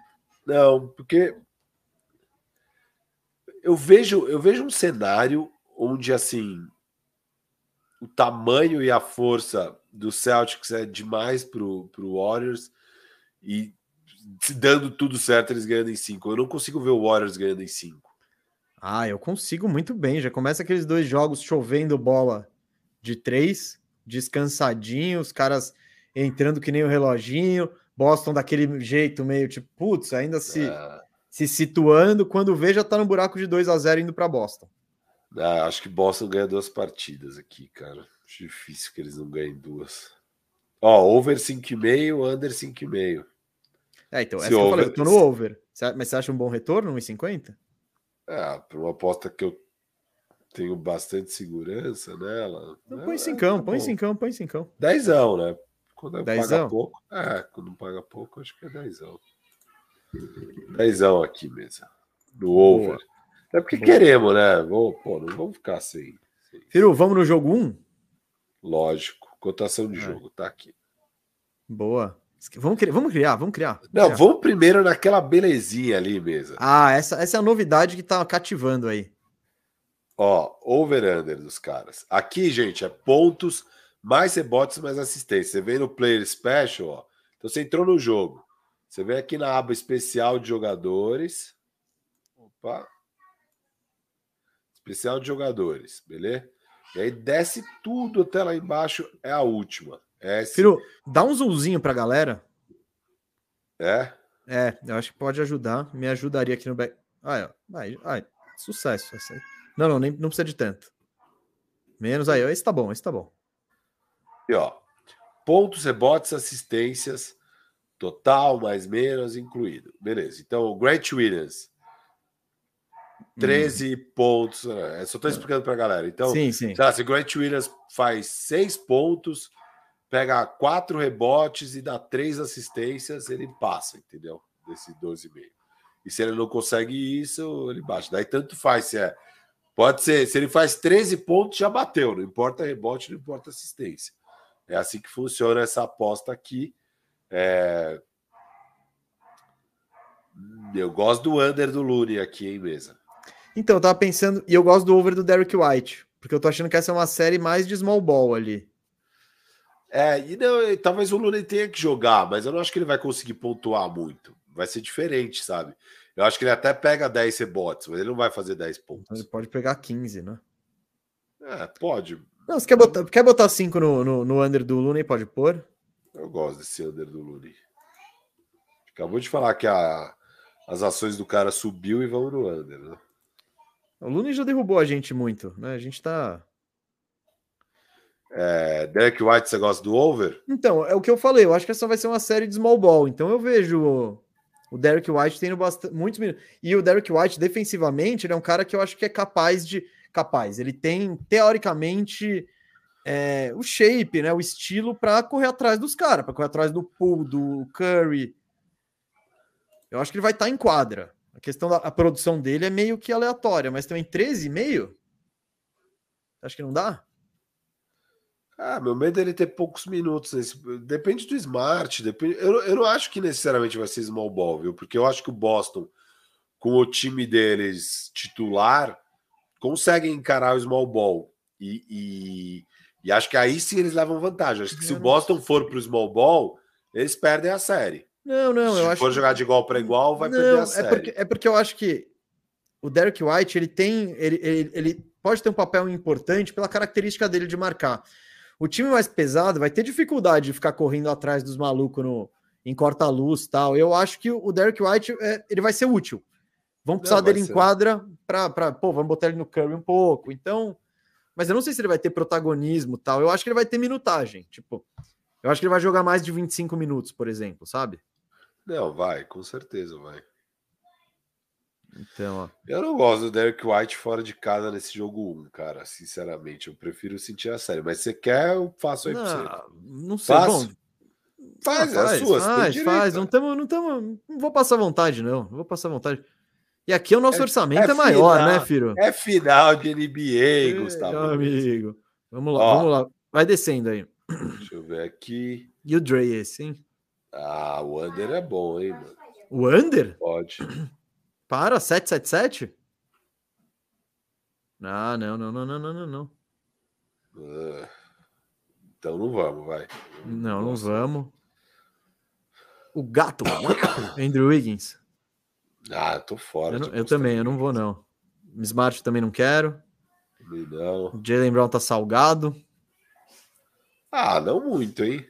Não, porque eu vejo, eu vejo um cenário onde assim o tamanho e a força do Celtics é demais pro, pro Warriors e se dando tudo certo eles ganhando em 5. Eu não consigo ver o Warriors ganhando em 5. Ah, eu consigo muito bem. Já começa aqueles dois jogos chovendo bola de três, descansadinho, os caras entrando que nem o reloginho, Boston daquele jeito meio tipo, putz, ainda se, é. Se situando, quando vê já tá no buraco de 2 a 0 indo para Boston. Ah, acho que Boston ganha duas partidas aqui, cara. Acho difícil que eles não ganhem duas. Ó, over 5,5, under 5,5. É, então, se essa over... eu falei, eu tô no over. Mas você acha um bom retorno, 1,50? É, para uma aposta que eu tenho bastante segurança nela. Então, né? põe cincão, é, põe cincão, põe cincão. Dezão, né? Quando dezão? paga pouco. É, quando paga pouco, acho que é dezão. Dezão aqui mesmo. No over. Boa. É porque Boa. queremos, né? Vou, pô, não vamos ficar sem. sem... Firu, vamos no jogo 1? Lógico. Cotação de é. jogo, tá aqui. Boa. Vamos criar, vamos criar, vamos criar. Não, criar. vamos primeiro naquela belezinha ali mesmo. Ah, essa, essa é a novidade que tá cativando aí. Ó, over-under dos caras. Aqui, gente, é pontos mais rebotes, mais assistência. Você vem no Player Special, ó. Então você entrou no jogo. Você vem aqui na aba especial de jogadores. Opa. Especial de jogadores, beleza? E aí desce tudo até lá embaixo, é a última. S. Filho, dá um zoomzinho pra galera. É? É, eu acho que pode ajudar. Me ajudaria aqui no back. Ai, ó. Ai, ai, sucesso. Não, não, nem, não precisa de tanto. Menos aí, esse tá bom, esse tá bom. Aqui, ó. Pontos, rebotes, assistências, total, mais menos, incluído. Beleza. Então, o Grant Williams, 13 hum. pontos. Né? Só estou explicando para a galera. Então, sim, sim. Lá, se o Grant Williams faz 6 pontos, pega 4 rebotes e dá 3 assistências, ele passa, entendeu? Desse 12,5. E se ele não consegue isso, ele baixa. Daí tanto faz se é. Pode ser, se ele faz 13 pontos, já bateu, não importa rebote, não importa assistência. É assim que funciona essa aposta aqui. É... Eu gosto do under do Looney aqui, em mesa? Então, eu tava pensando, e eu gosto do over do Derek White, porque eu tô achando que essa é uma série mais de small ball ali. É, e não, talvez o Looney tenha que jogar, mas eu não acho que ele vai conseguir pontuar muito. Vai ser diferente, sabe? Eu acho que ele até pega 10 rebotes, mas ele não vai fazer 10 pontos. Ele pode pegar 15, né? É, pode. Não, você quer botar, quer botar 5 no, no, no under do Looney? Pode pôr? Eu gosto desse under do Looney. Acabou de falar que a, as ações do cara subiu e vão no under, né? O Looney já derrubou a gente muito, né? A gente tá. É, Derek White, você gosta do over? Então, é o que eu falei. Eu acho que essa vai ser uma série de small ball. Então eu vejo o Derek White tendo bastante, muitos minutos. E o Derek White, defensivamente, ele é um cara que eu acho que é capaz de capaz. Ele tem, teoricamente, é, o shape, né, o estilo para correr atrás dos caras, para correr atrás do Pool, do Curry. Eu acho que ele vai estar tá em quadra. A questão da a produção dele é meio que aleatória, mas também 13,5? Acho que não dá? Ah, meu medo é ele ter poucos minutos. Nesse... Depende do Smart. Depende... Eu, eu não acho que necessariamente vai ser small ball, viu? Porque eu acho que o Boston, com o time deles titular, conseguem encarar o small ball. E, e, e acho que aí sim eles levam vantagem. Acho que se o Boston for para o small ball, eles perdem a série. Não, não, se eu acho. Se for jogar de igual para igual, vai não, perder a é série. Porque, é porque eu acho que o Derek White ele tem. Ele, ele, ele pode ter um papel importante pela característica dele de marcar. O time mais pesado vai ter dificuldade de ficar correndo atrás dos malucos no, em corta-luz tal. Eu acho que o Derek White é, ele vai ser útil. Vamos precisar não, dele ser. em quadra para, pô, vamos botar ele no Curry um pouco. Então, mas eu não sei se ele vai ter protagonismo tal. Eu acho que ele vai ter minutagem. Tipo, eu acho que ele vai jogar mais de 25 minutos, por exemplo, sabe? Não, vai, com certeza vai. Então, ó. Eu não gosto do Derek White fora de casa nesse jogo 1, cara. Sinceramente, eu prefiro sentir a série. Mas você quer, eu faço aí não, pra você. Não sei. Faço. Bom, faz, ah, faz, as suas. Faz, faz. Não, tamo, não, tamo, não vou passar vontade, não. Não vou passar vontade. E aqui o nosso é, orçamento é, é maior, final, né, filho? É final de NBA, Gustavo. Meu amigo. Vamos lá, Ó, vamos lá. Vai descendo aí. Deixa eu ver aqui. E o Dre esse, hein? Ah, o Under é bom, hein, mano? O Under? Pode. [CLEARS THROAT] Para, 777? Ah, não, não, não, não, não, não. Uh, então não vamos, vai. Não, não vamos. O gato, [COUGHS] Andrew Wiggins. Ah, eu tô fora. Eu, não, eu também, eu não vou, não. Smart também não quero. Não. Jalen Brown tá salgado. Ah, não muito, hein?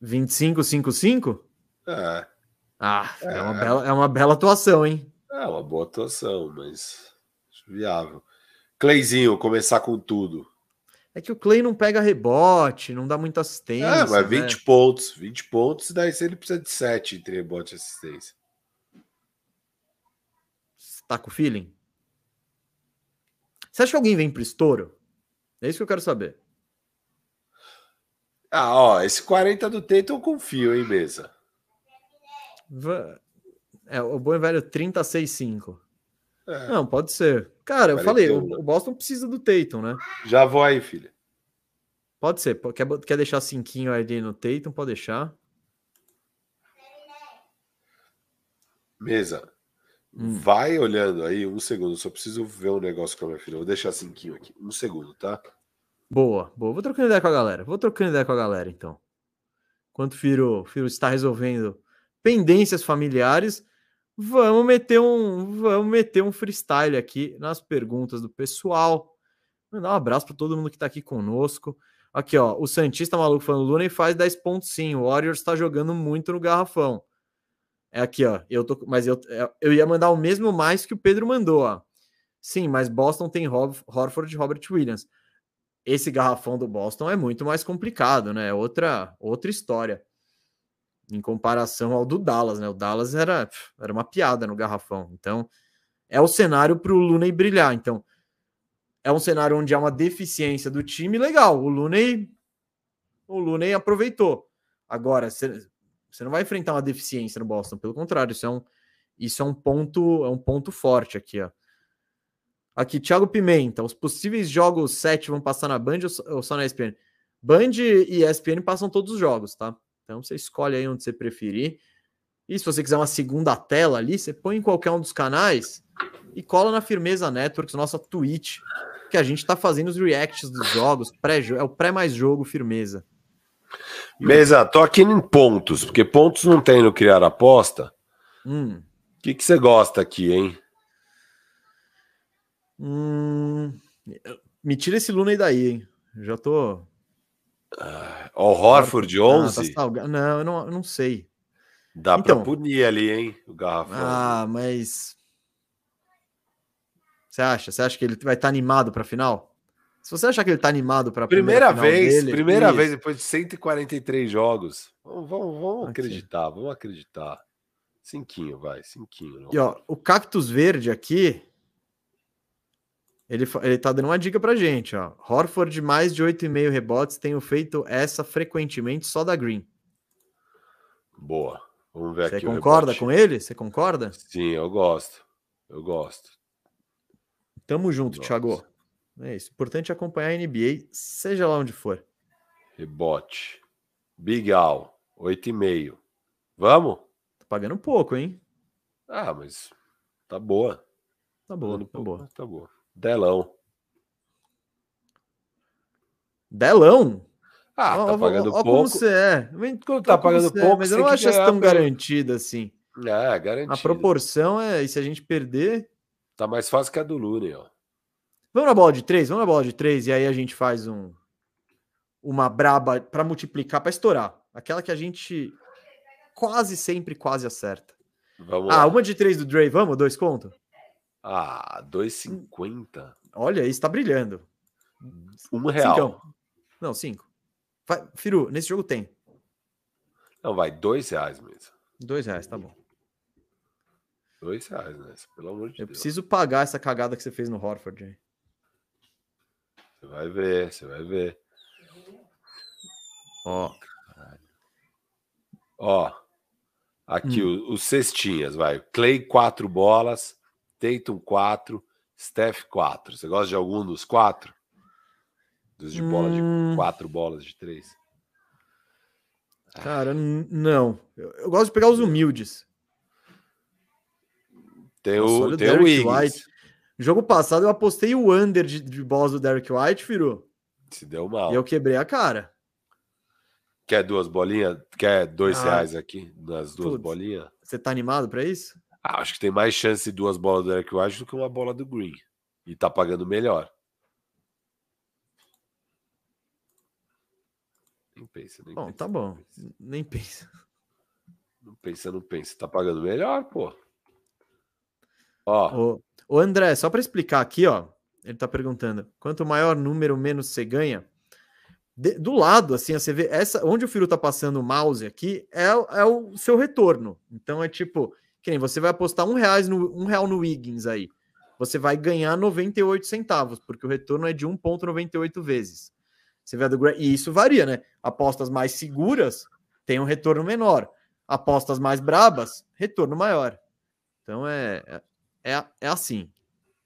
25, 5, 5? É. Ah, é. é. uma, bela, é uma bela atuação, hein? É uma boa atuação, mas viável. Cleizinho, começar com tudo. É que o Clay não pega rebote, não dá muita assistência. É, mas 20 né? pontos. 20 pontos, daí se ele precisa de 7 entre rebote e assistência. Tá com feeling? Você acha que alguém vem pro estouro? É isso que eu quero saber. Ah, ó, esse 40 do Tatum eu confio, hein, mesa. É, o bom e velho 36-5. É. Não, pode ser. Cara, eu falei, o, Boston precisa do Tatum, né? Já vou aí, filha. Pode ser. Quer, quer deixar cinquinho ali no Tatum? Pode deixar. Mesa. Hum. Vai olhando aí, um segundo. Só preciso ver um negócio com a minha filha. Vou deixar cinquinho aqui. Um segundo, tá? Boa, boa. Vou trocando ideia com a galera. Vou trocando ideia com a galera, então. Enquanto o Firo, Firo está resolvendo pendências familiares, vamos meter um, vamos meter um freestyle aqui nas perguntas do pessoal. Mandar um abraço para todo mundo que está aqui conosco. Aqui, ó, o Santista maluco falando, Luna e faz 10 pontos sim. O Warriors está jogando muito no garrafão. É aqui, ó. Eu tô, mas eu, é, eu ia mandar o mesmo mais que o Pedro mandou, ó. Sim, mas Boston tem Rob, Horford e Robert Williams esse garrafão do Boston é muito mais complicado, né? É outra, outra história. Em comparação ao do Dallas, né? O Dallas era, era uma piada no garrafão. Então, é o cenário para o Looney brilhar. Então, é um cenário onde há uma deficiência do time legal. O Looney, o aproveitou. Agora, você não vai enfrentar uma deficiência no Boston, pelo contrário, isso é um, isso é um ponto, é um ponto forte aqui, ó. Aqui, Thiago Pimenta. Os possíveis jogos 7 vão passar na Band ou só na ESPN? Band e ESPN passam todos os jogos, tá? Então você escolhe aí onde você preferir. E se você quiser uma segunda tela ali, você põe em qualquer um dos canais e cola na Firmeza Networks, nossa Twitch, que a gente tá fazendo os reacts dos jogos, pré é o pré mais jogo Firmeza. Mesa, tô aqui em pontos, porque pontos não tem no criar aposta. O hum. que, que você gosta aqui, hein? Hum, me tira esse Luna aí daí, hein? Já tô. Ah, o Horford 11? Ah, tá não, eu não, eu não sei. Dá então, pra punir ali, hein? O garrafão. Ah, mas. Você acha? Você acha que ele vai estar tá animado para a final? Se você achar que ele está animado para primeira, primeira vez, dele, primeira isso. vez depois de 143 jogos, vamos, vamos, vamos acreditar, vamos acreditar. Cinquinho, vai, cinquinho. Não. E ó, o cactus verde aqui, ele, ele tá dando uma dica pra gente, ó. Horford mais de 8,5 rebotes, tenho feito essa frequentemente só da Green. Boa. Vamos ver Você aqui. Você concorda com ele? Você concorda? Sim, eu gosto. Eu gosto. Tamo junto, Nossa. Thiago. É isso. Importante acompanhar a NBA, seja lá onde for. Rebote. Big Al, 8,5. Vamos? Tá pagando pouco, hein? Ah, mas tá boa. Tá boa, tá, tá boa. Tá boa. Delão. Delão? Ah, tá pagando pouco. Como você é. Quando tá pagando pouco, é, mas eu não acho isso tão garantido assim. É, garantido. A proporção é, e se a gente perder. Tá mais fácil que a do Lune, ó. Vamos na bola de três, vamos na bola de três, e aí a gente faz um uma braba para multiplicar, para estourar. Aquela que a gente quase sempre quase acerta. Vamos ah, lá. uma de três do Dre, vamos? Dois conto? Ah, 2,50. Olha, isso tá brilhando. Um real. Cincão. Não, cinco. Vai, Firu, nesse jogo tem. Não, vai, dois reais mesmo. Dois reais, tá bom. Dois reais, né? Pelo amor de Eu Deus. preciso pagar essa cagada que você fez no Horford. Você vai ver, você vai ver. Ó. Ó. Aqui hum. os, cestinhas, vai. Clay, quatro bolas. Tatum, quatro. Steph, quatro. Você gosta de algum dos quatro? Dos de bola hum. de quatro bolas de três? Cara, não. Eu, eu, gosto de pegar os humildes. Tem o, tem o Wiggins. White. Jogo passado eu apostei o under de, de bolas do Derek White, Firu. Se deu mal. E eu quebrei a cara. Quer duas bolinhas? Quer dois ah, reais aqui nas duas putz, bolinhas? Você tá animado para isso? Ah, acho que tem mais chance de duas bolas do Derek White do que uma bola do Green. E tá pagando melhor. Nem pensa, nem bom, pensa. tá bom. Pensa. Nem pensa. Não pensa, não pensa. Tá pagando melhor, pô. Ó. o André, só para explicar aqui, ó. Ele tá perguntando: quanto maior número, menos você ganha. De, do lado, assim, você vê essa, onde o Firu tá passando o mouse aqui é, é o seu retorno. Então é tipo, que nem você vai apostar um, reais no, um real no Wiggins aí. Você vai ganhar 98 centavos, porque o retorno é de 1,98 vezes. Você vê do E isso varia, né? Apostas mais seguras têm um retorno menor. Apostas mais brabas, retorno maior. Então é, é é, assim.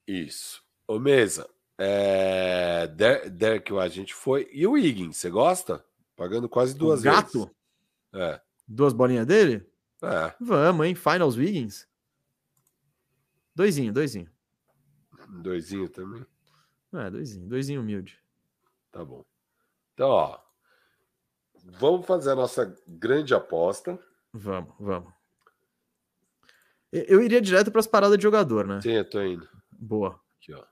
Isso. Ô, Mesa, é... Derek a gente foi. E o Higgins, você gosta? Pagando quase duas o gato? vezes. É. Duas bolinhas dele? É. Vamos, hein? Finals Wiggins. Doisinho, doisinho. Doisinho também? É, doisinho. Doisinho humilde. Tá bom. Então, ó. Vamos fazer a nossa grande aposta. Vamos, vamos. Eu iria direto para as paradas de jogador, né? Sim, eu tô indo. Boa. Aqui, ó.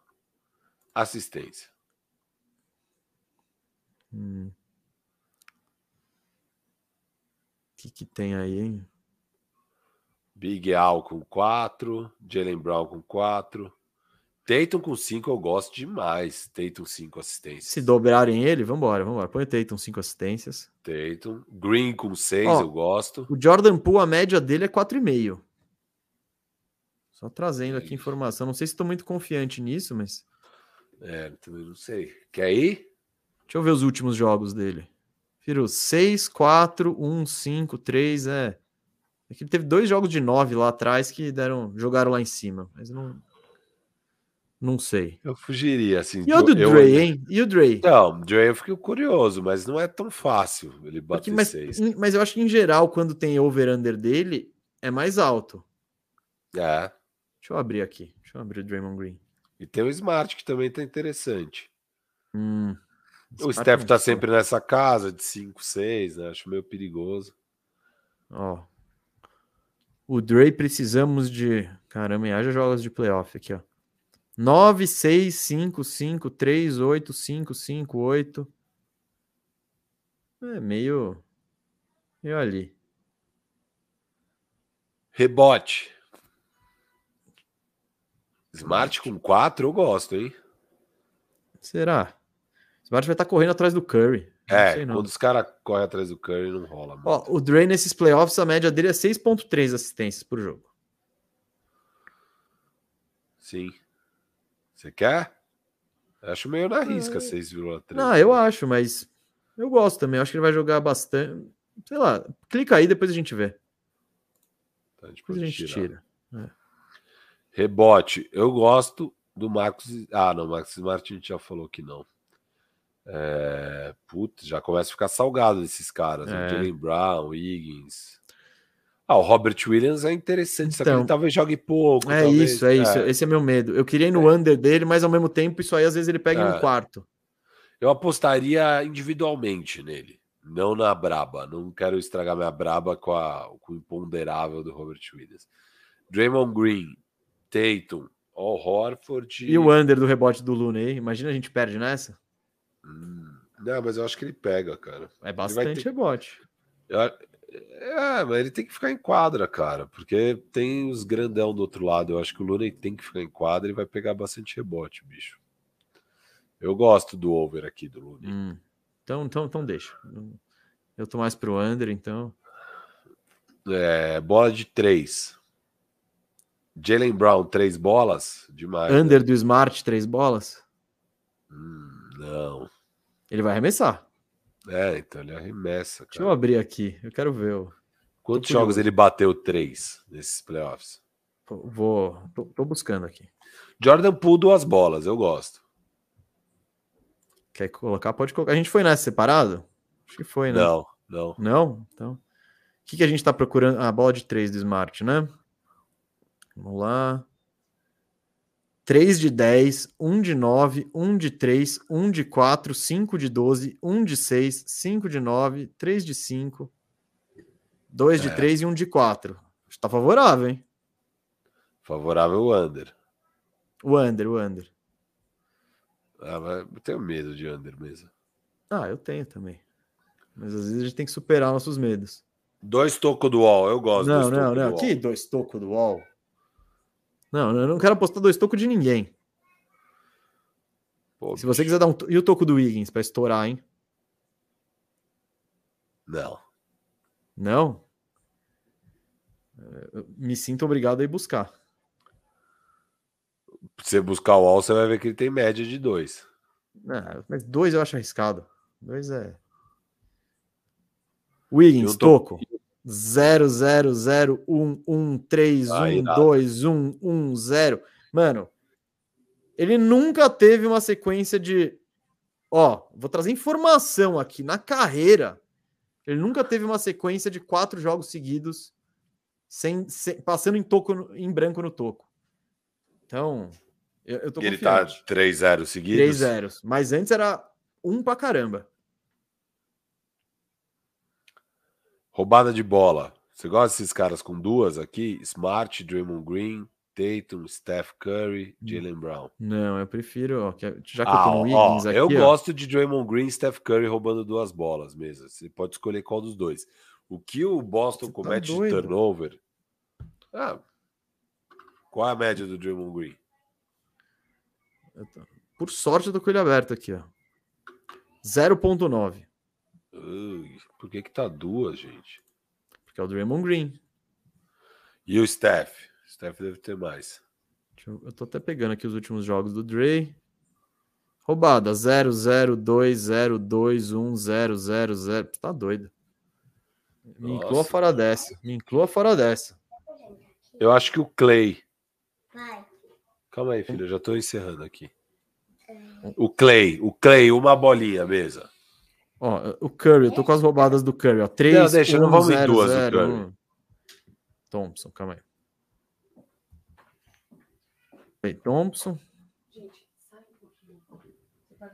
Assistência. Hum. O que, que tem aí, hein? Big Al com 4, Jalen Brown com 4. Tatum com 5 eu gosto demais. Tatum 5 assistências. Se dobrarem ele, vambora, vambora. Põe o Tatum 5 assistências. Tatum. Green com 6 eu gosto. O Jordan Poole, a média dele é 4,5. Só trazendo aqui informação. Não sei se estou muito confiante nisso, mas. É, também não sei. Quer ir? Deixa eu ver os últimos jogos dele. Firu, 6, 4, 1, 5, 3, é. é que teve dois jogos de 9 lá atrás que deram, jogaram lá em cima, mas não. Não sei. Eu fugiria, assim. E o do eu, Dre, hein? E o Dre? Não, o Dre eu fico curioso, mas não é tão fácil ele bater Porque, mas, seis. Mas eu acho que, em geral, quando tem over-under dele, é mais alto. É. Deixa eu abrir aqui. Deixa eu abrir o Draymond Green. E tem o Smart, que também tá interessante. Hum, o Steph tá sempre nessa casa de 5, 6, né? Acho meio perigoso. Ó. O Dre precisamos de. Caramba, e haja jogos de playoff aqui, ó. 9, 6, 5, 5, 3, 8, 5, 5, 8. É meio. meio ali. Rebote. Smart com 4 eu gosto, hein? Será? Smart vai estar tá correndo atrás do Curry. É, quando os caras correm atrás do Curry, não rola. Muito. Ó, o Dre nesses playoffs, a média dele é 6,3 assistências por jogo. Sim. Você quer? Eu acho meio na risca, é... 6,3. Não, eu acho, mas eu gosto também. Eu acho que ele vai jogar bastante. Sei lá, clica aí, depois a gente vê. Tá, depois a gente tira. É. Rebote. Eu gosto do Marcos. Ah, não, Marcos Martins já falou que não. É, putz, já começa a ficar salgado desses caras. Né? É. Jalen Brown, Wiggins. Ah, o Robert Williams é interessante, então, só que ele então, talvez jogue pouco. É talvez, isso, é, é, isso. Esse é meu medo. Eu queria ir no é. under dele, mas ao mesmo tempo, isso aí às vezes ele pega é. no quarto. Eu apostaria individualmente nele, não na braba. Não quero estragar minha braba com, a, com o imponderável do Robert Williams. Draymond Green, Tatum, Al Horford. E o under do rebote do Lune Imagina a gente perde nessa. Hum, não, mas eu acho que ele pega, cara. É bastante ter... rebote. É, mas ele tem que ficar em quadra, cara, porque tem os grandão do outro lado. Eu acho que o Lune tem que ficar em quadra e vai pegar bastante rebote, bicho. Eu gosto do over aqui do Lune. Hum. Então, então, então deixa. Eu tô mais pro under, então. É, bola de três. Jalen Brown, três bolas? Demais. Under né? do Smart, três bolas? Hum. Não. Ele vai arremessar. É, então ele arremessa. Cara. Deixa eu abrir aqui. Eu quero ver. Quantos jogos ele bateu três nesses playoffs? Vou. Tô, tô, buscando aqui. Jordan Poole, duas bolas. Eu gosto. Quer colocar? Pode colocar. A gente foi nessa separado? Acho que foi, né? Não, não. Não? Então. O que, que a gente tá procurando? A bola de três do Smart, né? Vamos lá. 3 de 10, 1 de 9, 1 de 3, 1 de 4, 5 de 12, 1 de 6, 5 de 9, 3 de 5, 2 de é. 3 e 1 de 4. Está favorável, hein? Favorável o under. O under, o under. Ah, mas eu tenho medo de under mesmo. Ah, eu tenho também. Mas às vezes a gente tem que superar nossos medos. Dois tocos do wall, eu gosto. Não, não, não. Que dois tocos do wall? Não, eu não quero apostar dois tocos de ninguém. Pô, Se você quiser dar um. E o toco do Wiggins para estourar, hein? Não. Não? Eu me sinto obrigado a ir buscar. Se você buscar o All, você vai ver que ele tem média de dois. É, mas dois eu acho arriscado. Dois é. Wiggins, toco. 0, 0, 0, 1, 1, 3, 1, 2, 1, 1, 0. Mano, ele nunca teve uma sequência de. Ó, vou trazer informação aqui. Na carreira, ele nunca teve uma sequência de quatro jogos seguidos sem, sem passando em, toco, em branco no toco. Então, eu, eu tô e ele tá 3-0 seguidos? 3-0. Mas antes era um pra caramba. Roubada de bola. Você gosta desses caras com duas aqui? Smart, Draymond Green, Tatum, Steph Curry. Jalen Brown. Não, eu prefiro, ó, já que ah, eu tô no Wiggins ó, aqui. Eu ó. gosto de Draymond Green e Steph Curry roubando duas bolas mesmo. Você pode escolher qual dos dois. O que o Boston Você tá comete tá de turnover? Ah, qual é a média do Draymond Green? Por sorte, eu tô com ele aberto aqui, ó. 0.9. Por que que tá duas, gente? Porque é o Draymond Green. E o Steph? O Steph deve ter mais. Eu, eu tô até pegando aqui os últimos jogos do Dre. Roubada 0, 0, 2, 0, 2, 1, 0, 0, 0. Tá doido. Me Nossa. inclua fora dessa. Me inclua fora dessa. Eu acho que o Clay. Vai. Calma aí, filho, eu já tô encerrando aqui. O Clay, o Clay, uma bolinha, mesa. Ó, o Curry, eu tô com as roubadas do Curry, ó. 3, não, deixa, 1, não vamos 0, em duas 0, do Curry. 1. Thompson, calma aí. Aí, Thompson.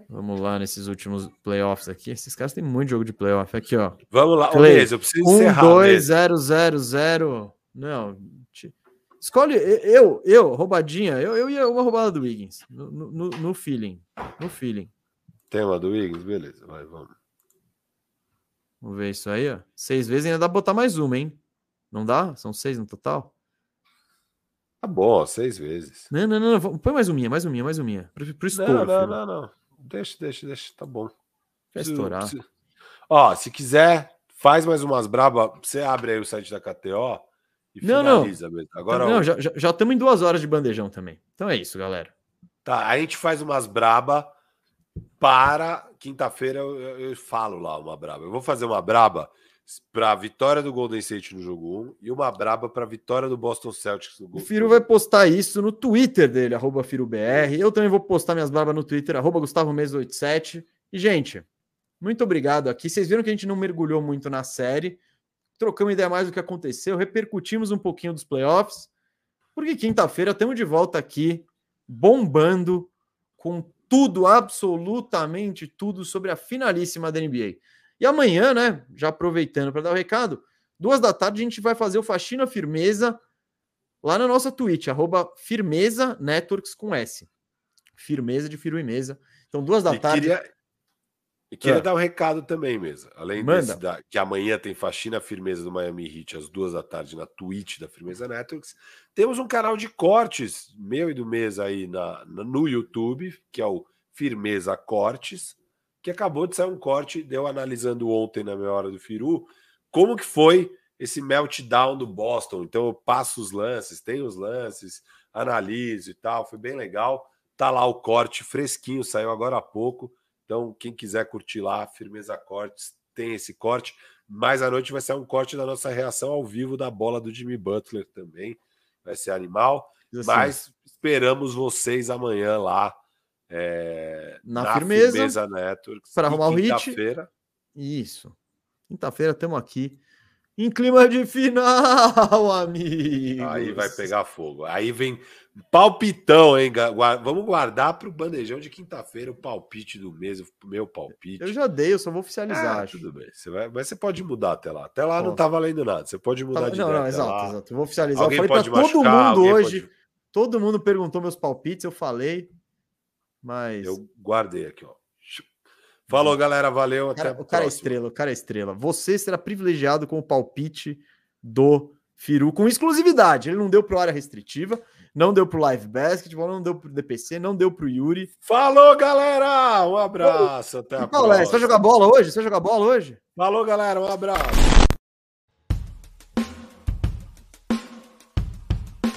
Vamos lá nesses últimos playoffs aqui. Esses caras têm muito jogo de playoff. Aqui, ó. Vamos lá, Clay, eu preciso 1, encerrar. 1, 2, 0, 0, 0. Não. Escolhe eu, eu, roubadinha. Eu, eu ia uma roubada do Wiggins. No, no, no feeling. No feeling. Tem uma do Wiggins? Beleza, vai, vamos. Vamos ver isso aí, ó. Seis vezes ainda dá pra botar mais uma, hein? Não dá? São seis no total? Tá bom, seis vezes. Não, não, não. não. Põe mais uma, mais uma, mais uma. Pro, pro estouro, não, não, não, não. Deixa, deixa, deixa. Tá bom. Vai estourar. Preciso... Ó, se quiser, faz mais umas braba. Você abre aí o site da KTO e não, finaliza não. mesmo. Agora, não, já estamos em duas horas de bandejão também. Então é isso, galera. Tá, a gente faz umas braba para quinta-feira eu, eu, falo lá uma braba. Eu vou fazer uma braba para a vitória do Golden State no jogo 1 e uma braba para a vitória do Boston Celtics no O Firo vai postar isso no Twitter dele, arroba FiroBR. Eu também vou postar minhas brabas no Twitter, arroba Gustavo 87 E, gente, muito obrigado aqui. Vocês viram que a gente não mergulhou muito na série. Trocamos ideia mais do que aconteceu, repercutimos um pouquinho dos playoffs. Porque quinta-feira estamos de volta aqui, bombando com tudo, absolutamente tudo sobre a finalíssima da NBA. E amanhã, né, já aproveitando para dar o recado, duas da tarde a gente vai fazer o Faxina Firmeza lá na nossa Twitch, arroba Firmeza Networks com S. Firmeza de Firmeza. Então, duas da e tarde. Queria, e queria é. dar um recado também mesmo. Além desse, da, que amanhã tem faxina firmeza do Miami Heat às duas da tarde na Twitch da Firmeza Networks. Temos um canal de cortes, meu e do mês aí na, na, no YouTube, que é o Firmeza Cortes, que acabou de sair um corte, deu analisando ontem na minha hora do Firu, como que foi esse meltdown do Boston. Então eu passo os lances, tenho os lances, analiso e tal, foi bem legal. Tá lá o corte fresquinho, saiu agora há pouco então, quem quiser curtir lá, Firmeza Cortes, tem esse corte. Mais à noite vai ser um corte da nossa reação ao vivo da bola do Jimmy Butler também. Vai ser animal. Assim. Mas esperamos vocês amanhã lá é, na, na, Firmeza, firmeza Networks. Para arrumar o hit. Quinta-feira. Isso. Quinta-feira estamos aqui em clima de final, amigo. [LAUGHS] Aí vai pegar fogo. Aí vem palpitão, hein? Vamos guardar para o bandejão de quinta-feira o palpite do mês, o meu palpite. Eu já dei, eu só vou oficializar. Ah, tudo bem. Você vai, mas você pode mudar até lá. Até lá não tá valendo nada. Você pode mudar tá, de não, ideia. Não, exato, lá. exato. Eu vou oficializar. Alguém eu falei para todo mundo hoje. Pode... Todo mundo perguntou meus palpites, eu falei. Mas. Eu guardei aqui, ó. Falou, galera. Valeu. Até cara, o cara é estrela, o cara é estrela. Você será privilegiado com o palpite do Firu com exclusividade. Ele não deu para área restritiva, não deu para o Live Basketball, não deu para o DPC, não deu para o Yuri. Falou, galera! Um abraço. Até a próxima. Você vai jogar bola hoje? Você vai jogar bola hoje? Falou, galera. Um abraço.